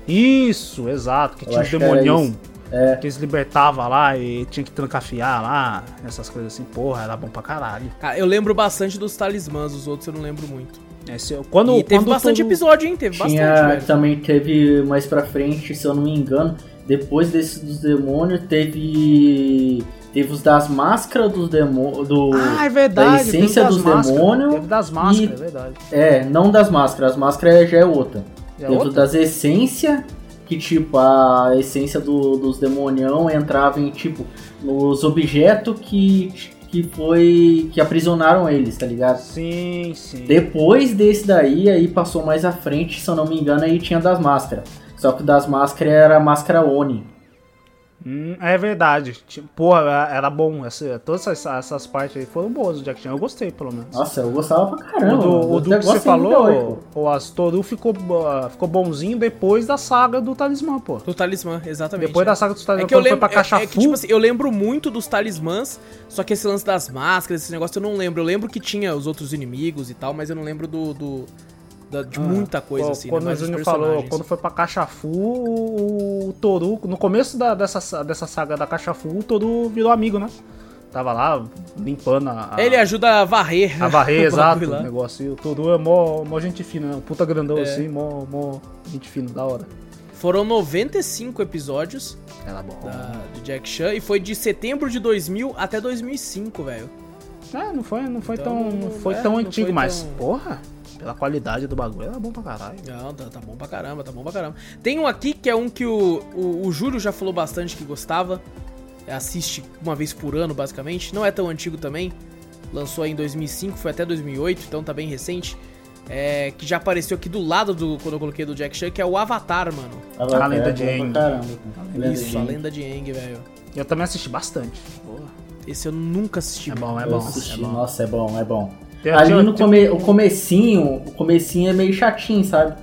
Isso, exato. Que
Eu
tinha
que era
demonião.
É.
Que eles libertavam lá e tinha que trancafiar lá. Essas coisas assim, porra, era bom pra caralho.
Cara, eu lembro bastante dos talismãs, os outros eu não lembro muito.
Esse, quando,
e teve
quando
bastante
todo-
episódio, hein? Teve
Tinha,
bastante, velho.
também teve mais pra frente, se eu não me engano, depois desse dos demônios, teve Teve os das máscaras dos demônios. Do,
Ah, é verdade.
Da essência dos demônios.
Teve das máscaras,
e-
é verdade.
É, não das máscaras. As máscaras já é outra.
E a
Teve o
outra?
das essências, que tipo, a essência do- dos demonião entrava em, tipo, nos objetos que, que foi. que aprisionaram eles, tá ligado?
Sim, sim.
Depois desse daí, aí passou mais à frente, se eu não me engano, aí tinha das máscaras. Só que o das máscaras era a máscara Oni.
Hum, é verdade. Porra, era- bom. Essa, todas essas, essas partes aí foram boas do Jack Chan. Eu gostei, pelo menos.
Nossa, eu gostava pra
o
caramba.
o
Eu
do que você falou, o Astoru ficou, ah, ficou bonzinho depois da saga do talismã, pô.
Do talismã, exatamente.
Depois
é.
da saga do talismã,
É que eu
quando foi
lembro,
pra Caixa
é, é que, tipo assim, eu lembro muito dos talismãs, só que esse lance das máscaras, esse negócio eu não lembro. Eu lembro que tinha os outros inimigos e tal, mas eu não lembro do, do- da- de muita coisa
Pô,
assim.
Ah, Quando
né,
o Júnior falou, quando foi pra Caixa Full, o, Toru, no começo da- dessa, dessa saga da Caixa Full, o Toru virou amigo, né? Tava lá limpando a.
Ele ajuda a varrer.
A varrer, exato, o negócio. E o Toru é mó, mó gente fina, né? Um puta grandão
É.
assim, mó, mó gente fina, da hora.
Foram 95 episódios
Era bom.
da, do Jack Chan e foi de setembro de 2000 até 2005, velho.
É, não foi, não foi
Então,
tão, não foi
é,
tão
não
antigo,
foi
mas,
tão-
porra, pela qualidade do bagulho, era bom pra caralho.
Não, tá, tá bom pra caramba, tá bom pra caramba. Tem um aqui que é um que o, o, o Júlio já falou bastante que gostava. Assiste uma vez por ano, basicamente. Não é tão antigo também. Lançou aí em 2005, foi até 2008, então tá bem recente. É, que já apareceu aqui do lado do quando eu coloquei do Jack Chan, que é o Avatar, mano.
Avatar
A Lenda
é
de Aang.
pra caramba, cara. A Lenda
Isso,
de
a lenda de Aang, velho.
Eu também assisti bastante. Porra.
Esse eu nunca assisti.
É bom, é bom,
assisti,
é bom.
Nossa, é bom, é bom.
Tem-
Ali no come, o comecinho, o comecinho é meio chatinho, sabe?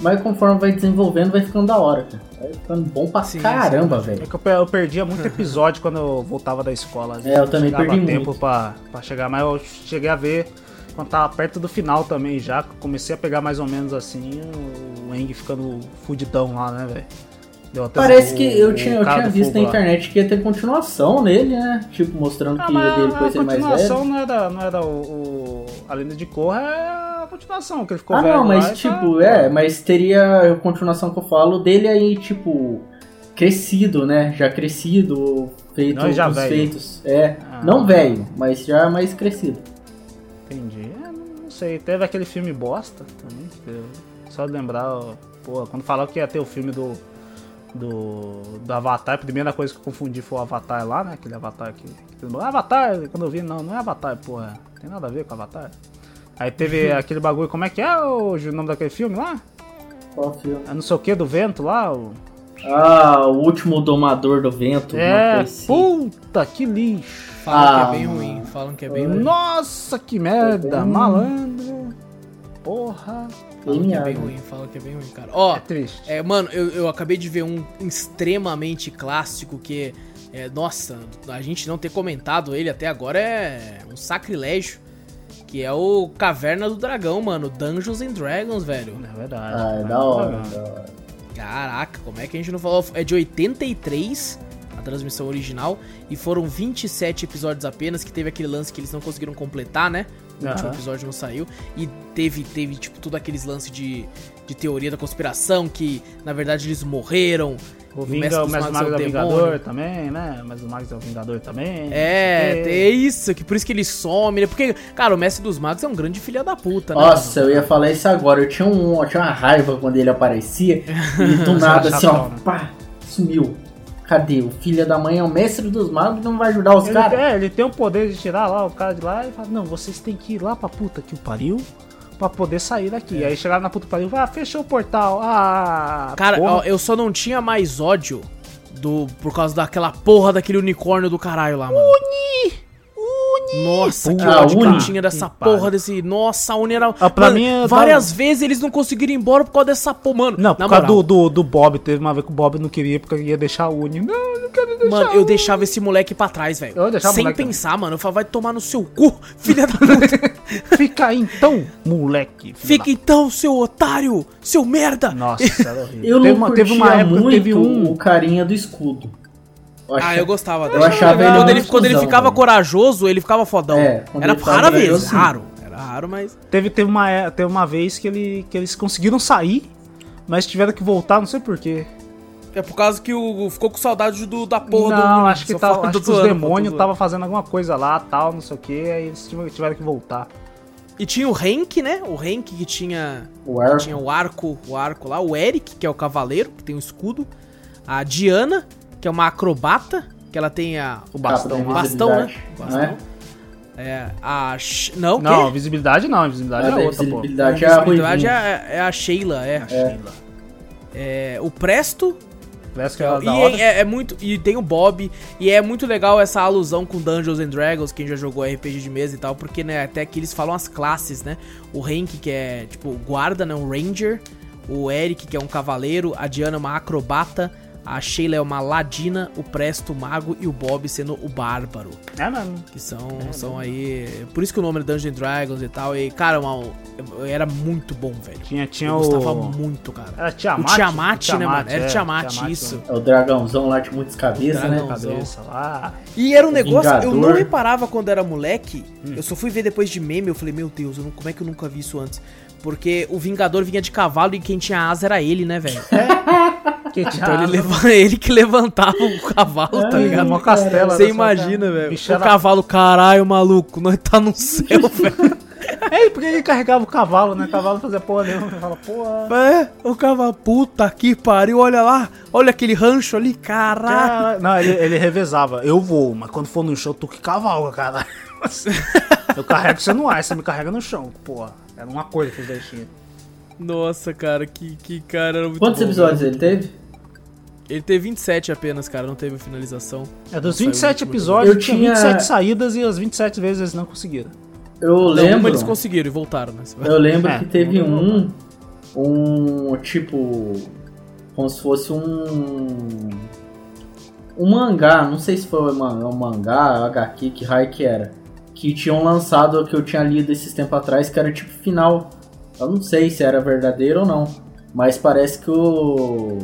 Mas conforme vai desenvolvendo, vai ficando da hora, cara. Vai ficando bom pra
Sim,
caramba,
É
velho.
que eu, eu perdia muito episódio quando eu voltava da escola.
É, eu também perdi
tempo
muito.
Pra, pra chegar, mas eu cheguei a ver quando tava perto do final também já. Comecei a pegar mais ou menos assim o Eng ficando fudidão lá, né, velho?
Parece
o-
que eu tinha, eu tinha visto na
lá.
internet que ia ter continuação nele, né? Tipo, mostrando
Ah,
que
mas
dele
a
depois ser mais
continuação
velho.
não era, não era o, o- A Lenda de Korra, é a continuação, que ele ficou
Ah,
velho
não,
lá
mas
e
tipo,
tá-
é, mas teria a continuação que eu falo dele aí, tipo, crescido, né? Já crescido, feito
Não, já
os
velho.
feitos. É,
Ah.
não velho, mas já mais crescido.
Entendi. É, não sei. Teve aquele filme bosta também. Só de lembrar, pô, quando falaram que ia ter o filme do. Do, do Avatar, a primeira coisa que eu confundi foi o Avatar lá, né? Aquele Avatar que. que Avatar, quando eu vi, não, não é Avatar, porra. Tem nada a ver com Avatar. Aí teve aquele bagulho, como é que é o, o nome daquele filme lá?
Qual filme?
É não sei o que do vento lá? O...
Ah, o último domador do vento.
É,
assim.
puta que lixo.
Falam
Ah,
que é bem
mano.
ruim, falam que é bem ruim.
Nossa, que merda,
Hum.
malandro. Porra.
Falam que é bem ruim, falam que é bem ruim, cara. Ó,
É triste.
É, mano, eu, eu acabei de ver um extremamente clássico que, é, nossa, a gente não ter comentado ele até agora é um sacrilégio. Que é o Caverna do Dragão, mano. Dungeons and Dragons, velho.
É verdade.
Ah, é da hora,
não.
da hora.
Caraca, como é que a gente não falou? É de 83 a transmissão original. E foram 27 episódios apenas. Que teve aquele lance que eles não conseguiram completar, né? O último
Aham.
episódio não saiu. E teve, teve tipo, tudo aqueles lances de, de teoria da conspiração. Que na verdade eles morreram.
O, Vinga,
Mestre
o
dos
Mestre
Magos
Mago
é
é
o
o
demônio.
Vingador também, né? Mas o Mago é o Vingador também.
É,
o
é isso, que por isso que ele some, né? Porque, cara, o Mestre dos Magos é um grande filho da puta, né?
Nossa, eu ia falar isso agora. Eu tinha, um, eu tinha uma raiva quando ele aparecia. E do nada, assim, ó, pá, sumiu. Cadê? O filho da mãe é o mestre dos magos e não vai ajudar os caras?
é, ele tem o poder de tirar lá o cara de lá e fala, não, vocês têm que ir lá pra puta que o pariu pra poder sair daqui. Aí chegaram na puta que pariu, ah, fechou o portal. Ah,
Cara,
porra.
eu só não tinha mais ódio do por causa daquela porra daquele unicórnio do caralho lá, mano. Nossa, que ódio que eu
Uni.
tinha dessa
Que
porra
pariu.
desse. Nossa, a Uni era.
Ah, pra
Mano,
mim, eu
várias vezes eles não conseguiram ir embora por causa dessa porra, mano.
Não, por
na
causa do, do, do Bob, teve uma vez que o Bob não queria porque ia deixar a Uni. Não, eu não quero deixar.
Mano, eu deixava esse moleque pra trás, velho.
Eu deixava o
Sem pensar, mano. Eu falava, vai tomar no seu cu, filha da puta.
Fica aí então, moleque.
Fica então, seu otário, seu merda.
da- Nossa, era horrível.
Eu
teve,
não
uma, teve uma época,
muito
teve um.
o carinha do escudo. Eu
Ah, eu gostava
Eu
dele.
achava ele
quando, ele, quando ele ficava
velho.
corajoso, ele ficava fodão.
É,
Era rara vez,
corajoso, sim.
raro. Era raro, mas.
Teve, teve, uma, é- teve uma vez que, ele, que eles conseguiram sair, mas tiveram que voltar, não sei porquê.
É por causa que o ficou com saudade do, da porra do
não, acho que, tava, acho que os demônios estavam fazendo alguma coisa lá, tal, não sei o que, aí eles tiveram, tiveram que voltar.
E tinha o Henk, né? O Henk que tinha
O arco.
tinha o arco, o arco lá, o Eric, que é o cavaleiro, que tem o escudo, a Diana, que é uma acrobata, que ela tem a
O bastão
da
lá.
bastão, né?
invisibilidade,
Bastão.
não é?
É, a não,
Não,
quê?
visibilidade não, visibilidade é outra, pô.
invisibilidade é a
Visibilidade é, a- é a Sheila, é.
A Sheila.
É, o Presto
Parece que
É,
ela
e é, é muito e tem o Bob e é muito legal essa alusão com Dungeons and Dragons quem já jogou RPG de mesa e tal porque né até que eles falam as classes né o Hank que é tipo guarda né um ranger o Eric que é um cavaleiro a Diana é uma acrobata a Sheila é uma ladina o Presto o mago e o Bob sendo o bárbaro
É mesmo.
que são são aí por isso que o nome é Dungeons and Dragons e tal e cara uma- era muito bom velho
Tinha, tinha
eu
o...
gostava muito cara
Era Tiamat?
o Tiamat, né, mano? Era
é,
Tiamat, isso.
É o dragãozão lá de muitas cabeças, né?
Cabeça lá.
E era um negócio, eu
Vingador.
não reparava quando era moleque.
Hum.
Eu só fui ver depois de meme, eu falei, meu Deus, eu não- como é que eu nunca vi isso antes? Porque o Vingador vinha de cavalo e quem tinha asa era ele, né, velho?
Que
Então ele, leva, ele que levantava o cavalo, tá
Ai,
ligado?
Uma castela.
Você
sua
imagina, velho. O
era-
cavalo, caralho, maluco, nós tá no céu, velho.
É, porque ele carregava o cavalo, né? O cavalo fazia porra nenhuma. Ele fala, porra.
É, o cavalo, puta que pariu, olha lá, olha aquele rancho ali, caralho.
Cara, não, ele, ele revezava. Eu vou, mas quando for no chão, tu que cavalga, cara. Eu carrego você no ar, você me carrega no chão. Porra, era uma coisa que os dois tinham.
Nossa, cara, que, que cara era muito
Quantos
bom,
episódios
velho.
ele teve?
Ele teve 27 apenas, cara, não teve finalização.
É, dos
Saiu o
27
último
episódios,
Eu
tinha
tinha-
27 saídas e as 27 vezes eles não conseguiram.
Eu
Não, uma
lembro.
eles conseguiram e voltaram, né?
Eu lembro
É,
que teve um. Um tipo. Como se fosse um. Um mangá, não sei se foi um um mangá, HQ, que raio que era. Que tinham lançado, que eu tinha lido esses tempos atrás, que era tipo final. Eu não sei se era verdadeiro ou não. Mas parece que o.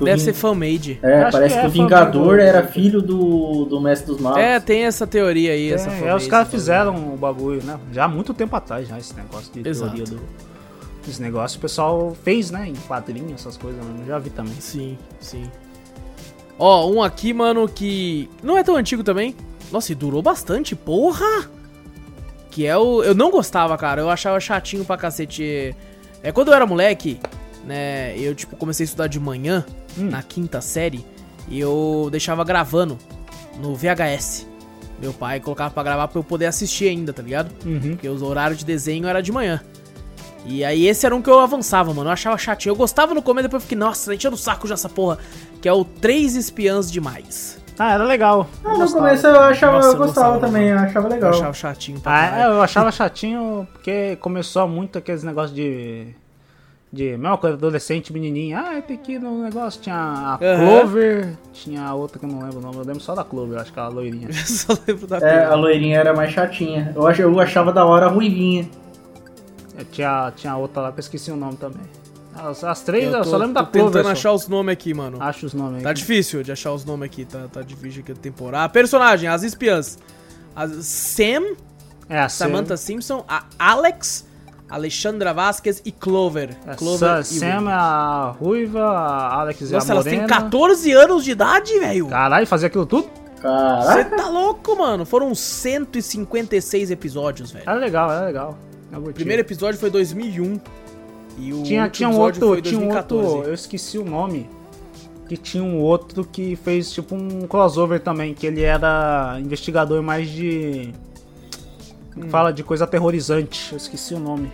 que
Deve
Vin-
ser fan-made.
É,
Acho
parece
que
que,
é
o Vingador era filho do, do Mestre dos Magos.
É, tem essa teoria aí, essa
É,
fanbase,
é, os caras
essa
fizeram o bagulho, né? Já há muito tempo atrás, já, esse negócio de
Exato.
teoria do. Esse negócio o pessoal fez, né? Em quadrinhos, essas coisas? Eu já vi também.
Sim, sim. Ó, um aqui, mano, que não é tão antigo também. Nossa, e durou bastante, porra! Que é o. Eu não gostava, cara. Eu achava chatinho pra cacete. É quando eu era moleque, né? Eu, tipo, comecei a estudar de manhã,
Hum.
na quinta série, e eu deixava gravando no VHS. Meu pai colocava pra gravar pra eu poder assistir ainda, tá ligado?
Uhum.
Porque os horários de desenho era de manhã. E aí esse era um que eu avançava, mano. Eu achava chatinho. Eu gostava no começo, depois eu fiquei, nossa, enchendo o saco já essa porra. Que é o Três Espiãs Demais.
Ah, era legal.
Ah, no
gostava.
começo eu achava,
Nossa,
eu
eu
gostava
gostava,
também, eu achava
Eu
legal.
achava chatinho pra
Ah, é, eu achava chatinho porque começou muito aqueles negócios de. De. Mesma coisa, adolescente, menininho. Ah, tem que ir no negócio. Tinha a. Clover, tinha a outra que eu não lembro o nome. Eu lembro só da Clover, acho que era a loirinha.
Eu só lembro da
É, a
coisa.
loirinha era mais chatinha. Eu, ach, eu achava da hora a ruivinha.
Eu tinha, tinha outra lá que eu esqueci o nome também. As, as três, eu,
Eu
só
tô,
lembro da
tô tentando
Clover. só.
achar os nomes aqui, mano.
Acho os nomes aí.
Tá difícil de achar os nomes aqui, tá, tá difícil aqui a temporada. Personagem, as espiãs. A Sam,
É, a
Samantha Simpson, a Alex, Alexandra Vasquez e Clover.
Sam,
Clover
a
e
Sam é a ruiva, a Alex
Nossa,
é a
elas têm
morena.
14 anos de idade, velho.
Caralho, fazia aquilo tudo?
Você tá louco, mano. Foram 156 episódios, velho.
Era legal, era legal.
O primeiro episódio foi 2001. E o
tinha,
último
tinha um outro,
foi
tinha um
2014.
outro, eu esqueci o nome. Que tinha um outro que fez tipo um crossover também, que ele era investigador mais de.
Hum.
Fala de coisa aterrorizante, eu esqueci o nome.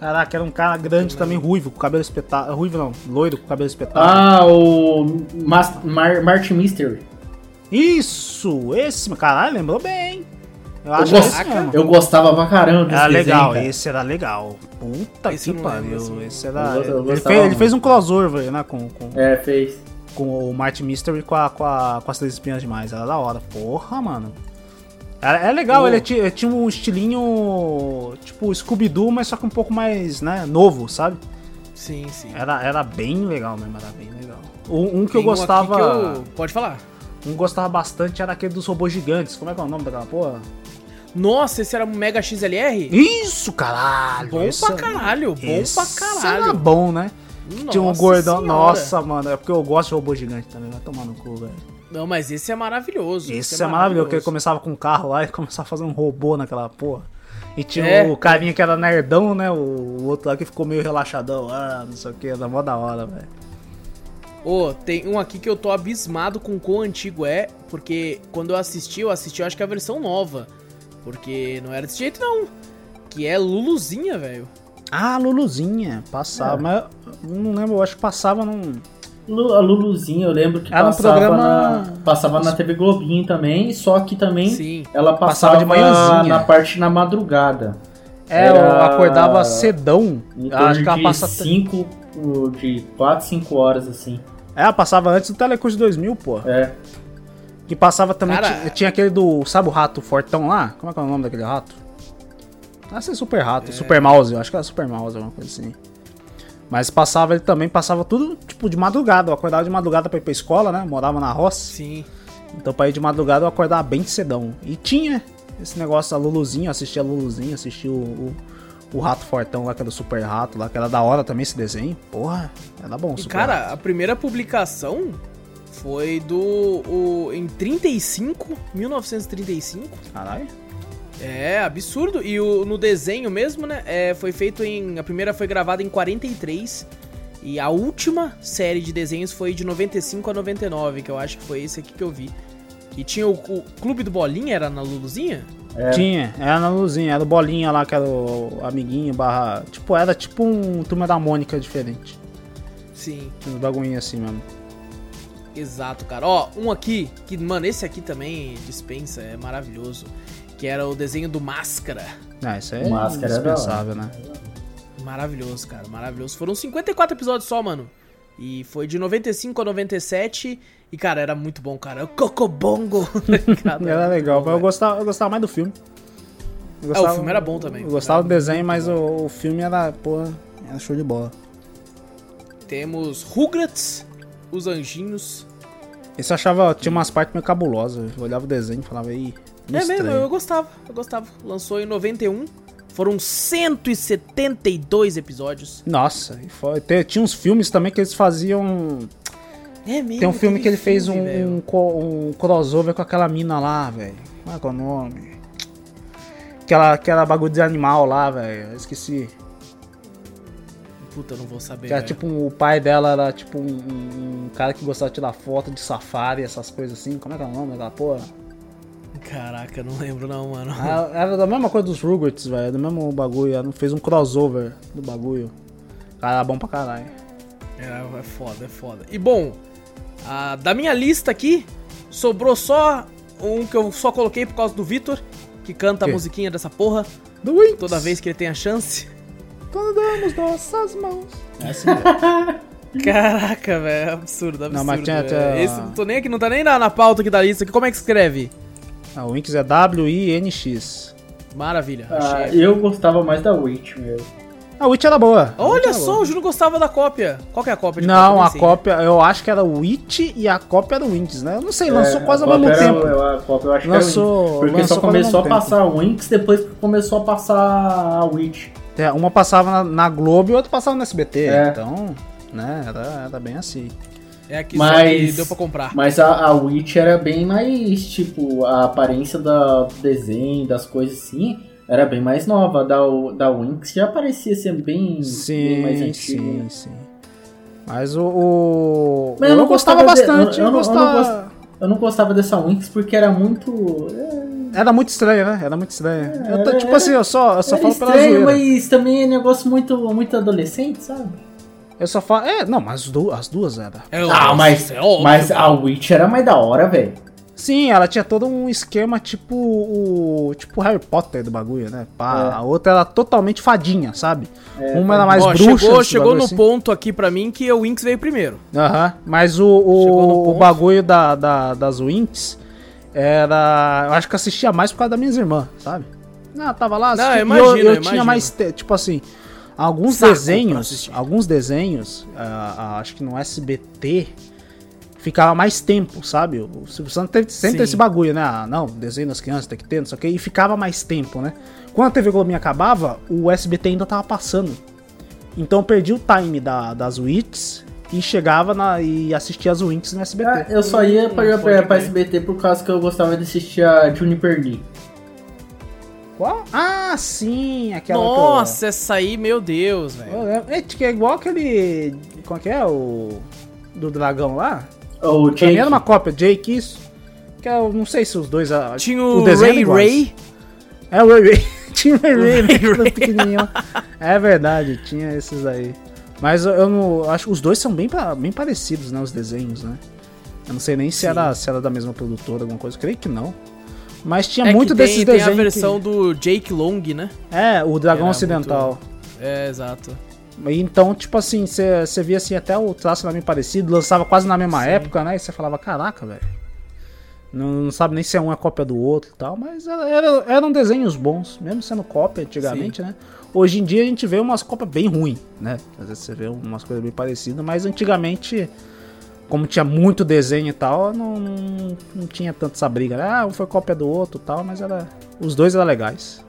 Caraca, era um cara grande também, ruivo, com cabelo espetado. Ruivo não, loiro com cabelo espetado.
Ah, o Mas, Mar, Martin Mystery.
Isso! Esse, caralho, lembrou bem. Eu
Eu,
acho
gost-
é
eu gostava pra caramba desse
Era
desenho,
legal,
cara.
esse era legal. Puta
Esse eu
que
não lembro,
pariu.
assim.
Esse era. Ele, fez, ele fez um crossover, né? Com, com,
É, fez.
com o Martin Mystery com, a, com, a, com as três espinhas demais. Era da hora. Porra, mano. É, é legal,
Pô.
ele tinha, tinha um estilinho tipo Scooby-Doo, mas só que um pouco mais, né, novo, sabe?
Sim, sim.
Era, era bem legal mesmo, era bem legal. Um, um que
Tem
eu
um
gostava.
que eu- Pode falar.
Um que eu gostava bastante era aquele dos robôs gigantes. Como é que é o nome daquela porra?
Nossa, esse era um Mega XLR?
Isso, caralho!
Bom
esse
pra
era-
caralho, bom pra
Era
caralho.
bom, né? Tinha um
Nossa
gordão.
senhora.
Nossa, mano, é porque eu gosto de robô gigante também. Vai tomar no cu, velho.
Não, mas esse é maravilhoso.
Esse é maravilhoso, porque ele começava com um carro lá e começava a fazer um robô naquela porra. E tinha
É.
o carinha que era nerdão, né? O, outro lá que ficou meio relaxadão. Ah, não sei o que, era mó da hora, velho.
Ô, tem um aqui que eu tô abismado com o quão antigo é, porque quando eu assisti, eu assisti, eu acho que é a versão nova. Porque não era desse jeito, não. Que é Luluzinha, velho.
Ah, Luluzinha, passava.
É.
Mas não lembro, eu acho que passava num.
Lu- A Luluzinha, eu lembro que
um
passava,
programa-
na, passava na TV Globinho também, só que também
Sim.
ela
Passava
passava,
de manhãzinha.
na parte na madrugada.
É, eu
Era-
acordava cedão.
Em
Acho que ela passa.
de 5, de 4, 5 horas, assim.
É, ela passava antes do Telecurso 2000, pô.
É.
Que passava também.
Cara-
Tinha, aquele do. Sabe o rato fortão lá? Como é que é o nome daquele rato? Deve ser Super Rato, Super Mouse, eu acho que era Super Mouse, alguma coisa assim. Mas passava, ele também passava tudo, tipo, de madrugada. Eu acordava de madrugada pra ir pra escola, né? Morava na roça.
Sim.
Então pra ir de madrugada eu acordava bem cedão. E tinha esse negócio da Luluzinho, eu assistia a Luluzinho, assistia o, o, o Rato Fortão lá, que era o Super Rato lá, que era da hora também esse desenho. Porra, era bom,
E
Super
cara,
Rato.
a primeira publicação foi do. O, em 35, 1935.
Caralho.
É, absurdo. E o, no desenho mesmo, né? é, foi feito em. A primeira foi gravada em 43. E a última série de desenhos foi de 95 a 99, que eu acho que foi esse aqui que eu vi. E tinha o, o Clube do Bolinha, era na Luluzinha?
É.
Tinha, era na luzinha, era o bolinha lá, que era o amiguinho, barra. Tipo, era tipo um turma da Mônica diferente.
Sim,
Tinha uns bagulhinhos assim mesmo.
exato, cara. Ó, um aqui, que, mano, esse aqui também dispensa, é maravilhoso. Que era o desenho do Máscara.
Ah, isso é
Máscara é
indispensável, né?
Maravilhoso, cara, maravilhoso. Foram 54 episódios só, mano. E foi de 95 a 97. E, cara, era muito bom, cara. O Cocobongo. Cara,
Era legal,
bom,
mas eu gostava, eu gostava mais do filme.
É, o filme era bom também.
Eu gostava do desenho, mas o, o filme era, pô, era show de bola.
Temos Rugrats, Os Anjinhos.
Esse eu achava, tinha umas partes meio cabulosas. Eu olhava o desenho e falava, ih,
É mesmo, eu gostava, eu gostava. Lançou em 91. Foram 172 episódios.
Nossa, e foi- te- tinha uns filmes também que eles faziam.
É mesmo.
Tem um filme que ele fez um,
filme,
um, um crossover com aquela mina lá, velho. Como é que é o nome? Aquela, aquela bagulho de animal lá, velho. Esqueci.
Puta, eu não vou saber.
Que era tipo, um- o pai dela era tipo um, um- um cara que gostava de tirar foto de safari, essas coisas assim. Como é que é o nome daquela porra?
Caraca, não lembro não, mano.
Ah, Era da mesma coisa dos Rugrats, velho. Do mesmo bagulho. Ela fez um crossover do bagulho. Cara, era bom pra caralho.
É, é foda, é foda. E bom, a- da minha lista aqui, sobrou só um que eu só coloquei por causa do Vitor, que canta a
Que?
musiquinha dessa porra
Do
toda vez que ele tem a chance.
Quando damos nossas mãos. É assim.
Caraca, velho, absurdo, absurdo.
Não, mas tinha- tinha-
Esse não tô nem aqui, não tá nem na, na pauta aqui da lista. Como é que escreve?
Ah, o Winx é W-I-N-X.
Maravilha,
Ah,
achei.
eu gostava mais da Witch mesmo.
A Witch era boa. A Witch
Olha
era
só,
boa.
o Júlio gostava da cópia. Qual que é a cópia de
Não,
cópia?
a
sei.
cópia, eu acho que era Witch e a cópia era o Winx, né? Eu não sei, lançou
É,
quase
a
ao mesmo
era-
tempo.
eu- a Copa eu acho que
Lançou-
era Winx. Porque
lançou
só começou a
mesmo
passar o Winx depois que começou a passar a Witch.
É, Uma passava na, na Globo e outra passava no SBT.
É.
Então, né, era, era bem assim.
É aqui
Mas-
que deu pra comprar.
Mas a, a Witch era bem mais, tipo, a aparência da, do desenho, das coisas assim, era bem mais nova. Da, da Winx já parecia ser bem, bem
Sim,
mais antigo.
sim,
né?
sim. Mas o. o-
Mas eu não
gostava,
gostava de-
bastante.
eu- eu
eu
não- eu não
gostava...
gost- Eu não gostava dessa Winx porque era muito. é,
Era muito estranho, né? Era muito estranho. eu tô,
era-
tipo assim, eu só, eu só
era
falo pela
estranho,
zoeira.
mas também é negócio muito, muito adolescente, sabe?
Eu só falo. É, não, mas as duas, as duas eram.
É,
Ah, mas,
é óbvio.
mas a Witch era mais da hora, velho.
Sim, ela tinha todo um esquema tipo o. Tipo o Harry Potter do bagulho, né? Pá,
É.
A outra era totalmente fadinha, sabe? Uma era mais
Ó,
bruxa.
chegou, chegou
bagulho
no
assim.
ponto aqui pra mim que o Winx veio primeiro.
Aham, mas o, o, o bagulho da, da- das Winx era. Eu acho que eu assistia mais por causa das minhas irmãs, sabe? Não, tava lá.
Não,
assistindo,
eu
eu,
eu
tinha mais. Tipo assim, alguns
Saco
desenhos. Alguns desenhos, ah, ah, acho que no SBT. Ficava mais tempo, sabe? O Silvio Santos teve sempre
Sim.
esse bagulho, né? Ah, não, desenho das crianças tem que ter, não sei o quê. E ficava mais tempo, né? Quando a TV Globinho acabava, o SBT ainda tava passando. Então eu perdi o time da, das Wits e chegava na, e assistia as Winx no SBT.
Ah, eu só ia pra, pra, pra. SBT por causa que eu gostava de assistir a Juniper Lee.
Qual? Ah, sim, aquela que eu-
Nossa, essa aí, meu Deus,
Eu
velho.
É, que é igual aquele. Qual que é? O. Do dragão lá?
O
Também
Jake.
era uma cópia, Jake, isso. Que eu não sei se os dois. ah,
Tinha o,
desenho era
Ray
iguais.
Ray.
É o Ray Ray. tinha o Ray Ray,
Ray
né?
Ray.
pequenininho. É verdade, tinha esses aí. Mas eu, eu não. Acho que os dois são bem, bem parecidos, né? Os desenhos, né? Eu não sei nem se
Sim.
era, se era da mesma produtora, alguma coisa. Creio que não. Mas tinha
É
muito
tem,
desses
tem
desenhos.
a versão
que...
do Jake Long, né?
É, o Dragão
Era
Ocidental.
É, exato.
Então, tipo assim, você via assim, até o traço era meio parecido, lançava quase na mesma
Sim.
época, né? E você falava, caraca, velho. Não, não sabe nem se é um é cópia do outro e tal, mas era- era- eram desenhos bons, mesmo sendo cópia antigamente, né? Hoje em dia a gente vê umas cópias bem ruins, né? Às vezes você vê umas coisas bem parecidas, mas antigamente, como tinha muito desenho e tal, não, não, não tinha tanto essa briga, né? Ah, um foi cópia do outro e tal, mas era, os dois eram legais.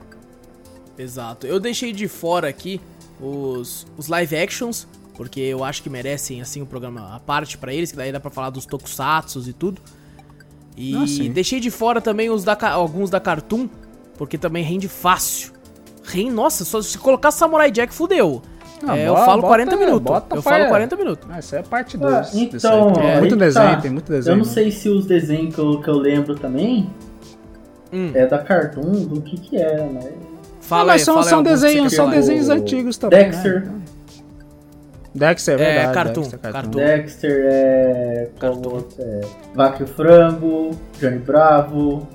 Exato. Eu deixei de fora aqui os, os live actions, porque eu acho que merecem, assim, um programa à parte pra eles, que daí dá pra falar dos tokusatsus e tudo. E
Ah,
deixei de fora também os da, alguns da Cartoon, porque também rende fácil. Rende, nossa, só se colocar Samurai Jack, fudeu.
Ah,
É, eu
bota-
falo
bota-
40 minutos.
bota
eu falo 40 minutos.
Ah, isso é parte
Ah,
2.
então,
tem
aí
muito desenho,
tá.
tem muito desenho.
Eu não sei se os desenhos que eu, que eu lembro também
Hum,
é da Cartoon, do que que era, né?
fala
Ah, mas
aí,
são, são desenhos, são desenhos
O
antigos também.
Dexter.
Né? Dexter, é
É,
verdade.
Cartoon,
Dexter,
Cartoon.
Dexter é.
Cartoon.
é? Vaca e o Frango, Johnny Bravo.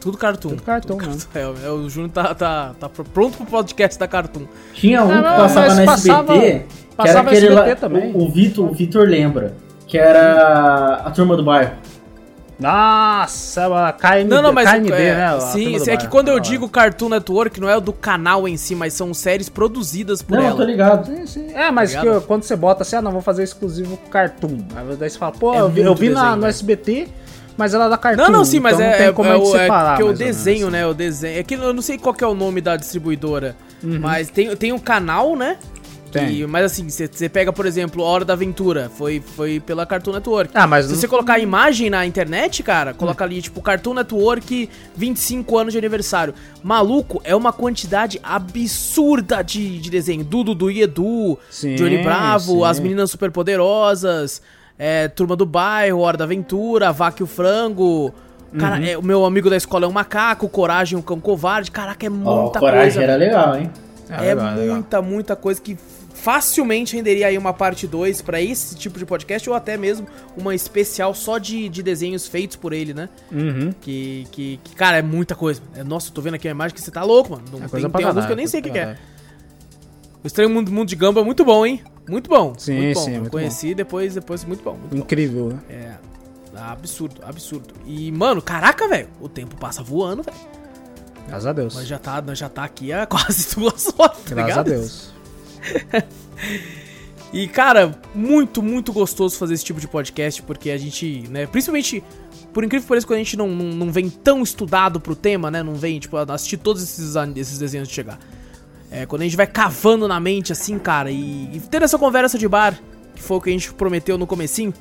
Tudo Cartoon.
Tudo Cartoon, né?
É, é, o Júnior tá, tá, tá pronto pro podcast da Cartoon.
Tinha um que
não,
passava na
passava-
SBT, que era
passava
aquele
SBT
lá.
também.
O, o Vitor, o Vitor lembra. Que era a turma do bairro.
Nossa, a KND,
Não, não, mas
KND,
é,
né?
sim, é que quando eu
Ah,
digo Cartoon Network, não é o do canal em si, mas são séries produzidas por
Não,
ela.
tô ligado.
Sim, sim. É, mas
Tá
quando você bota assim, ah, não, vou fazer exclusivo Cartoon. Aí daí você fala, pô,
É
eu vi, eu vi na,
desenho,
no
velho.
SBT, mas ela é da Cartoon.
Não, não, sim, mas
então
é,
não tem
é,
como
é, o- é
separar.
porque o
mais ou menos,
desenho,
assim.
né? O desenho. É que eu não sei qual que é o nome da distribuidora.
Uhum.
Mas tem, tem um canal, né? Que- mas assim, você pega, por exemplo, Hora da Aventura. Foi, foi pela Cartoon Network.
Ah, mas
Se
não-
você colocar a imagem na internet, cara, coloca ali, tipo, Cartoon Network 25 anos de aniversário. Maluco, é uma quantidade absurda de, de desenho. Dudu do Edu,
Sim,
Johnny Bravo,
sim.
As Meninas Superpoderosas, é, Turma do Bairro, Hora da Aventura, Vaca e o Frango. Cara,
Uhum.
é, o meu amigo da escola é um macaco, Coragem, um cão covarde. Caraca, é muita
Coragem
coisa.
era legal, hein?
Ah,
É
legal, legal.
muita, muita coisa que facilmente renderia aí uma parte 2 pra esse tipo de podcast ou até mesmo uma especial só de, de desenhos feitos por ele, né?
Uhum.
Que, que, que, cara, é muita coisa. É, nossa, eu tô vendo aqui a imagem que você tá louco, mano. Não,
É
tem tem alguns que eu nem sei o que, que é. O Estranho Mundo, Mundo de Gumball é muito bom, hein? Muito bom.
Sim,
muito bom.
sim, muito
Conheci depois, depois, muito bom. Muito bom.
Incrível, né?
É. Absurdo, absurdo. E, mano, caraca, velho. O tempo passa voando, velho.
Graças a Deus.
Nós já tá, nós já tá aqui há quase duas horas, tá
Graças
ligado?
a Deus.
E, cara, muito, muito gostoso fazer esse tipo de podcast, porque a gente, né, principalmente, por incrível que pareça, quando a gente não, não, não vem tão estudado pro tema, né, não vem, tipo, assistir todos esses, esses desenhos de chegar. É, quando a gente vai cavando na mente, assim, cara, e, e ter essa conversa de bar, que foi o que a gente prometeu no comecinho,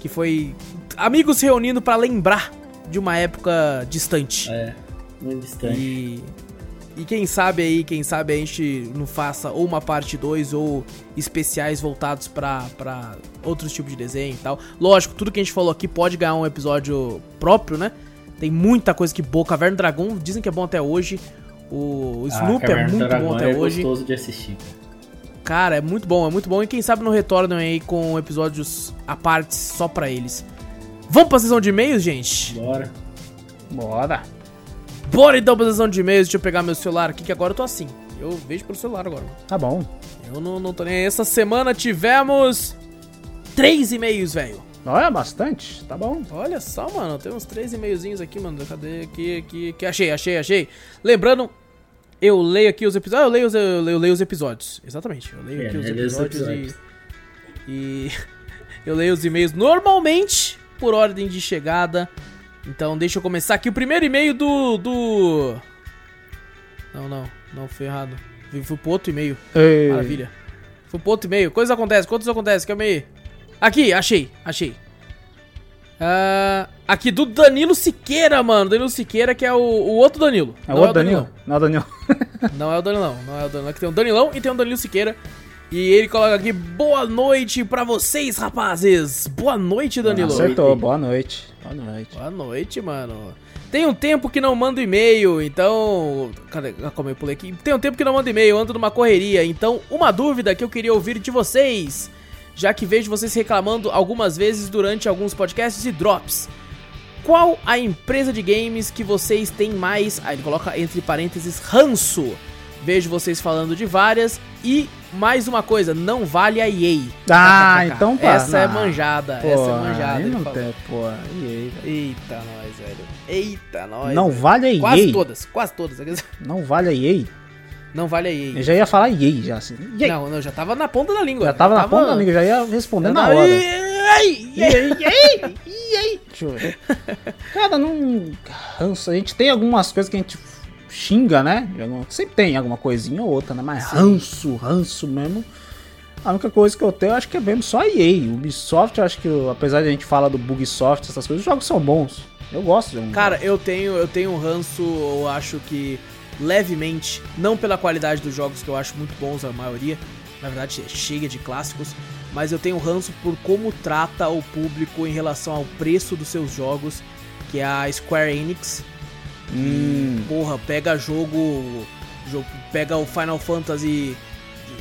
que foi amigos se reunindo pra lembrar de uma época distante.
É, muito distante.
E, e quem sabe aí, quem sabe a gente não faça ou uma parte 2 ou especiais voltados pra, pra outros tipos de desenho e tal. Lógico, tudo que a gente falou aqui pode ganhar um episódio próprio, né? Tem muita coisa que boa. Caverna do Dragão dizem que é bom até hoje. O, o
Ah,
Snoop é muito
Dragão
bom até
é
hoje.
gostoso de assistir.
Cara, é muito bom, é muito bom. E quem sabe não retornam aí com episódios à parte só pra eles. Vamos pra sessão de e-mails, gente?
Bora.
Bora.
Bora então pra sessão de e-mails. Deixa eu pegar meu celular aqui, que agora eu tô assim. Eu vejo pelo celular agora.
Tá bom.
Eu não, não tô nem aí. Essa semana tivemos três e-mails, velho.
Olha, bastante. Tá bom.
Olha só, mano. Tem uns três e-mailzinhos aqui, mano. Cadê? Aqui, aqui, aqui. Achei, achei, achei. Lembrando, eu leio aqui os episódios. Ah, eu leio os, eu leio, eu leio os episódios. Exatamente. Eu leio
É,
aqui os episódios,
episódios.
e. E. eu leio os e-mails normalmente por ordem de chegada. Então deixa eu começar aqui. O primeiro e-mail do. do. Não, não. Não, foi errado. Fui fui pro outro e-mail.
Ei.
Maravilha. Foi pro outro e-mail. Coisas acontecem, coisas acontecem, calma aí. Aqui, achei, achei. Ah, aqui do Danilo Siqueira, mano. Danilo Siqueira, que é o, o outro Danilo.
É o outro Danilo? Não é o Danilo.
Não é o Danilão, não é o Danilão. Aqui tem o Danilão e tem o Danilo Siqueira. E ele coloca aqui, boa noite pra vocês, rapazes. Boa noite, Danilo.
Acertou, boa noite. Boa noite.
Boa noite, mano. Tem um tempo que não mando e-mail, então. Cadê? Ah, Como eu pulei aqui? Tem um tempo que não mando e-mail, ando numa correria. Então, uma dúvida que eu queria ouvir de vocês, já que vejo vocês reclamando algumas vezes durante alguns podcasts e drops. Qual a empresa de games que vocês têm mais. Aí ele coloca entre parênteses ranço. Vejo vocês falando de várias. E mais uma coisa, não vale a EA.
Ah,
KKK.
então pá.
Essa é
Não.
manjada,
Pô,
essa é manjada.
aí
ele
não tem, pô. E aí, velho?
Eita, nós, velho. Eita, nós.
Não
velho.
vale a
Quase
EA.
todas, quase todas.
Não vale a EA.
Não vale a EA.
Eu já ia falar EA já, assim. EA.
Não, não, já tava na ponta da língua.
já tava na ponta da língua, já ia responder
Já
na hora.
Ei,
E
ei,
aí, e aí, e aí? Deixa eu ver. Cara, não. Ranço. A gente tem algumas coisas que a gente xinga, né? Sempre tem alguma coisinha ou outra, né? Mas ranço, ranço mesmo. A única coisa que eu tenho, eu acho que é mesmo só a EA. Ubisoft, eu acho que, apesar de a gente falar do Bugsoft, essas coisas, os jogos são bons. Eu gosto de um
Cara, eu tenho, eu tenho um ranço, eu acho que levemente, não pela qualidade dos jogos que eu acho muito bons a maioria, na verdade chega de clássicos, mas eu tenho ranço por como trata o público em relação ao preço dos seus jogos, que é a Square Enix.
Hum.
Porra, pega jogo, jogo pega o Final Fantasy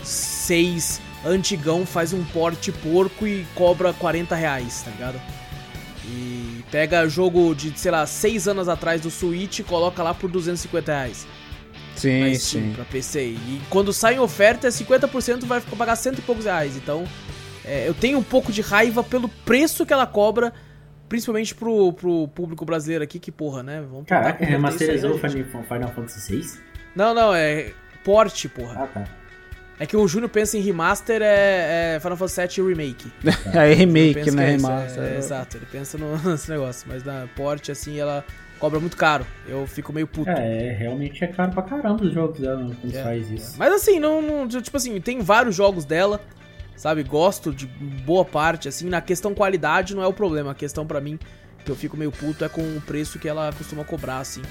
6 antigão, faz um porte porco e cobra 40 reais, tá ligado? E pega jogo de, sei lá, 6 anos atrás do Switch e coloca lá por 250 reais.
Sim,
na Steam,
sim.
pra PC. E quando sai em oferta, 50% vai ficar- pagar cento e poucos reais. Então, é, eu tenho um pouco de raiva pelo preço que ela cobra, principalmente pro, pro público brasileiro aqui, que porra, né? Vamos
Caraca,
converter
remasterizou o
né,
Final Final Fantasy VI?
Não, não, é porte, porra.
Ah, tá.
É que o Júnior pensa em remaster é, é Final Fantasy VII Remake.
É remake, né?
é
Remaster.
é- é, exato, ele pensa no, nesse negócio. Mas na porte, assim, ela cobra muito caro. Eu fico meio puto.
É, realmente é caro pra caramba os jogos dela quando
É,
faz isso.
Mas assim, não, não- Tipo assim, tem vários jogos dela, sabe? Gosto de boa parte, assim. Na questão qualidade não é o problema. A questão pra mim, que eu fico meio puto, é com o preço que ela costuma cobrar, assim.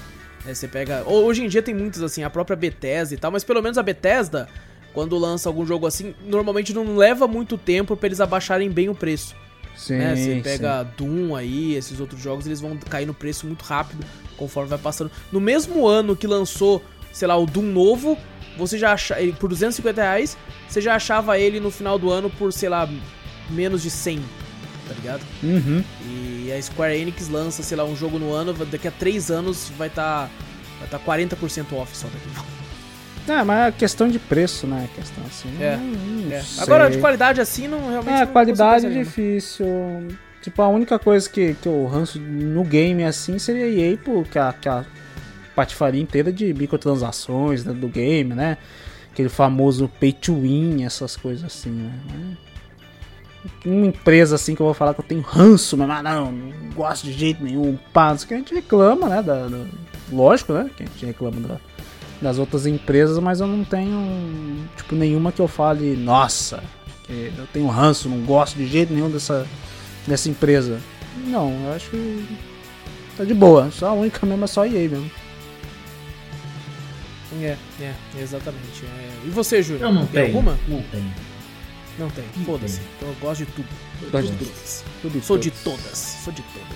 É, você pega. ho- Hoje em dia tem muitos, assim, a própria Bethesda e tal, mas pelo menos a Bethesda, quando lança algum jogo assim, normalmente não leva muito tempo pra eles abaixarem bem o preço.
Sim,
né? Você
sim.
pega Doom aí, esses outros jogos, eles vão cair no preço muito rápido conforme vai passando. No mesmo ano que lançou, sei lá, o Doom novo, você já acha ele por 250 reais, você já achava ele no final do ano por, sei lá, menos de 100, tá ligado?
Uhum.
E a Square Enix lança, sei lá, um jogo no ano, daqui a 3 anos vai estar vai tá 40% off só daqui.
É, mas é questão de preço, né? Questão assim.
É,
não-
É. Agora, de qualidade assim, não realmente.
É,
não
qualidade é difícil. Tipo, a única coisa que, que eu ranço no game assim seria EA, porque a, que a patifaria inteira de microtransações dentro do game, né? Aquele famoso pay to win, essas coisas assim, né? Uma empresa assim que eu vou falar que eu tenho ranço, mas não, não gosto de jeito nenhum, pá, isso que a gente reclama, né? Da, da- lógico, né? Que a gente reclama da- das outras empresas, mas eu não tenho, tipo, nenhuma que eu fale, nossa, que eu tenho ranço, não gosto de jeito nenhum dessa, dessa empresa. Não, eu acho que tá de boa. Só a única mesmo é só a EA mesmo.
É, é, exatamente. É. E você, Júlio?
Eu não
Tem
tenho.
alguma?
Não tenho.
Não tem.
Não
Foda-se.
tem.
Então eu gosto de tudo.
Gosto de e
Sou de todas. Sou de todas.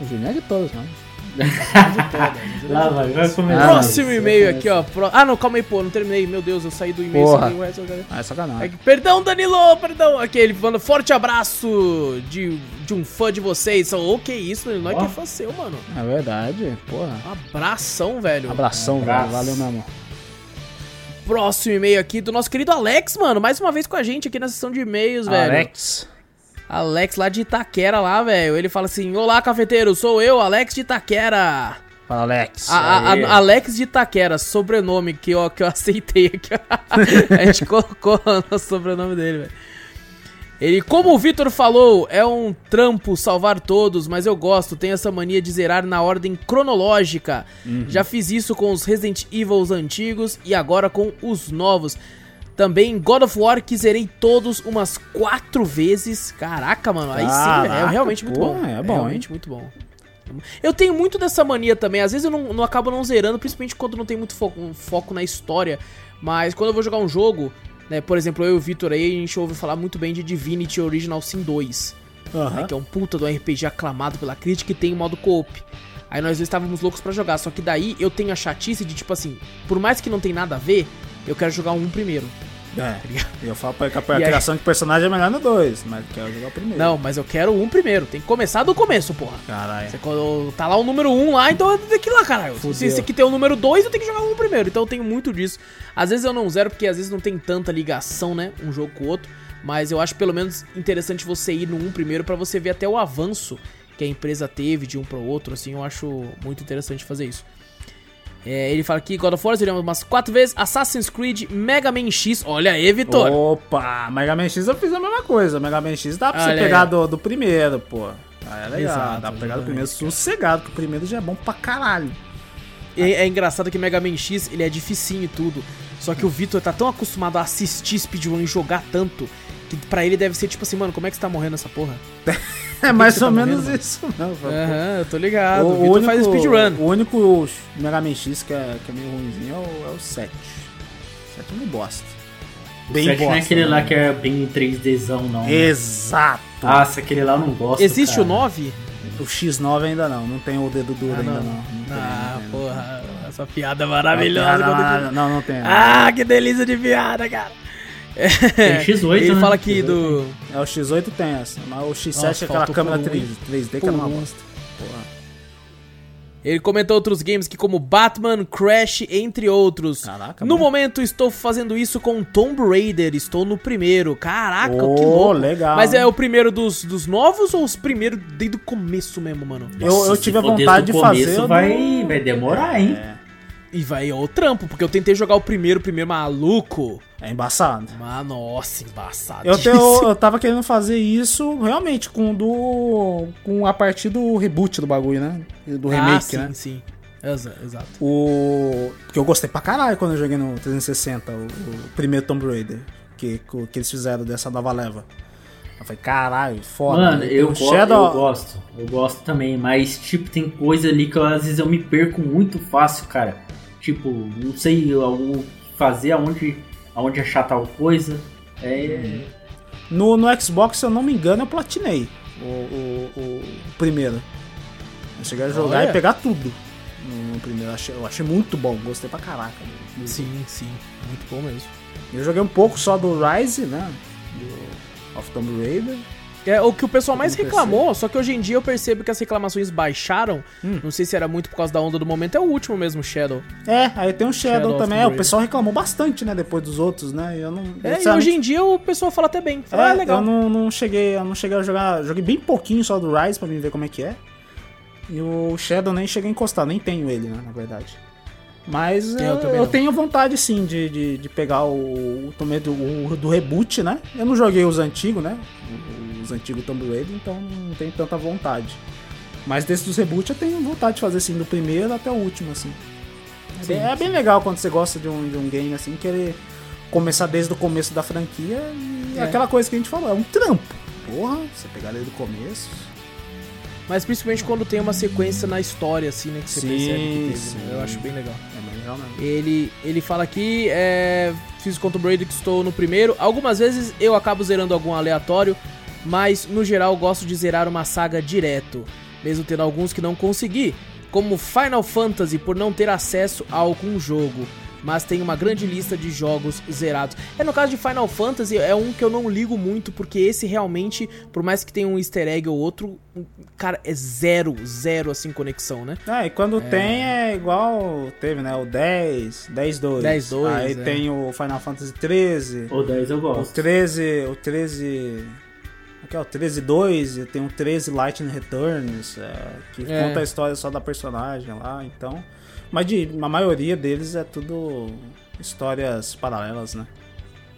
ó,
O Juninho é de todas, mano.
Lá vai, vai começar.
Próximo
isso,
e-mail aqui, ó. Pro- Ah, não, calma aí, pô. Não terminei. Meu Deus, eu saí do e-mail.
Porra.
sem o resto,
Ah, é sacanagem.
Aqui, Perdão, Danilo, perdão. Aqui, ele manda forte abraço de, de um fã de vocês. Ô, que isso, Danilo. Nós
Ó.
que é fã seu, mano.
É verdade, porra.
Abração, velho.
Abração,
Abraço.
velho. Valeu, meu amor.
Próximo e-mail aqui do nosso querido Alex, mano. Mais uma vez com a gente aqui na sessão de e-mails, velho.
Alex.
Alex lá de Itaquera lá, velho. Ele fala assim: Olá, cafeteiro, sou eu, Alex de Itaquera.
Fala, Alex.
A- a- Alex de Itaquera, sobrenome que eu, que eu aceitei aqui. a gente colocou o sobrenome dele, velho. Ele, como o Vitor falou, é um trampo salvar todos, mas eu gosto, tenho essa mania de zerar na ordem cronológica. Já fiz isso com os Resident Evil antigos e agora com os novos. Também God of War, que zerei todos umas quatro vezes. Caraca, mano, aí sim, é
Caraca,
realmente muito
pô,
bom.
é bom,
realmente muito bom. Eu tenho muito dessa mania também. Às vezes eu não, não acabo não zerando, principalmente quando não tem muito foco, um foco na história. Mas quando eu vou jogar um jogo, né? Por exemplo, eu e o Vitor aí, a gente ouve falar muito bem de Divinity Original Sin 2 né, que é um puta do RPG aclamado pela crítica e tem o modo co-op. Aí nós estávamos loucos pra jogar, só que daí eu tenho a chatice de tipo assim, por mais que não tem nada a ver, eu quero jogar um primeiro.
É,
ligado?
eu falo pra que a
E aí-
criação de personagem é melhor no 2, mas quero jogar o primeiro.
Não, mas eu quero um primeiro, tem que começar do começo, porra.
Caralho.
Você, quando tá lá o número 1 um lá, então que ir lá, caralho. Se
Fudeu.
esse aqui tem o número 2, eu tenho que jogar um primeiro. Então eu tenho muito disso. Às vezes eu não zero, porque às vezes não tem tanta ligação, né? Um jogo com o outro. Mas eu acho pelo menos interessante você ir no um primeiro pra você ver até o avanço que a empresa teve de um pro outro, assim. Eu acho muito interessante fazer isso. É, ele fala aqui, God of War, zeramos umas quatro vezes. Assassin's Creed, Mega Man X. Olha aí, Vitor.
Opa, Mega Man X eu fiz a mesma coisa. Mega Man X dá pra
Olha
você
aí,
pegar do, do primeiro, pô. Aí é legal,
Exato,
dá pra pegar do primeiro sossegado, que o primeiro já é bom pra caralho.
E é engraçado que Mega Man X, ele é dificinho e tudo. Só que o Vitor tá tão acostumado a assistir speedrun e jogar tanto, que pra ele deve ser tipo assim, mano, como é que você tá morrendo nessa porra?
É mais
você tá
ou menos
morrendo,
isso, não.
Aham, eu tô ligado. O,
O,
Vitor
único,
faz speedrun.
o único Mega Man X que é, que é meio ruimzinho é o, é o 7. O 7 é meio bosta. Bem
que não é
bosta.
aquele lá
né?
que é bem 3Dzão, não? né?
Exato.
Nossa, aquele lá eu não gosto.
Existe
cara.
o 9?
O X9 ainda não, não tem o dedo duro
Ah,
ainda
não.
não.
Ah,
tem,
porra, essa piada
não.
maravilhosa.
Não,
eu-
não, não, não tem.
Ah, que delícia de piada, cara.
Tem X8,
Ele
né?
fala aqui
X8.
do.
É o X8 tem essa, mas o X7
Nossa,
é aquela câmera
por um,
3, 3D que é uma
Por um.
bosta. Porra.
Ele comentou outros games que como Batman, Crash, entre outros.
Caraca,
no
bom.
momento estou fazendo isso com Tomb Raider, estou no primeiro. Caraca,
Ô,
que louco.
legal.
Mas é o primeiro dos, dos novos ou os primeiros desde o começo mesmo, mano?
Eu,
Nossa,
eu tive a vontade de fazer.
começo,
eu
vai, vai demorar, hein?
É,
E vai ao trampo, porque eu tentei jogar o primeiro, o primeiro maluco.
é embaçado.
Mas, nossa, embaçado.
Eu, tenho, eu tava querendo fazer isso realmente com do. com a partir do reboot do bagulho, né? Do remake,
ah, sim,
né?
sim. Exa- exato.
O. Que eu gostei pra caralho quando eu joguei no 360, o, o primeiro Tomb Raider. Que, que eles fizeram dessa nova leva. Eu falei, caralho, foda.
Mano,
Tem
eu,
o
go- eu gosto. Eu gosto também, mas, tipo, tem coisa ali que eu, às vezes eu me perco muito fácil, cara. Tipo, não sei o que fazer, aonde, aonde achar tal coisa. É.
No, no Xbox, se eu não me engano, eu platinei o, o, o primeiro. Eu cheguei a jogar
Olha.
e pegar tudo. No, no primeiro, eu achei, eu achei muito bom, gostei pra caraca.
Sim, sim. Muito bom mesmo.
Eu joguei um pouco só do Rise, né? Do of Tomb Raider.
É o que o pessoal mais reclamou, só que hoje em dia eu percebo que as reclamações baixaram.
Hum.
Não sei se era muito por causa da onda do momento, é o último mesmo, Shadow.
É, aí tem o Shadow,
Shadow
também. É, o pessoal reclamou bastante, né? Depois dos outros, né? Eu não.
É, e hoje em dia o pessoal fala até bem. Fala,
É,
ah, legal.
eu não, não cheguei, eu não cheguei a jogar, joguei bem pouquinho só do Rise pra mim ver como é que é. E o Shadow nem cheguei a encostar, nem tenho ele, né, na verdade. Mas
Eu
eu, eu tenho vontade sim de, de, de pegar o, o, do, o do reboot, né? Eu não joguei os antigos, né? Os antigos Tomb Raider, então não tenho tanta vontade. Mas desses dos reboot eu tenho vontade de fazer assim, do primeiro até o último, assim. É,
Sim,
bem, é bem legal quando você gosta de um, de um game assim, querer começar desde o começo da franquia e
É.
aquela coisa que a gente falou, é um trampo. Porra, você pegar desde o começo.
Mas principalmente quando tem uma sequência na história, assim, né? Que você
Sim,
percebe que teve.
sim.
né, Eu acho bem legal. Ele, ele fala aqui, é, fiz contra o Brady que estou no primeiro. Algumas vezes eu acabo zerando algum aleatório, mas no geral gosto de zerar uma saga direto, mesmo tendo alguns que não consegui, como Final Fantasy por não ter acesso a algum jogo. Mas tem uma grande lista de jogos zerados. É no caso de Final Fantasy, é um que eu não ligo muito, porque esse realmente, por mais que tenha um easter egg ou outro, cara, é zero, zero assim conexão, né?
Ah, e quando tem é igual teve, né? O 10, 10 2.
10, 2,
Aí
é.
tem o Final Fantasy 13,
O 10 eu
o
gosto.
13, o 13 Aqui é o 13 2, e tem o 13 Lightning Returns, é, que
É.
conta a história só da personagem lá, então. Mas de, a maioria deles é tudo histórias paralelas, né?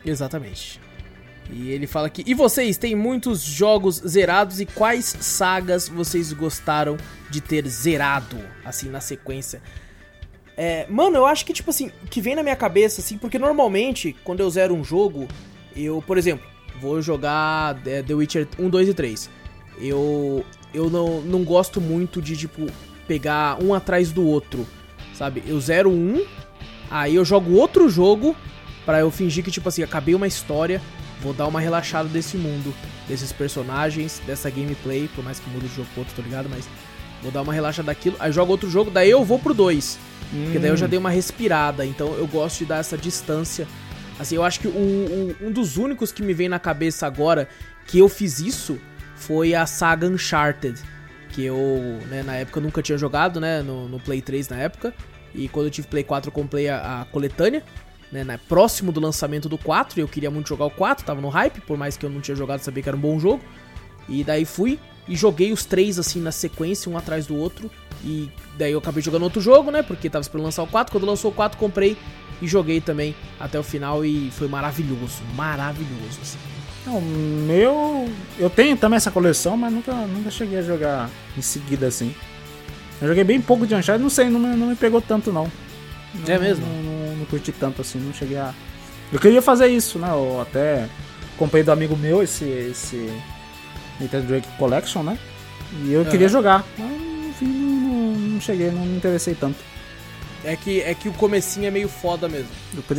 Exatamente. E ele fala aqui: E vocês têm muitos jogos zerados e quais sagas vocês gostaram de ter zerado, assim, na sequência? É, mano, eu acho que, tipo assim, que vem na minha cabeça, assim, porque normalmente, quando eu zero um jogo, eu, por exemplo, vou jogar é, The Witcher 1, 2 e 3. Eu, eu não, não gosto muito de, tipo, pegar um atrás do outro, sabe? Eu zero um, aí eu jogo outro jogo para eu fingir que, tipo assim, acabei uma história, vou dar uma relaxada desse mundo, desses personagens, dessa gameplay, por mais que mude de jogo pro outro, tô ligado? Mas vou dar uma relaxada daquilo, aí jogo outro jogo, daí eu vou pro 2. Hum. Porque daí eu já dei uma respirada, então eu gosto de dar essa distância. Assim, eu acho que o, o, um dos únicos que me vem na cabeça agora que eu fiz isso foi a saga Uncharted. Eu, né, na época eu nunca tinha jogado, né, no, no Play 3 na época. E quando eu tive Play 4 eu comprei a, a coletânea, né, né, próximo do lançamento do 4. E eu queria muito jogar o 4, tava no hype, por mais que eu não tinha jogado, sabia que era um bom jogo. E daí fui e joguei os três assim na sequência, um atrás do outro. E daí eu acabei jogando outro jogo, né? Porque tava esperando lançar o 4. Quando lançou o 4, comprei e joguei também até o final e foi maravilhoso. Maravilhoso, assim.
O meu. Eu tenho também essa coleção, mas nunca, nunca cheguei a jogar em seguida assim. Eu joguei bem pouco de Uncharted, não sei, não me, não me pegou tanto não.
não é mesmo?
Não, não, não, curti tanto assim, não cheguei a. Eu queria fazer isso, né? Eu até comprei do amigo meu esse, esse Nintendo Drake Collection, né? E eu queria jogar, mas enfim, não, não cheguei, não me interessei tanto.
É que, é que o comecinho é meio foda mesmo.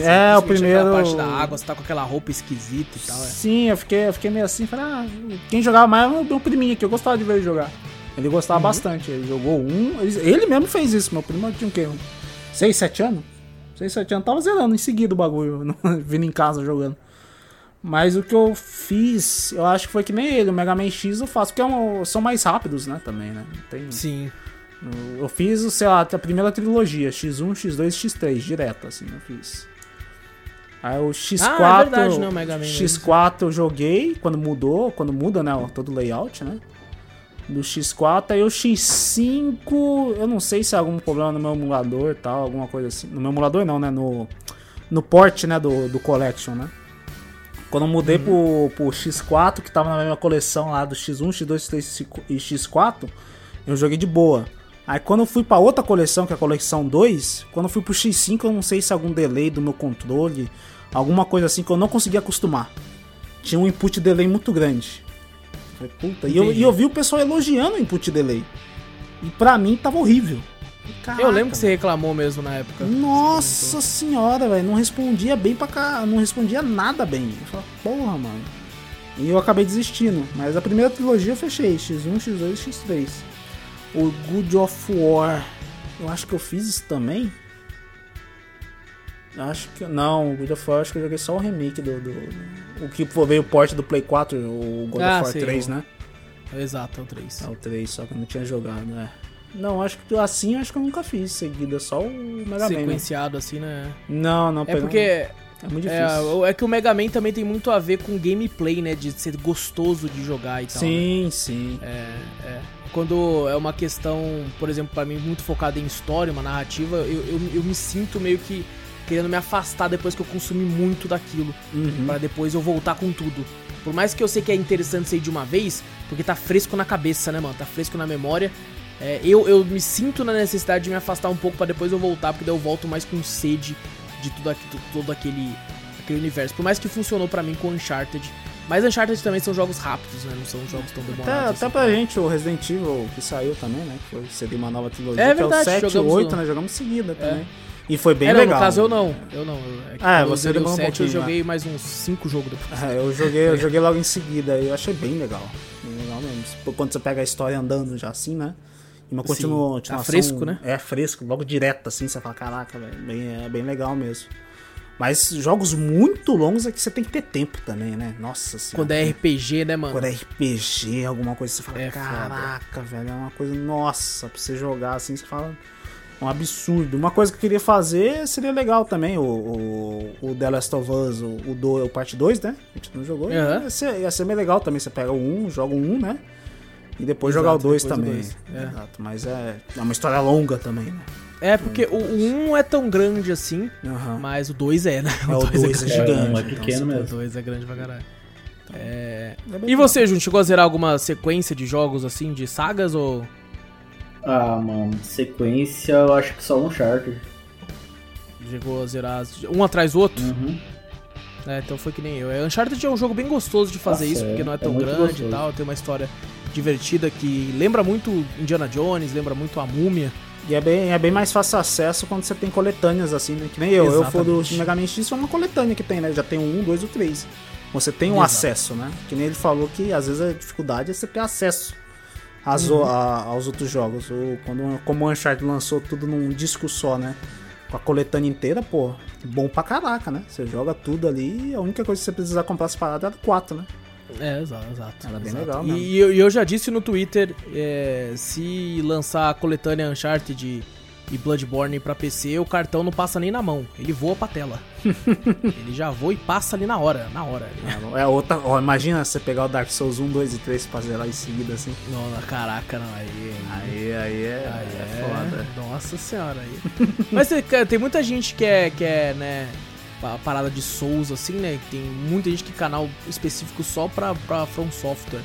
é, o primeiro.
Parte da água, você tá com aquela roupa esquisita e tal. É.
Sim, eu fiquei, eu fiquei meio assim, falei, ah, quem jogava mais é o meu priminho que eu gostava de ver ele jogar. Ele gostava uhum. bastante, ele jogou um. Ele, ele, mesmo fez isso, meu primo tinha o quê? 6, 7 anos? 6, 7 anos, tava zerando em seguida o bagulho, vindo em casa jogando. Mas o que eu fiz, eu acho que foi que nem ele, o Mega Man X eu faço, porque é um, são mais rápidos, né, também, né?
Tem, Sim.
Eu fiz, sei lá, a primeira trilogia, X1, X2 e X3, direto, assim, eu fiz. Aí o X4, ah, é verdade, né, Mega Man X4 eu joguei quando mudou, quando muda, né, todo o layout, né? Do X4, aí o X5, eu não sei se é algum problema no meu emulador tal, alguma coisa assim. No meu emulador não, né, no, no port, né, do, do Collection, né? Quando eu mudei uhum. pro, pro X4, que tava na mesma coleção lá do X1, X2, X3 e X4, eu joguei de boa. Aí quando eu fui para outra coleção, que é a coleção 2, quando eu fui pro X5, eu não sei se algum delay do meu controle, alguma coisa assim que eu não conseguia acostumar. Tinha um input delay muito grande. falei, puta, e eu, e eu vi o pessoal elogiando o input delay. E pra mim tava horrível.
Caraca, eu lembro que você reclamou mesmo na época.
Nossa senhora, velho. Não respondia bem pra cá. Não respondia nada bem. Eu falei, porra, mano. E eu acabei desistindo. Mas a primeira trilogia eu fechei: X1, X2 e X3 o Good of War. Eu acho que eu fiz isso também. Acho que. Não, o God of War acho que eu joguei só o remake do. do, do o que veio o porte do Play 4, o God ah, of War sim, 3, o... né?
Exato, é o 3.
É o 3, só que eu não tinha jogado, né? Não, acho que assim acho que eu nunca fiz seguida, só o Mega
Man. Né? Sequenciado né? assim, né?
Não, não,
É porque. É muito difícil. É, é, que o Mega Man também tem muito a ver com gameplay, né? De ser gostoso de jogar e tal.
Sim,
né?
sim.
É, é quando é uma questão, por exemplo, para mim muito focada em história, uma narrativa, eu, eu, eu, me sinto meio que querendo me afastar depois que eu consumi muito daquilo, uhum. para depois eu voltar com tudo. Por mais que eu sei que é interessante sair de uma vez, porque tá fresco na cabeça, né, mano? Tá fresco na memória. É, eu, eu me sinto na necessidade de me afastar um pouco para depois eu voltar, porque daí eu volto mais com sede de tudo, aqui, todo aquele, aquele universo. Por mais que funcionou para mim com Uncharted, mas Uncharted também são jogos rápidos, né? Não são jogos tão demorados.
Até,
assim.
até pra gente, o Resident Evil que saiu também, né? Foi seria uma nova trilogia. É verdade, que é o 7 e 8, no... né? Jogamos seguida é. também. E foi bem é, não, legal.
No caso eu não. Eu não.
é, ah, você
demorou um 7, eu joguei né? mais uns 5 jogos depois.
É, eu joguei, eu joguei logo em seguida e eu achei bem legal. Bem legal mesmo. Quando você pega a história andando já assim, né? E uma continuação. Tá
fresco, né?
É, fresco, logo direto assim, você fala, caraca, velho, é bem legal mesmo. Mas jogos muito longos é que você tem que ter tempo também, né? Nossa senhora.
Quando é RPG, né, mano?
Quando é RPG, alguma coisa, você fala, é caraca, foda. velho, é uma coisa, nossa, pra você jogar assim, você fala. Um absurdo. Uma coisa que eu queria fazer seria legal também, o, o, o The Last of Us, o, o, do, o parte 2, né? A gente não jogou. Uhum. Ia, ser, ia ser meio legal também. Você pega o 1, joga o 1, né? E depois Exato, jogar o 2 também. O dois. É. Exato. Mas é, é uma história longa também, né?
É, porque o 1 um é tão grande assim, uhum. mas o 2 é, né?
O 2 é, é, é, gigante.
É, é pequeno mesmo. O
2 é grande pra caralho. É... E você, Jun, chegou a zerar alguma sequência de jogos assim, de sagas ou.
Ah, mano, sequência eu acho que só um Uncharted.
Chegou a zerar um atrás do outro.
Uhum.
É, então foi que nem eu. É, Uncharted é um jogo bem gostoso de fazer
Nossa,
isso, porque não é
é
tão
muito
grande
gostoso.
e tal. Tem uma história divertida que lembra muito Indiana Jones, lembra muito a Múmia.
E é bem, é bem mais fácil acesso quando você tem coletâneas assim, né? Que nem eu. Eu for do
Exatamente.
Shin Megami X, é uma coletânea que tem, né? Já tem um, dois ou três. Você tem um
Exato.
acesso, né? Que nem ele falou que às vezes a dificuldade é você ter acesso às o- a- aos outros jogos. Ou quando, como o Uncharted lançou tudo num disco só, né? Com a coletânea inteira, pô, bom pra caraca, né? Você joga tudo ali e a única coisa que você precisar comprar separado era quatro, né?
É, exato, exato.
Era bem
exato.
legal mesmo.
eu, e eu já disse no Twitter, é, se lançar a coletânea Uncharted e Bloodborne pra PC, o cartão não passa nem na mão, ele voa pra tela. ele já voa e passa ali na hora, na hora.
É outra. Ó, imagina você pegar o Dark Souls 1, 2 e 3 pra zerar em seguida assim.
Não, caraca, não, aí...
Aí, aí é,
Aí
é foda.
Nossa senhora aí. Mas tem, cara, tem muita gente que é, que é, né, a parada de Souls, assim, né? Tem muita gente que canal específico só pra, pra From Software.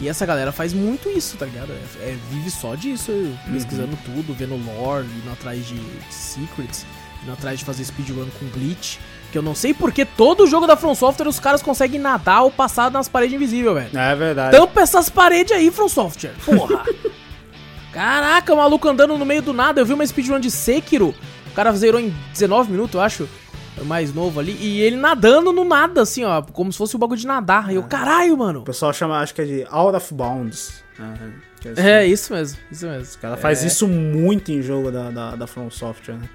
E essa galera faz muito isso, tá ligado? É, é- vive só disso, pesquisando tudo, vendo lore, indo atrás de, de secrets, indo atrás de fazer speedrun com glitch. Que eu não sei porque todo jogo da From Software os caras conseguem nadar ou passar nas paredes invisíveis, velho.
É verdade.
Tampa essas paredes aí, From Software. Porra. Caraca, o maluco andando no meio do nada. Eu vi uma speedrun de Sekiro. O cara zerou em 19 minutos, eu acho. O mais novo ali. E ele nadando no nada, assim, ó. Como se fosse um bagulho de nadar. E eu, caralho, mano.
O pessoal chama, acho que é de Out of Bounds. né? Que assim,
É, isso mesmo. Isso mesmo.
O cara faz isso muito em jogo da, da, da From Software, né?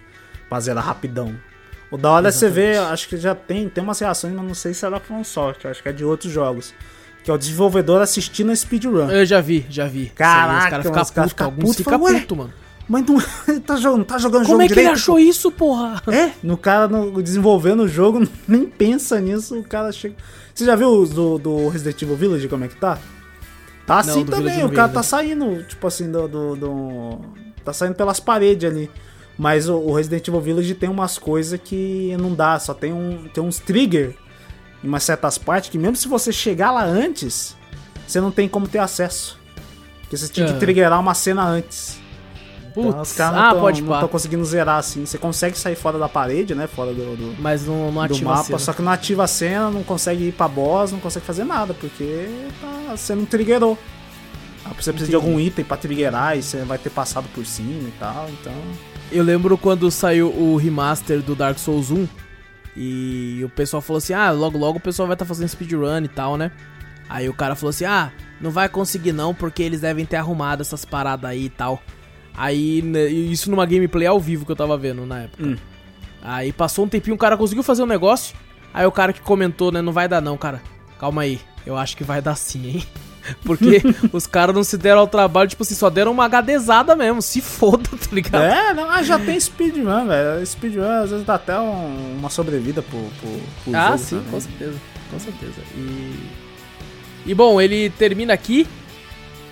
Zerar rapidão. O da hora é você ver, acho que já tem, tem umas reações, mas não sei se é da From Software, acho que é de outros jogos. Que é o desenvolvedor assistindo a speedrun.
Eu já vi, já vi.
Caraca,
os caras ficam
os caras
putos. Alguns ficam
falam, "Ué,
putos, mano.
Mas não, ele tá jogando, tá jogando
Como
jogo
é que ele
direito,
achou isso, porra?
É, no cara no, desenvolvendo o jogo, nem pensa nisso, o cara chega. Você já viu do, do Resident Evil Village como é que tá? Tá assim
Village
também, o
não
cara tá saindo, tipo assim, do. do, do- tá saindo pelas paredes ali. Mas o, o Resident Evil Village tem umas coisas que não dá, só tem, um, tem uns trigger em umas certas partes que mesmo se você chegar lá antes, você não tem como ter acesso. Porque você tinha
Ah.
que triggerar uma cena antes. Então, os
Putz.
caras
Ah,
não
pode
estão
pá.
conseguindo zerar assim. Você consegue sair fora da parede, né? Fora do, do,
Mas não, não
do
ativa a
mapa,
cena.
só que não ativa a cena, não consegue ir pra boss, não consegue fazer nada, porque tá, você não triggerou. Ah, Você precisa de
Entendi.
algum item pra triggerar e você vai ter passado por cima e tal, então.
Eu lembro quando saiu o remaster do Dark Souls 1 e o pessoal falou assim: ah, logo logo o pessoal vai estar fazendo speedrun e tal, né? Aí o cara falou assim: ah, não vai conseguir não, porque eles devem ter arrumado essas paradas aí e tal. Aí, né, isso numa gameplay ao vivo que eu tava vendo na época.
Hum.
Aí passou um tempinho, o cara conseguiu fazer um negócio. Aí o cara que comentou, né, não vai dar não, cara. Calma aí, eu acho que vai dar sim, hein? Porque os caras não se deram ao trabalho, tipo assim, só deram uma HDzada mesmo, se foda, tá ligado?
É, não, ah, já tem speedrun, velho. Speedrun às vezes dá até um- uma sobrevida pro, pro, pro
Ah, sim,
também.
com certeza. Com certeza. E. E bom, ele termina aqui.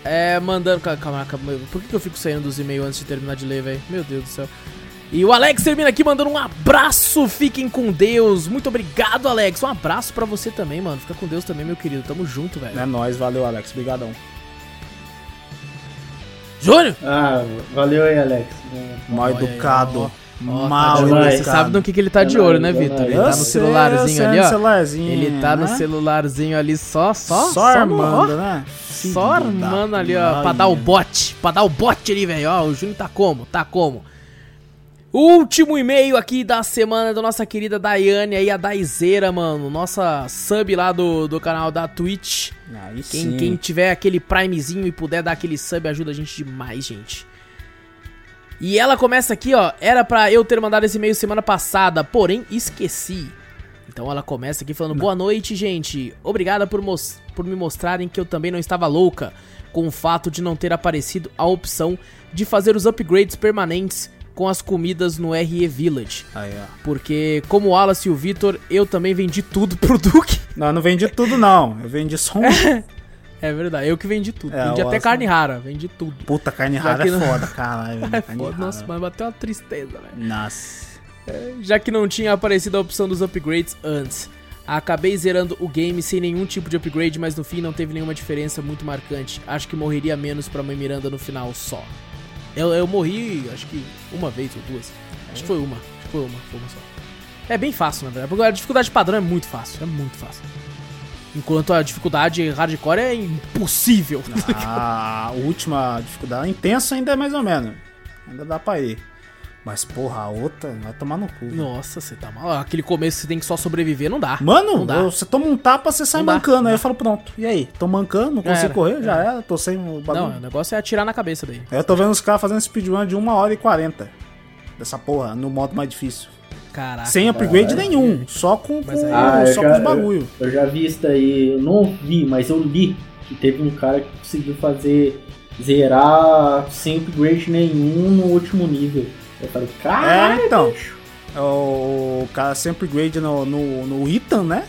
É, mandando. ca- Calma, calma. Por que, que eu fico saindo dos e-mails antes de terminar de ler, velho? Meu Deus do céu. E o Alex termina aqui mandando um abraço. Fiquem com Deus. Muito obrigado, Alex. Um abraço pra você também, mano. Fica com Deus também, meu querido. Tamo junto, velho.
É nóis, valeu, Alex. Obrigadão.
Júnior!
Ah, valeu aí, Alex.
Mal
Olha aí, Ó,
Mal
tá. Você sabe no que, que ele tá de olho, né, Vitor?
nóis.
Ele tá no
sei,
celularzinho
sei,
ali,
no
ó.
celularzinho,
Ele tá no
né?
celularzinho ali só, só,
Só armando, né?
Só armando ali, ó, pra dar o bote. Pra dar o bote ali, velho. Ó, o Júnior tá como? Tá como? Último e-mail aqui da semana da nossa querida Daiane aí, a Daizeira, mano. Nossa sub lá do, do canal da Twitch.
Aí
Quem,
sim.
quem tiver aquele primezinho e puder dar aquele sub ajuda a gente demais, gente. E ela começa aqui, ó. Era pra eu ter mandado esse e-mail semana passada, porém esqueci. Então ela começa aqui falando: Boa noite, gente. Obrigada por, mos- por me mostrarem que eu também não estava louca com o fato de não ter aparecido a opção de fazer os upgrades permanentes com as comidas no RE Village.
Aí, ó.
Porque, como o Wallace e o Vitor, eu também vendi tudo pro Duque.
Não, eu não vendi tudo, não. Eu vendi só um.
É verdade, eu que vendi tudo.
É,
vendi até carne rara, vendi tudo.
Puta, carne rara é
não-
foda, caralho.
É foda,
rara.
nossa, mas bateu uma tristeza, velho.
Nossa.
Já que não tinha aparecido a opção dos upgrades antes. Acabei zerando o game sem nenhum tipo de upgrade, mas no fim não teve nenhuma diferença muito marcante. Acho que morreria menos pra Mãe Miranda no final só. Eu, eu morri, acho que uma vez ou duas. Acho que foi uma. Acho que foi uma, foi uma só. É bem fácil, na verdade. Porque a dificuldade padrão é muito fácil. É muito fácil. Enquanto a dificuldade hardcore é impossível.
Ah, a última dificuldade intensa ainda é mais ou menos. Ainda dá pra ir. Mas, porra, a outra vai tomar no cu.
Nossa, você tá mal. Aquele começo que você tem que só sobreviver, não dá.
Mano,
Não dá.
você toma um tapa, você sai
Não dá,
mancando.
não
Aí
dá.
eu falo, pronto. E aí? Tô mancando, não
Já
consigo
era,
correr? Já
já
era, tô sem o bagulho.
Não, o negócio é atirar na cabeça daí.
Aí eu tô vendo os caras fazendo speedrun de 1 hora e 40 dessa porra, no modo mais difícil.
Caraca.
Sem upgrade nenhum, só com, com-
aí-
Ah, eu
só
já-
com os bagulho.
Eu já vi isso daí, eu não vi, mas eu li que teve um cara que conseguiu fazer zerar sem upgrade nenhum no último nível. Eu falei,
É,
caralho,
então.
bicho.
O cara sempre upgrade no, no, no item, né?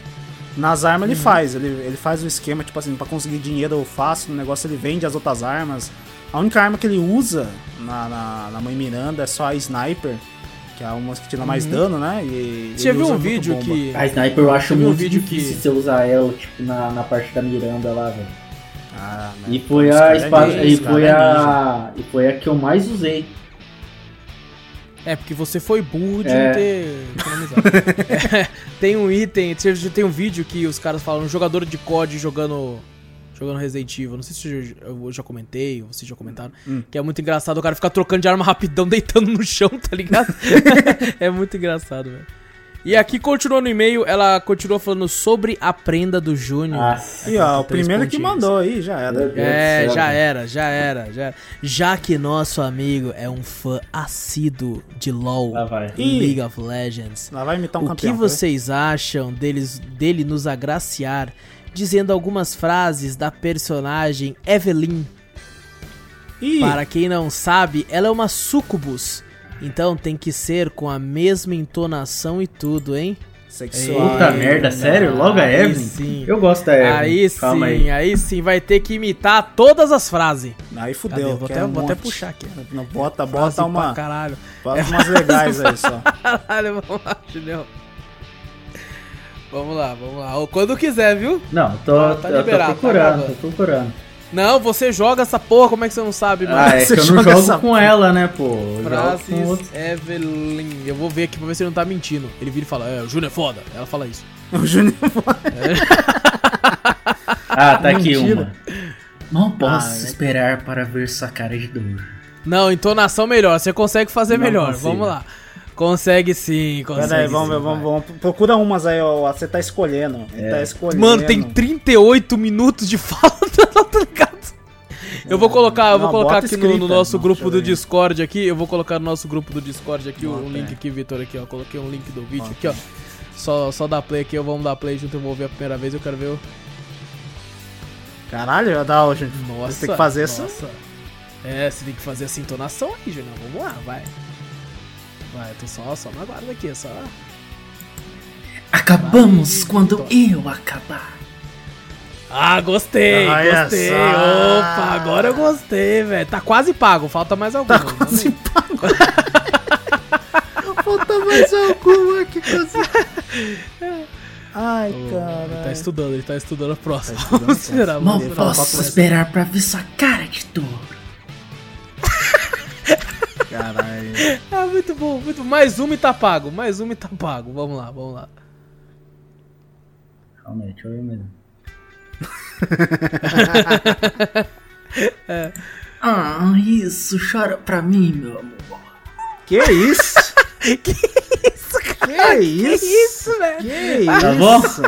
Nas armas ele faz, ele, ele faz o esquema, tipo assim, pra conseguir dinheiro fácil no negócio, ele vende as outras armas. A única arma que ele usa na, na, na Mãe Miranda é só a Sniper, que é uma que tira mais dano, né? E,
Você viu um
muito
vídeo que.
A sniper eu acho
vi um
muito
vídeo
difícil
que-
você usar ela, tipo, na, na parte da Miranda lá, velho.
Ah, né?
E foi a
é
espada.
ninja,
e foi
é
a. E foi a que eu mais usei.
É, porque você foi burro de
É.
não ter economizado. É, tem um item, tem um vídeo que os caras falam, um jogador de COD jogando. Jogando Resident Evil, não sei se eu já- comentei, ou vocês já comentaram,
Hum.
que é muito engraçado o cara ficar trocando de arma rapidão, deitando no chão, tá ligado? é muito engraçado, velho. E aqui continuou no e-mail, ela continuou falando sobre a prenda do Júnior.
Nossa.
E ó, o primeiro que
pontinhos.
mandou aí, já era.
É, já era, já era, já era. Já que nosso amigo é um fã assíduo de LoL.
Ih.
League of Legends,
Lá vai imitar um
o que
campeão. tá
vocês acham deles, dele nos agraciar dizendo algumas frases da personagem Evelyn?
Ih,
Para quem não sabe, ela é uma sucubus. Então tem que ser com a mesma entonação e tudo, hein?
sexual.
Puta merda, sério? Logo a
Aí
Evelyn?
sim.
Eu gosto da Evelyn.
Aí
Calma
sim,
aí.
aí. sim, vai ter que imitar todas as frases.
Aí
Cadê?
fudeu.
Vou até,
é um
vou até puxar aqui.
Não, bota,
Frase
bota uma.
pra caralho.
Bota umas legais aí só.
Caralho, vamos lá, Julião. Vamos lá, vamos lá. Ou Quando quiser, viu?
Não, tô,
Ah, tá
eu tô
liberado, tá
procurando,
gravando.
tô procurando.
Não, você joga essa porra, como é que você não sabe, mano?
Ah, é
Você
que eu não
joga
jogo
essa
com ela, né, pô? Outro.
Evelyn. Eu vou ver aqui pra ver se ele não tá mentindo. Ele vira e fala, é, o Júnior é foda. Ela fala isso.
O Júnior.
Ah, tá aqui
Mentira.
uma. Não posso
Ah, né?
esperar para ver sua cara de dor.
Não, entonação melhor. Você consegue fazer
Não
melhor.
consigo.
Vamos lá. Consegue sim, consegue
Pera aí, vamos
sim,
ver, vamos, vamos. Procura umas aí, ó. Você tá escolhendo. Ele
É.
tá escolhendo.
Mano, tem 38 minutos de fala tá ligado? Eu vou colocar, eu vou
Não,
colocar aqui no, no
escrita.
nosso
Não,
grupo do
eu.
Discord aqui, eu vou colocar no nosso grupo do Discord aqui, o
Bota,
um link
é.
aqui, Vitor, aqui, ó. Coloquei um link do vídeo
Bota.
aqui, ó. Só, só dá play aqui, vamos dar play junto, eu vou ver a primeira vez, eu quero ver o...
Caralho, já dá hoje.
Nossa,
Você tem que fazer isso.
nossa. É, você tem que fazer essa entonação aí, Julião. Vamos lá, vai. Vai, tô só, só na guarda aqui, só...
Acabamos
Vai,
quando
Vitor.
eu acabar.
Ah, gostei,
Olha
gostei.
só.
Opa, agora eu gostei, velho. Tá quase pago, falta mais alguma.
Tá quase pago. Falta mais alguma que coisa. Ai,
Ele tá
cara.
estudando, ele tá estudando a próxima.
Tá estudando
Vamos esperar, vamos
Não
Ele
esperar.
fala,
posso esperar para ver sua cara de dor.
Caralho.
Ah, muito bom, muito Mais uma e tá pago, mais uma e tá pago. Vamos lá, vamos lá.
Calma aí, deixa eu ver mesmo. Ah, isso, chora pra mim, meu amor.
Que isso?
que isso, cara?
Que isso?
Que isso, velho?
Que
Tá
isso?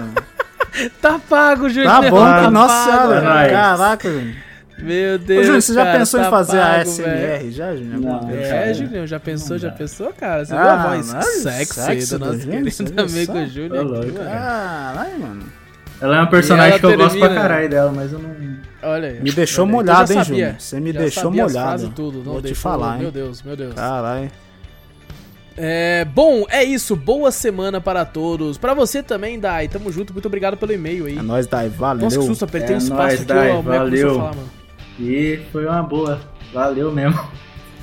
Tá pago, Júnior.
Tá bom,
Tá
que nossa
pago,
senhora. Caraca, Júnior.
Meu
Ô,
Deus.
Júnior, você já
cara,
pensou
tá
em fazer a
pago, velho.
SMR já, Júnior?
É,
Não.
Julião, já pensou,
Não
já
dá.
pensou, cara? Você
Ah,
viu a voz
não,
sexy,
sexy
do nosso
Júnior, você
querido amigo? Júnior.
Ô,
aqui,
louco.
velho.
Caralho, mano.
Ela é uma personagem que eu gosto pra caralho dela, mas eu não.
Olha aí.
Me deixou molhado,
já
hein. Júnior? Você me
Já
deixou molhado.
tudo, não
Vou te falar,
Meu
hein?
Deus, meu Deus.
Caralho.
É, bom, é isso. Boa semana para todos. Pra você também, Dai. Tamo junto. Muito obrigado pelo e-mail aí.
É nóis, Dai. Valeu.
Nossa, que susto. Apertei
É
o espaço
nóis,
aqui.
Dai,
ó, a a
valeu.
falar, mano.
E foi uma boa. Valeu mesmo.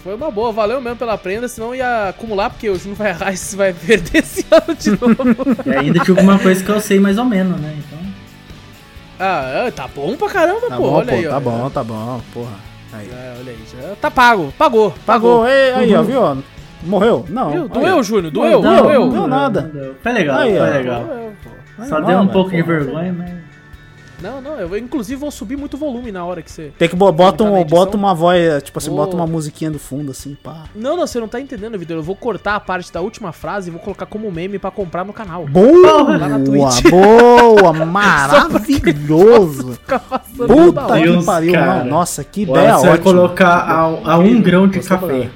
Foi uma boa. Valeu mesmo pela prenda. Senão ia acumular, porque o Júnior vai errar e você vai perder esse ano de novo.
E ainda tinha alguma coisa que eu sei mais ou menos, né? Então.
ah, é, tá bom pra caramba,
Tá
pô.
bom,
Olha
pô.
aí,
tá
ó.
bom, tá bom. Porra. Aí.
É, olha aí, já tá pago, pagou,
Pagou, ei, aí, ó, viu? ó? Morreu? Não.
Viu? Doeu. Júnior, doeu,
Não,
doeu.
não deu nada.
não deu. Foi legal,
Aí,
foi legal.
Doeu, pô.
Só
Não,
deu um pouco de vergonha, mas.
Não, não, eu inclusive vou subir muito volume na hora que você.
Tem que bo- bota,
Tá
um, bota uma voz, tipo assim,
Ô.
bota uma musiquinha do fundo, assim, pá.
Não, não, você não tá entendendo, Vitor. Eu vou cortar a parte da última frase e vou colocar como meme pra comprar no canal.
Boa,
Lá na Twitch.
boa, maravilhoso. Puta
hora.
que
Deus,
pariu,
cara.
não, nossa, que ideia
você vai colocar a, a um grão de café.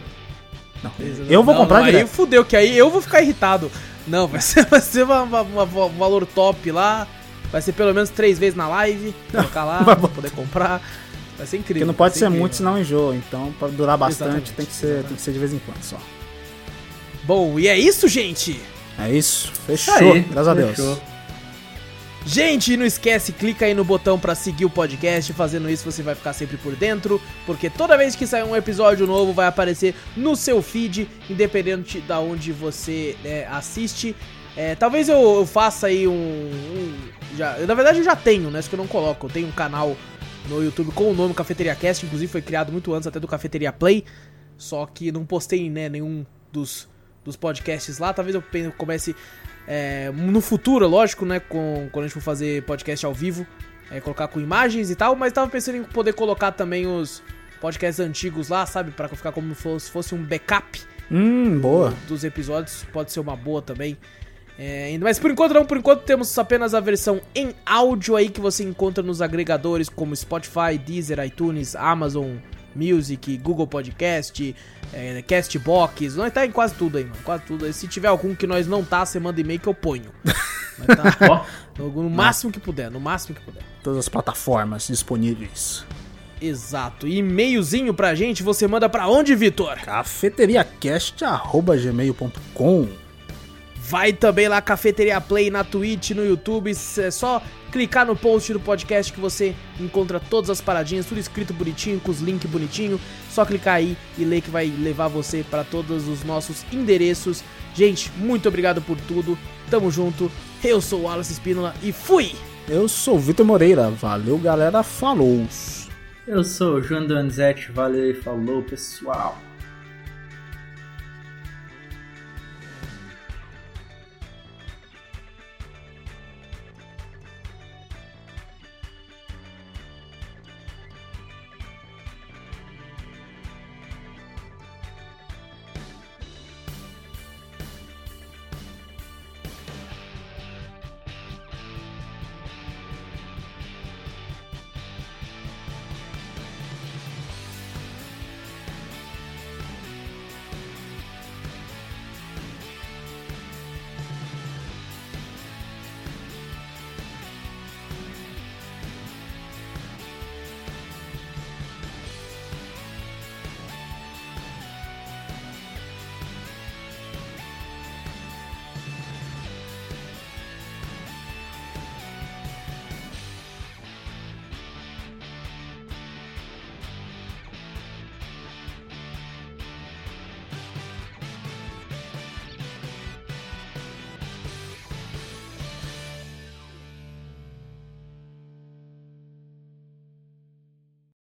Eu vou
Não,
comprar
não, Aí fudeu, que aí eu vou ficar irritado. Não, vai ser, vai ser uma- uma- uma- um valor top lá. Vai ser pelo menos três vezes na live. Colocar lá, pra poder comprar. Vai ser incrível.
Porque não pode ser
incrível.
muito, senão enjoa. Então, pra durar bastante,
Exatamente,
tem que, ser, tem que ser de vez em quando só.
Bom, e é isso, gente.
É isso, fechou,
Aí,
graças a Deus.
fechou.
Gente, não esquece, clica aí no botão pra seguir o podcast. Fazendo isso, você vai ficar sempre por dentro, porque toda vez que sair um episódio novo, vai aparecer no seu feed, independente da onde você é, assiste. É, talvez eu, eu faça aí um, um- já, na verdade, eu já tenho, né? Isso que eu não coloco. Eu tenho um canal no YouTube com o nome Cafeteria Cast, inclusive foi criado muito antes até do Cafeteria Play. Só que não postei né, nenhum dos, dos podcasts lá. Talvez eu comece é, no futuro, lógico, né? Com, quando a gente for fazer podcast ao vivo, é, colocar com imagens e tal. Mas tava pensando em poder colocar também os podcasts antigos lá, sabe? Pra ficar como se fosse, fosse um backup
Hum, boa.
dos episódios. Pode ser uma boa também. É, mas por enquanto não, por enquanto temos apenas a versão em áudio aí que você encontra nos agregadores como Spotify, Deezer, iTunes, Amazon Music, Google Podcast, é, Castbox, nós tá em quase tudo aí, mano, quase tudo. aí. Se tiver algum que nós não tá, você manda e-mail que eu ponho. Mas tá no, no máximo que puder, no máximo que puder.
Todas as plataformas disponíveis.
Exato. E e-mailzinho pra gente, você manda pra onde, Vitor?
cafeteriacast.gmail.com
Vai também lá Cafeteria Play na Twitch, no YouTube. É só clicar no post do podcast que você encontra todas as paradinhas, tudo escrito bonitinho, com os links bonitinho. Só clicar aí e ler que vai levar você para todos os nossos endereços. Gente, muito obrigado por tudo. Tamo junto. Eu sou o Wallace Espínola e fui!
Eu sou o Vitor Moreira. Valeu, galera. Falou.
eu sou o João Donizete, valeu e falou, pessoal.